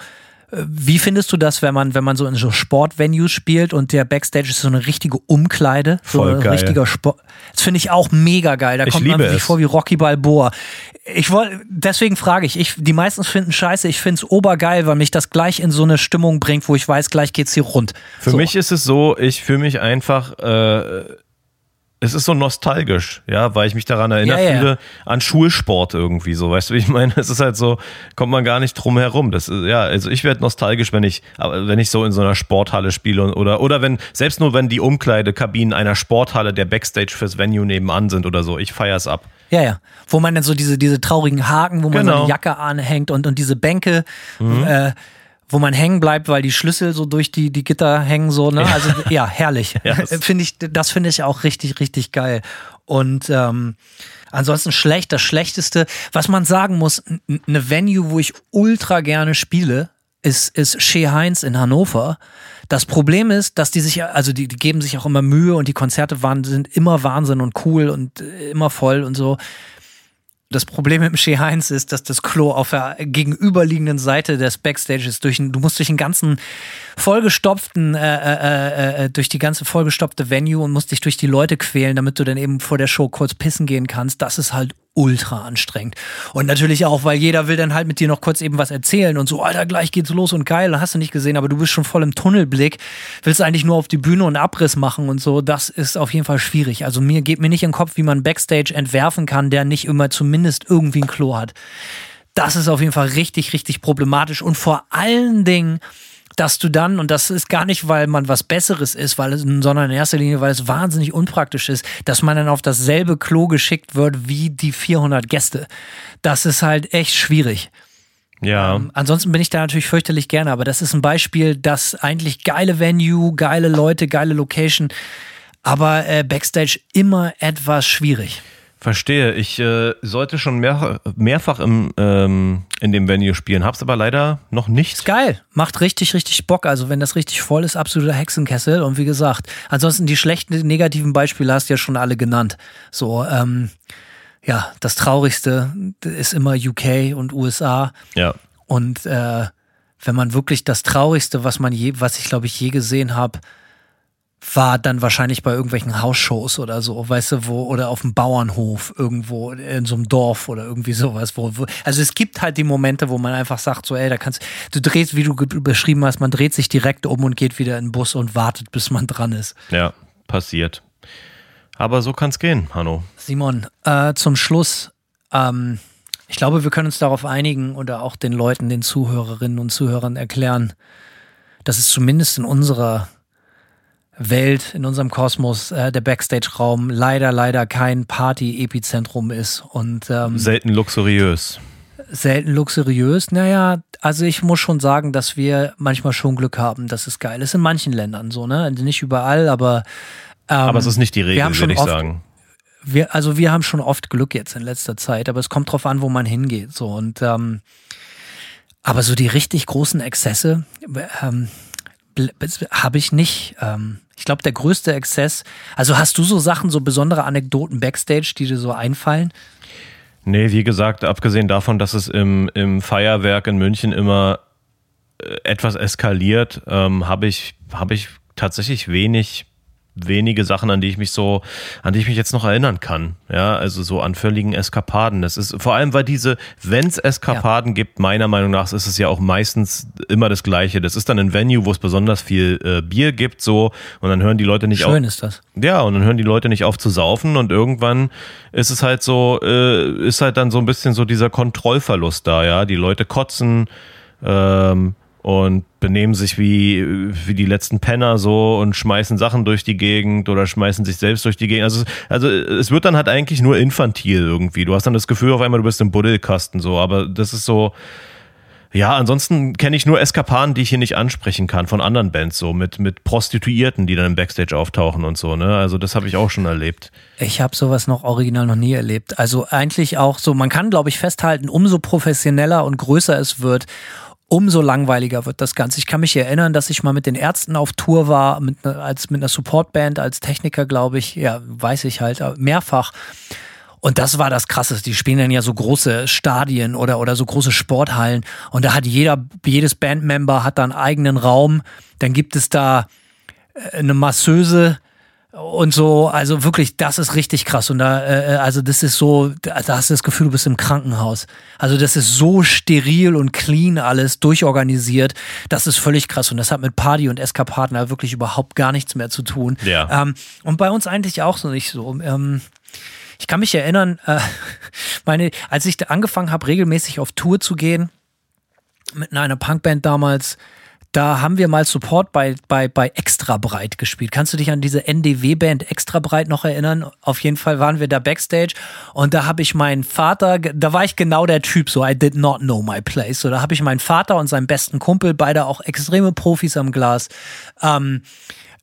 Äh, wie findest du das, wenn man, wenn man so in so Sportvenues spielt und der Backstage ist so eine richtige Umkleide? Voll so ein geil. richtiger Sport. Das finde ich auch mega geil. Da ich kommt man sich es. vor wie Rocky Balboa. Ich wollte, deswegen frage ich, ich, die meisten finden scheiße, ich finde es obergeil, weil mich das gleich in so eine Stimmung bringt, wo ich weiß, gleich geht's hier rund. Für so. mich ist es so, ich fühle mich einfach, äh, es ist so nostalgisch, ja, weil ich mich daran erinnert Ja, ja. fühle, an Schulsport irgendwie so, weißt du, wie ich meine? Es ist halt so, kommt man gar nicht drum herum. Das ist, ja, also ich werde nostalgisch, wenn ich, aber wenn ich so in so einer Sporthalle spiele oder, oder wenn, selbst nur wenn die Umkleidekabinen einer Sporthalle der Backstage fürs Venue nebenan sind oder so, ich feier's ab. Ja, ja. Wo man dann so diese, diese traurigen Haken, wo man so Genau. eine Jacke anhängt und, und diese Bänke, äh, wo man hängen bleibt, weil die Schlüssel so durch die, die Gitter hängen, so, ne? Also ja, herrlich. Das- finde ich, das finde ich auch richtig, richtig geil. Und ähm, ansonsten schlecht, das Schlechteste, was man sagen muss, eine Venue, wo ich ultra gerne spiele, ist, ist Shea Heinz in Hannover. Das Problem ist, dass die sich, also die, die geben sich auch immer Mühe und die Konzerte waren, sind immer Wahnsinn und cool und äh, immer voll und so. Das Problem mit dem Shea Heinz ist, dass das Klo auf der gegenüberliegenden Seite des Backstages durch, du musst durch den ganzen vollgestopften, äh, äh, äh, durch die ganze vollgestopfte Venue und musst dich durch die Leute quälen, damit du dann eben vor der Show kurz pissen gehen kannst. Das ist halt ultra anstrengend. Und natürlich auch, weil jeder will dann halt mit dir noch kurz eben was erzählen und so, Alter, gleich geht's los und geil, hast du nicht gesehen, aber du bist schon voll im Tunnelblick, willst eigentlich nur auf die Bühne und Abriss machen und so. Das ist auf jeden Fall schwierig. Also mir geht mir nicht in den Kopf, wie man Backstage entwerfen kann, der nicht immer zumindest irgendwie ein Klo hat. Das ist auf jeden Fall richtig, richtig problematisch und vor allen Dingen, dass du dann, und das ist gar nicht, weil man was Besseres ist, weil es, sondern in erster Linie, weil es wahnsinnig unpraktisch ist, dass man dann auf dasselbe Klo geschickt wird wie die 400 Gäste. Das ist halt echt schwierig. Ja. Ähm, ansonsten bin ich da natürlich fürchterlich gerne, aber das ist ein Beispiel, dass eigentlich geile Venue, geile Leute, geile Location, aber äh, Backstage immer etwas schwierig. Verstehe. Ich äh, sollte schon mehr, mehrfach im, ähm, in dem Venue spielen, hab's aber leider noch nicht. Geil, macht richtig, richtig Bock. Also wenn das richtig voll ist, absoluter Hexenkessel. Und wie gesagt, ansonsten die schlechten, negativen Beispiele hast du ja schon alle genannt. So, ähm, ja, das Traurigste ist immer UK und USA. Ja. Und äh, wenn man wirklich das Traurigste, was man je, was ich glaube ich je gesehen habe, war dann wahrscheinlich bei irgendwelchen Hausshows oder so, weißt du, wo, oder auf dem Bauernhof irgendwo in so einem Dorf oder irgendwie sowas, wo, wo also es gibt halt die Momente, wo man einfach sagt, so, ey, da kannst du drehst, wie du beschrieben hast, man dreht sich direkt um und geht wieder in den Bus und wartet, bis man dran ist. Ja, passiert. Aber so kann's gehen, Hanno. Simon, äh, zum Schluss, ähm, ich glaube, wir können uns darauf einigen oder auch den Leuten, den Zuhörerinnen und Zuhörern erklären, dass es zumindest in unserer Welt, in unserem Kosmos, äh, der Backstage-Raum leider, leider kein Party-Epizentrum ist und ähm, Selten luxuriös. selten luxuriös. Naja, also ich muss schon sagen, dass wir manchmal schon Glück haben, dass es geil ist. In manchen Ländern so, ne? Nicht überall, aber ähm, Aber es ist nicht die Regel, würde ich oft- sagen. wir, also wir haben schon oft Glück jetzt in letzter Zeit, aber es kommt drauf an, wo man hingeht. So und ähm, aber so die richtig großen Exzesse ähm, habe ich nicht. Ähm, ich glaube, der größte Exzess. Also hast du so Sachen, so besondere Anekdoten backstage, die dir so einfallen? Nee, wie gesagt, abgesehen davon, dass es im, im Feuerwerk in München immer äh, etwas eskaliert, ähm, habe ich, habe ich tatsächlich wenig, wenige Sachen, an die ich mich so, an die ich mich jetzt noch erinnern kann. Ja, also so an völligen Eskapaden. Das ist vor allem, weil diese, wenn es Eskapaden gibt, meiner Meinung nach, ist es ja auch meistens immer das Gleiche. Das ist dann ein Venue, wo es besonders viel äh, Bier gibt, so, und dann hören die Leute nicht auf. Schön ist das. Ja, und dann hören die Leute nicht auf zu saufen und irgendwann ist es halt so, äh, ist halt dann so ein bisschen so dieser Kontrollverlust da, ja. Die Leute kotzen ähm, und benehmen sich wie, wie die letzten Penner so und schmeißen Sachen durch die Gegend oder schmeißen sich selbst durch die Gegend. Also, also es wird dann halt eigentlich nur infantil irgendwie. Du hast dann das Gefühl auf einmal, du bist im Buddelkasten so, aber das ist so. Ja, ansonsten kenne ich nur Eskapaden, die ich hier nicht ansprechen kann von anderen Bands, so mit, mit Prostituierten, die dann im Backstage auftauchen und so, ne? Also das habe ich auch schon erlebt. Ich habe sowas noch original noch nie erlebt. Also eigentlich auch so, man kann, glaube ich, festhalten, umso professioneller und größer es wird, umso langweiliger wird das Ganze. Ich kann mich erinnern, dass ich mal mit den Ärzten auf Tour war, mit, ne- als, mit einer Supportband, als Techniker, glaube ich, ja, weiß ich halt, äh, mehrfach. Und das war das Krasseste. Die spielen dann ja so große Stadien oder, oder so große Sporthallen. Und da hat jeder, jedes Bandmember hat da einen eigenen Raum. Dann gibt es da äh, eine Masseuse und so. Also wirklich, das ist richtig krass. Und da, äh, also das ist so, da, hast du das Gefühl, du bist im Krankenhaus. Also das ist so steril und clean alles, durchorganisiert. Das ist völlig krass. Und das hat mit Party und Eskapaden halt wirklich überhaupt gar nichts mehr zu tun. Ja. Ähm, und bei uns eigentlich auch so nicht so. Ähm, ich kann mich erinnern, äh, meine, als ich angefangen habe, regelmäßig auf Tour zu gehen, mit einer Punkband damals, da haben wir mal Support bei, bei, bei Extra Breit gespielt. Kannst du dich an diese NDW-Band Extra Breit noch erinnern? Auf jeden Fall waren wir da Backstage und da habe ich meinen Vater, da war ich genau der Typ, so I did not know my place. So, da habe ich meinen Vater und seinen besten Kumpel, beide auch extreme Profis am Glas, ähm,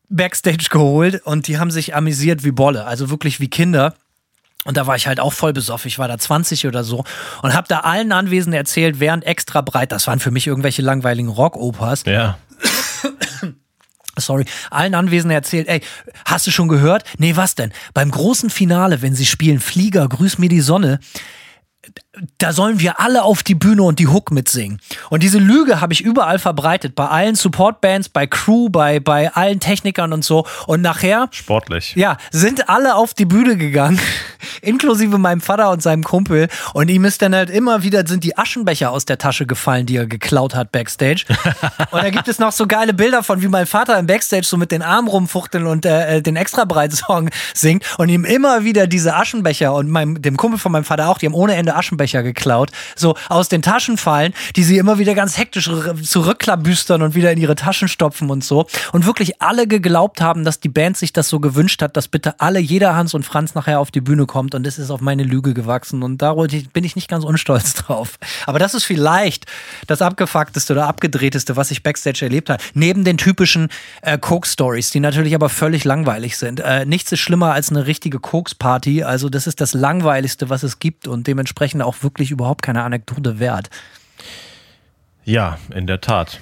Backstage geholt und die haben sich amüsiert wie Bolle, also wirklich wie Kinder. Und da war ich halt auch voll besoffen. Ich war da 20 oder so und habe da allen Anwesenden erzählt, während extra breit, das waren für mich irgendwelche langweiligen Rockopers. Ja. Sorry, allen Anwesenden erzählt, ey, hast du schon gehört? Nee, was denn? Beim großen Finale, wenn sie spielen Flieger, grüß mir die Sonne, da sollen wir alle auf die Bühne und die Hook mitsingen. Und diese Lüge habe ich überall verbreitet, bei allen Supportbands, bei Crew, bei, bei allen Technikern und so. Und nachher. Sportlich. Ja, sind alle auf die Bühne gegangen, inklusive meinem Vater und seinem Kumpel. Und ihm ist dann halt immer wieder, sind die Aschenbecher aus der Tasche gefallen, die er geklaut hat backstage. und da gibt es noch so geile Bilder von, wie mein Vater im Backstage so mit den Armen rumfuchteln und äh, äh den extra breit Song singt. Und ihm immer wieder diese Aschenbecher und meinem, dem Kumpel von meinem Vater auch, die haben ohne Ende Aschenbecher geklaut, so aus den Taschen fallen, die sie immer wieder ganz hektisch zurückklabüstern und wieder in ihre Taschen stopfen und so. Und wirklich alle geglaubt haben, dass die Band sich das so gewünscht hat, dass bitte alle, jeder Hans und Franz nachher auf die Bühne kommt und es ist auf meine Lüge gewachsen und darüber bin ich nicht ganz unstolz drauf. Aber das ist vielleicht das abgefuckteste oder abgedrehteste, was ich Backstage erlebt habe. Neben den typischen äh, Coke-Stories, die natürlich aber völlig langweilig sind. Äh, nichts ist schlimmer als eine richtige Koks-Party. Also das ist das langweiligste, was es gibt und dementsprechend auch wirklich überhaupt keine Anekdote wert. Ja, in der Tat.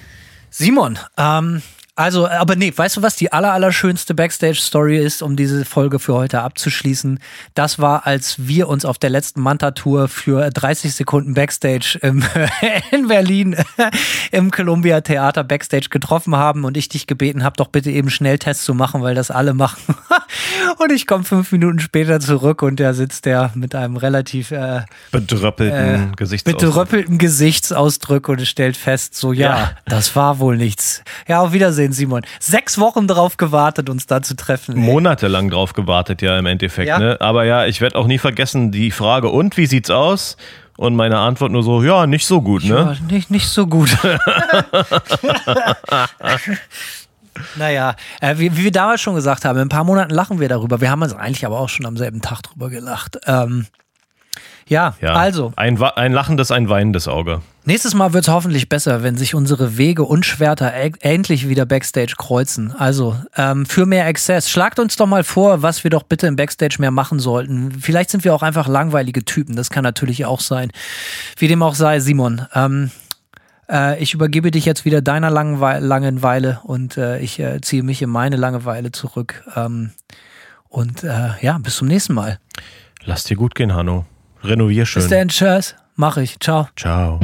Simon, ähm, also, aber nee, weißt du, was die aller, allerschönste Backstage-Story ist, um diese Folge für heute abzuschließen? Das war, als wir uns auf der letzten Manta-Tour für 30 Sekunden Backstage im, in Berlin im Columbia Theater Backstage getroffen haben und ich dich gebeten habe, doch bitte eben Schnelltests zu machen, weil das alle machen. und ich komme fünf Minuten später zurück und da sitzt der mit einem relativ äh, bedröppelten äh, Gesichtsausdruck. Bedröppelten Gesichtsausdruck und stellt fest, so ja, ja, das war wohl nichts. Ja, auf Wiedersehen gesehen, Simon. Sechs Wochen drauf gewartet, uns da zu treffen. Ey. Monatelang drauf gewartet, ja, im Endeffekt. Ja. Ne? Aber ja, ich werde auch nie vergessen, die Frage, und wie sieht's aus? Und meine Antwort nur so, ja, nicht so gut, ne? Ja, nicht, nicht so gut. Naja, äh, wie, wie, wir damals schon gesagt haben, in ein paar Monaten lachen wir darüber. Wir haben uns eigentlich aber auch schon am selben Tag drüber gelacht. Ähm, ja, ja, also. Ein, ein lachendes, ein weinendes Auge. Nächstes Mal wird es hoffentlich besser, wenn sich unsere Wege und Schwerter endlich wieder Backstage kreuzen. Also ähm, für mehr Access. Schlagt uns doch mal vor, was wir doch bitte im Backstage mehr machen sollten. Vielleicht sind wir auch einfach langweilige Typen. Das kann natürlich auch sein. Wie dem auch sei, Simon. Ähm, äh, ich übergebe dich jetzt wieder deiner Langwe Langeweile und äh, ich äh, ziehe mich in meine Langeweile zurück. Ähm, und äh, ja, bis zum nächsten Mal. Lass dir gut gehen, Hanno. Renovier schön. Bis dann, tschüss. Mach ich. Ciao. Ciao.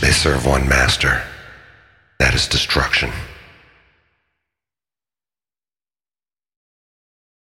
They serve one master. That is destruction.